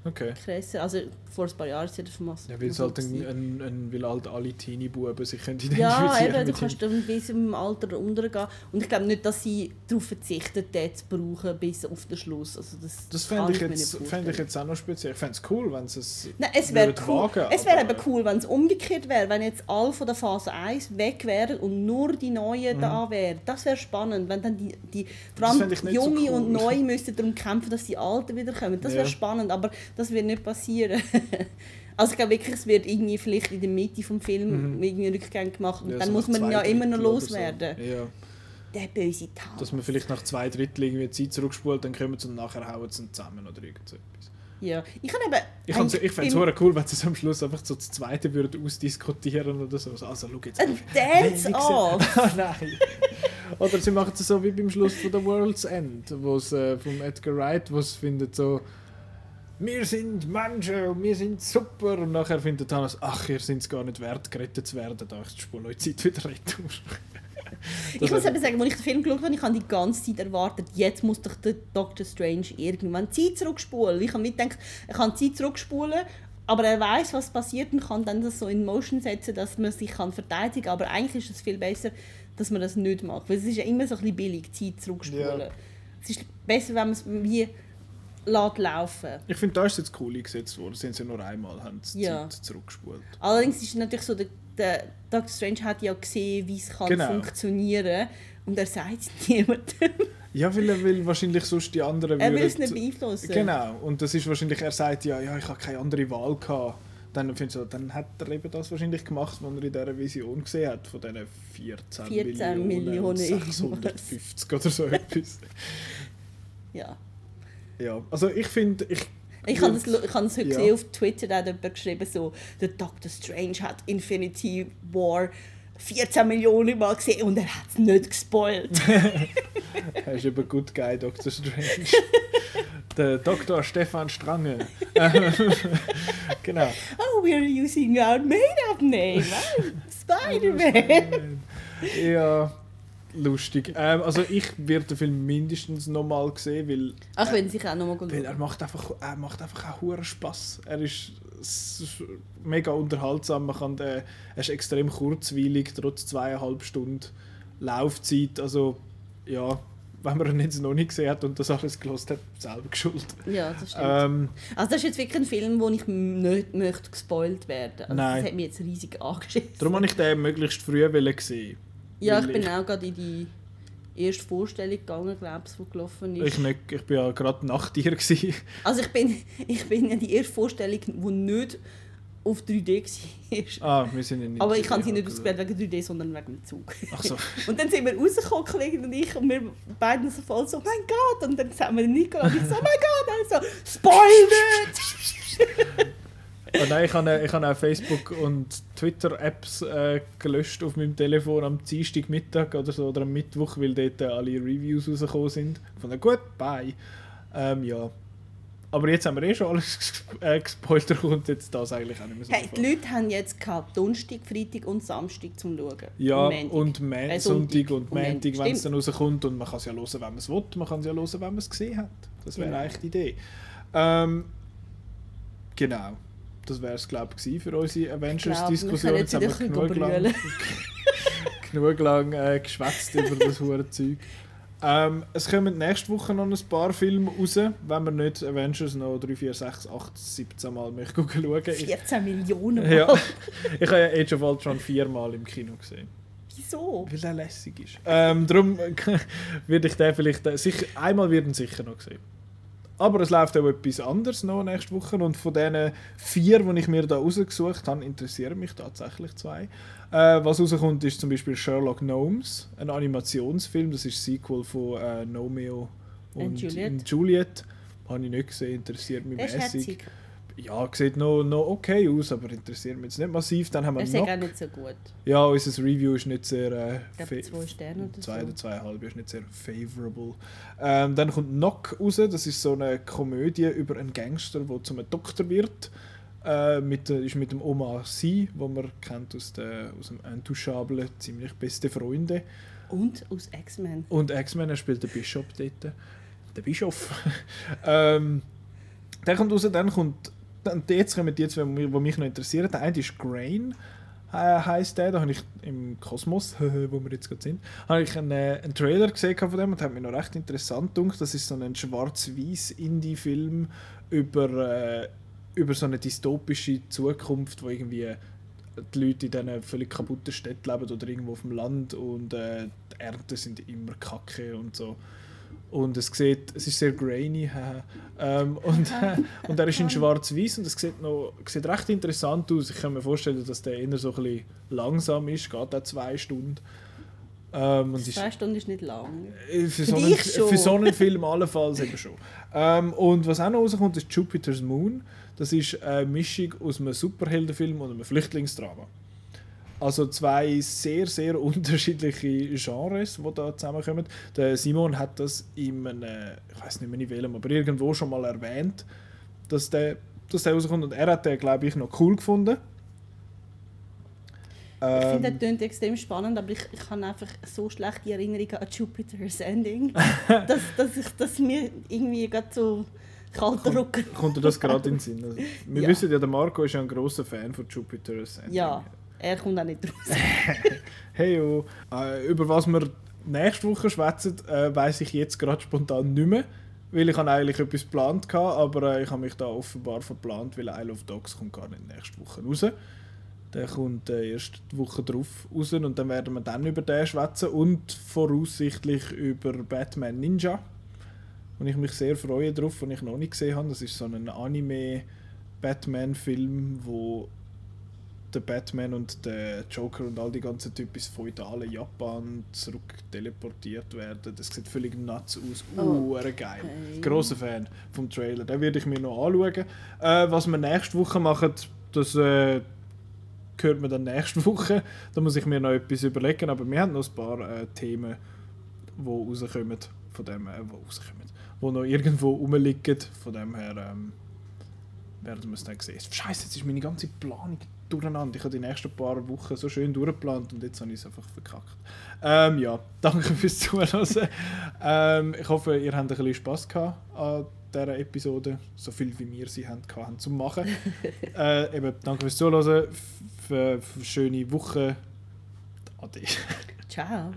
S1: Okay.
S2: krasser. Also vor ein paar Jahren ist er von Mass.
S1: Ja, weil es halt ein, ein, ein, weil halt alle Teenie-Buben sich können
S2: Ja,
S1: identifizieren
S2: eben, du kannst dann bis im Alter untergehen. Und ich glaube nicht, dass sie darauf verzichten, den zu brauchen bis auf den Schluss. Also das
S1: Das fände ich, jetzt, fände ich jetzt auch noch speziell. Ich fände es cool, wenn sie es.
S2: Nein, es wäre cool.
S1: wagen,
S2: es wäre eben cool, wenn es umgekehrt wäre, wenn jetzt alle von der Phase 1 weg wären und nur die Neuen da wären. Das wäre spannend, wenn dann die, die vor
S1: Mhm.
S2: Allem
S1: nicht so
S2: Junge und
S1: cool.
S2: Neue müssten darum kämpfen, dass die Alten wiederkommen. Das wäre
S1: Ja.
S2: spannend, aber das wird nicht passieren. also ich glaube wirklich, es wird irgendwie vielleicht in der Mitte vom Film irgendwie Rückgänge gemacht und
S1: Mhm. Ja,
S2: dann
S1: so
S2: muss man ja immer noch
S1: oder so.
S2: loswerden.
S1: Ja,
S2: Der böse Tanz.
S1: dass man vielleicht nach zwei Drittel irgendwie Zeit zurückspult, dann kommen sie und nachher hauen sie zusammen oder irgend so etwas.
S2: Ja, ich kann eben...
S1: Ich, kann's- ich fände es cool, wenn sie es am Schluss einfach so das Zweite würden ausdiskutieren oder so. Also, schau jetzt.
S2: Ein
S1: auf.
S2: Dance
S1: Wie- wie
S2: off!
S1: sieht- Ah, Nein. Oder sie machen es so wie beim Schluss von The World's End, wo es äh, vom Edgar Wright, wo es findet so wir sind Menschen und wir sind super. Und nachher findet Thanos, ach, ihr seid es gar nicht wert, gerettet zu werden. Da ich spule eure Zeit wieder retour.
S2: ich muss eben sagen, als ich den Film geschaut habe, ich habe die ganze Zeit erwartet, jetzt muss doch der Doctor Strange irgendwann die Zeit zurückspulen. Ich habe mir gedacht, er kann die Zeit zurückspulen, aber er weiß, was passiert und kann dann das so in Motion setzen, dass man sich kann verteidigen kann. Aber eigentlich ist es viel besser, dass man das nicht macht. Weil es ist ja immer so ein bisschen billig, die Zeit zurückspulen.
S1: Ja.
S2: Es ist besser, wenn man es wie lässt laufen
S1: Ich finde, da ist jetzt cool eingesetzt worden. Sie haben es ja nur einmal haben
S2: Ja.
S1: Zeit zurückgespult.
S2: Allerdings ist es natürlich so, der, der Doctor Strange hat ja gesehen, wie es kann
S1: Genau.
S2: funktionieren und er sagt es niemandem.
S1: Ja, weil er will wahrscheinlich sonst die anderen
S2: er will es nicht beeinflussen.
S1: Genau, und das ist wahrscheinlich, er sagt ja, ja, ich habe keine andere Wahl gehabt. Dann, finde ich so, dann hat er eben das wahrscheinlich gemacht, was er in dieser Vision gesehen hat, von diesen 14,
S2: 14
S1: Millionen,
S2: Millionen
S1: und
S2: irgendwas.
S1: 650 oder so etwas.
S2: Ja.
S1: Ja, also ich finde, ich...
S2: Ich habe das heute
S1: Ja.
S2: gesehen, auf Twitter da hat jemand geschrieben, so, der Doctor Strange hat Infinity War 14 Millionen Mal gesehen und er hat es nicht gespoilt.
S1: Er ist eben Good Guy, Dr. Strange. Der Dr. Stefan Strange. Genau.
S2: oh, we're using our made-up name. Oh, Spider-Man.
S1: Ja, lustig. Ähm, also ich werde den Film mindestens nochmal sehen, weil
S2: Ach, wenn sich auch nochmal
S1: Weil er
S2: schauen.
S1: macht einfach, er macht einfach auch hohen Spaß. Er ist mega unterhaltsam. Man kann den, er ist extrem kurzweilig, trotz zweieinhalb Stunden Laufzeit. Also ja, wenn man ihn jetzt noch nicht gesehen hat und das alles gelost hat, selber geschuld.
S2: Ja, das stimmt.
S1: Ähm,
S2: Also das ist jetzt wirklich ein Film, wo ich nicht möchte gespoilt werden. Also
S1: Nein.
S2: Das hat mich jetzt riesig angeschissen.
S1: darum habe ich den möglichst früh sehen.
S2: Ja, ich bin auch gerade in die erste Vorstellung gegangen, glaube ich, die gelaufen ist.
S1: Ich, nicht, ich bin ja gerade nach dir gewesen.
S2: Also ich bin, ich bin in die erste Vorstellung, die nicht auf 3D war.
S1: Ah, wir sind ja nicht.
S2: Aber ich habe sie nicht ausgewählt wegen 3D, sondern wegen dem Zug.
S1: Ach so.
S2: Und dann sind wir rausgekommen, Kollegen und ich, und wir beiden so voll so, mein Gott! Und dann sehen wir den Nicola und ich so, oh mein Gott! Und so, spoil nicht!
S1: Oh nein, ich habe, ich habe auch Facebook und Twitter-Apps äh, gelöscht auf meinem Telefon am Dienstagmittag oder so oder am Mittwoch, weil dort äh, alle Reviews rausgekommen sind. Von der gut, bye. Ähm, ja. Aber jetzt haben wir eh schon alles äh, da kommt jetzt das eigentlich auch nicht mehr so
S2: Hey, die Leute haben jetzt gehabt, Donnerstag, Freitag und Samstag zum Schauen.
S1: Ja, und Ma
S2: Äh,
S1: Sonntag und
S2: und
S1: Montag, wenn es dann rauskommt. Und man kann es ja hören, wenn man es will. Man kann es ja hören, wenn man es gesehen hat. Das wäre
S2: Genau.
S1: eigentlich die Idee. Ähm, genau. Das wäre es, glaube ich, für unsere Avengers-Diskussion. Jetzt haben wir genug lang, genug lang äh, geschwätzt über das hure Zeug. Ähm, es kommen nächste Woche noch ein paar Filme raus, wenn wir nicht Avengers noch 3, 4, 6, 8, 17 Mal möchten schauen. Ich,
S2: 14 Millionen Mal.
S1: ja, ich habe ja Age of Ultron viermal im Kino gesehen.
S2: Wieso?
S1: Weil er lässig ist. Ähm, darum würde ich den vielleicht äh, sicher, einmal werden sicher noch sehen. Aber es läuft auch etwas anderes noch nächste Woche und von diesen vier, die ich mir da rausgesucht habe, interessieren mich tatsächlich zwei. Äh, was rauskommt, ist zum Beispiel Sherlock Gnomes, ein Animationsfilm. Das ist ein Sequel von äh, Romeo und
S2: And Juliet.
S1: und Juliet. Habe ich nicht gesehen, interessiert mich mäßig. Ja, sieht noch, noch okay aus, aber interessiert mich jetzt nicht massiv. Dann haben wir
S2: Er ist auch nicht so gut.
S1: ja, unser Review ist nicht sehr. Äh,
S2: Ich glaube, zwei Sterne oder
S1: Zwei
S2: so.
S1: oder zweieinhalb ist nicht sehr favorable. Ähm, dann kommt Knock raus. Das ist so eine Komödie über einen Gangster, der zum Doktor wird. Äh, mit, äh, ist mit dem Omar Sy, wo man kennt aus, der, aus dem Intouchable, ziemlich beste Freunde.
S2: Und aus X-Men.
S1: Und X-Men, er spielt den Bishop dort. Der Bischof. ähm, der kommt raus, dann kommt. Dann, jetzt kommen die zwei, die mich, noch interessieren. Der eine ist Grain, äh, heisst der. Da habe ich im Kosmos, wo wir jetzt gerade sind, habe ich einen, äh, einen Trailer gesehen von dem und hat mich noch recht interessant gedacht. Das ist so ein schwarz-weiß Indie-Film über, äh, über so eine dystopische Zukunft, wo irgendwie die Leute in diesen völlig kaputten Städten leben oder irgendwo auf dem Land und äh, die Ernten sind immer kacke und so. Und es sieht, es ist sehr grainy. ähm, und, äh, und er ist in schwarz-weiß und es sieht, noch, sieht recht interessant aus. Ich kann mir vorstellen, dass der eher so ein bisschen langsam ist, geht auch zwei Stunden. Ähm, und ist,
S2: Zwei Stunden ist nicht lang.
S1: äh, für, so einen, für so einen Film allenfalls eben schon. Ähm, und was auch noch rauskommt, ist Jupiter's Moon. Das ist eine Mischung aus einem Superheldenfilm und einem Flüchtlingsdrama. Also zwei sehr, sehr unterschiedliche Genres, die da zusammenkommen. Der Simon hat das in einem, ich weiß nicht mehr in welchem, aber irgendwo schon mal erwähnt. dass der, dass der rauskommt. Und er hat den, glaube ich, noch cool gefunden.
S2: Ich finde, das
S1: Ähm,
S2: klingt extrem spannend, aber ich, ich habe einfach so schlechte Erinnerungen an Jupiter's Ending, dass, dass, ich, dass mir irgendwie gerade so kalter Rücken...
S1: kommt dir das gerade in den Sinn? Also, wir
S2: Ja.
S1: wissen ja, der Marco ist ja ein großer Fan von Jupiter Ascending.
S2: Ja, er kommt auch nicht raus.
S1: Hey, oh. äh, über was wir nächste Woche schwätzen, äh, weiß ich jetzt gerade spontan nicht mehr. Weil ich eigentlich etwas geplant hatte, aber äh, ich habe mich da offenbar verplant, weil Isle of Dogs kommt gar nicht nächste Woche raus. Der kommt äh, erst die Woche drauf raus und dann werden wir dann über den schwätzen und voraussichtlich über Batman Ninja. Und ich mich sehr freue darauf, und ich noch nicht gesehen habe. Das ist so ein Anime-Batman-Film, wo der Batman und der Joker und all die ganzen Typen ins feudale Japan zurück teleportiert werden. Das sieht völlig nuts aus.
S2: Oh,
S1: Uh, geil.
S2: okay.
S1: Grosser Fan vom Trailer. Den werde ich mir noch anschauen. Äh, was wir nächste Woche machen, das äh, hört man dann nächste Woche. Da muss ich mir noch etwas überlegen. Aber wir haben noch ein paar äh, Themen, die rauskommen. Von dem, äh, wo rauskommen. Die noch irgendwo rumliegen. Von dem her ähm, werden wir es dann sehen. Scheiße, jetzt ist meine ganze Planung durcheinander. Ich habe die nächsten paar Wochen so schön durchgeplant und jetzt habe ich es einfach verkackt. Ähm, ja, danke fürs Zuhören. ähm, ich hoffe, ihr habt ein bisschen Spass gehabt an dieser Episode. So viel wie wir sie haben, hatten zum Machen. äh, eben, danke fürs Zuhören. Für, für schöne Woche. Ade.
S2: Ciao.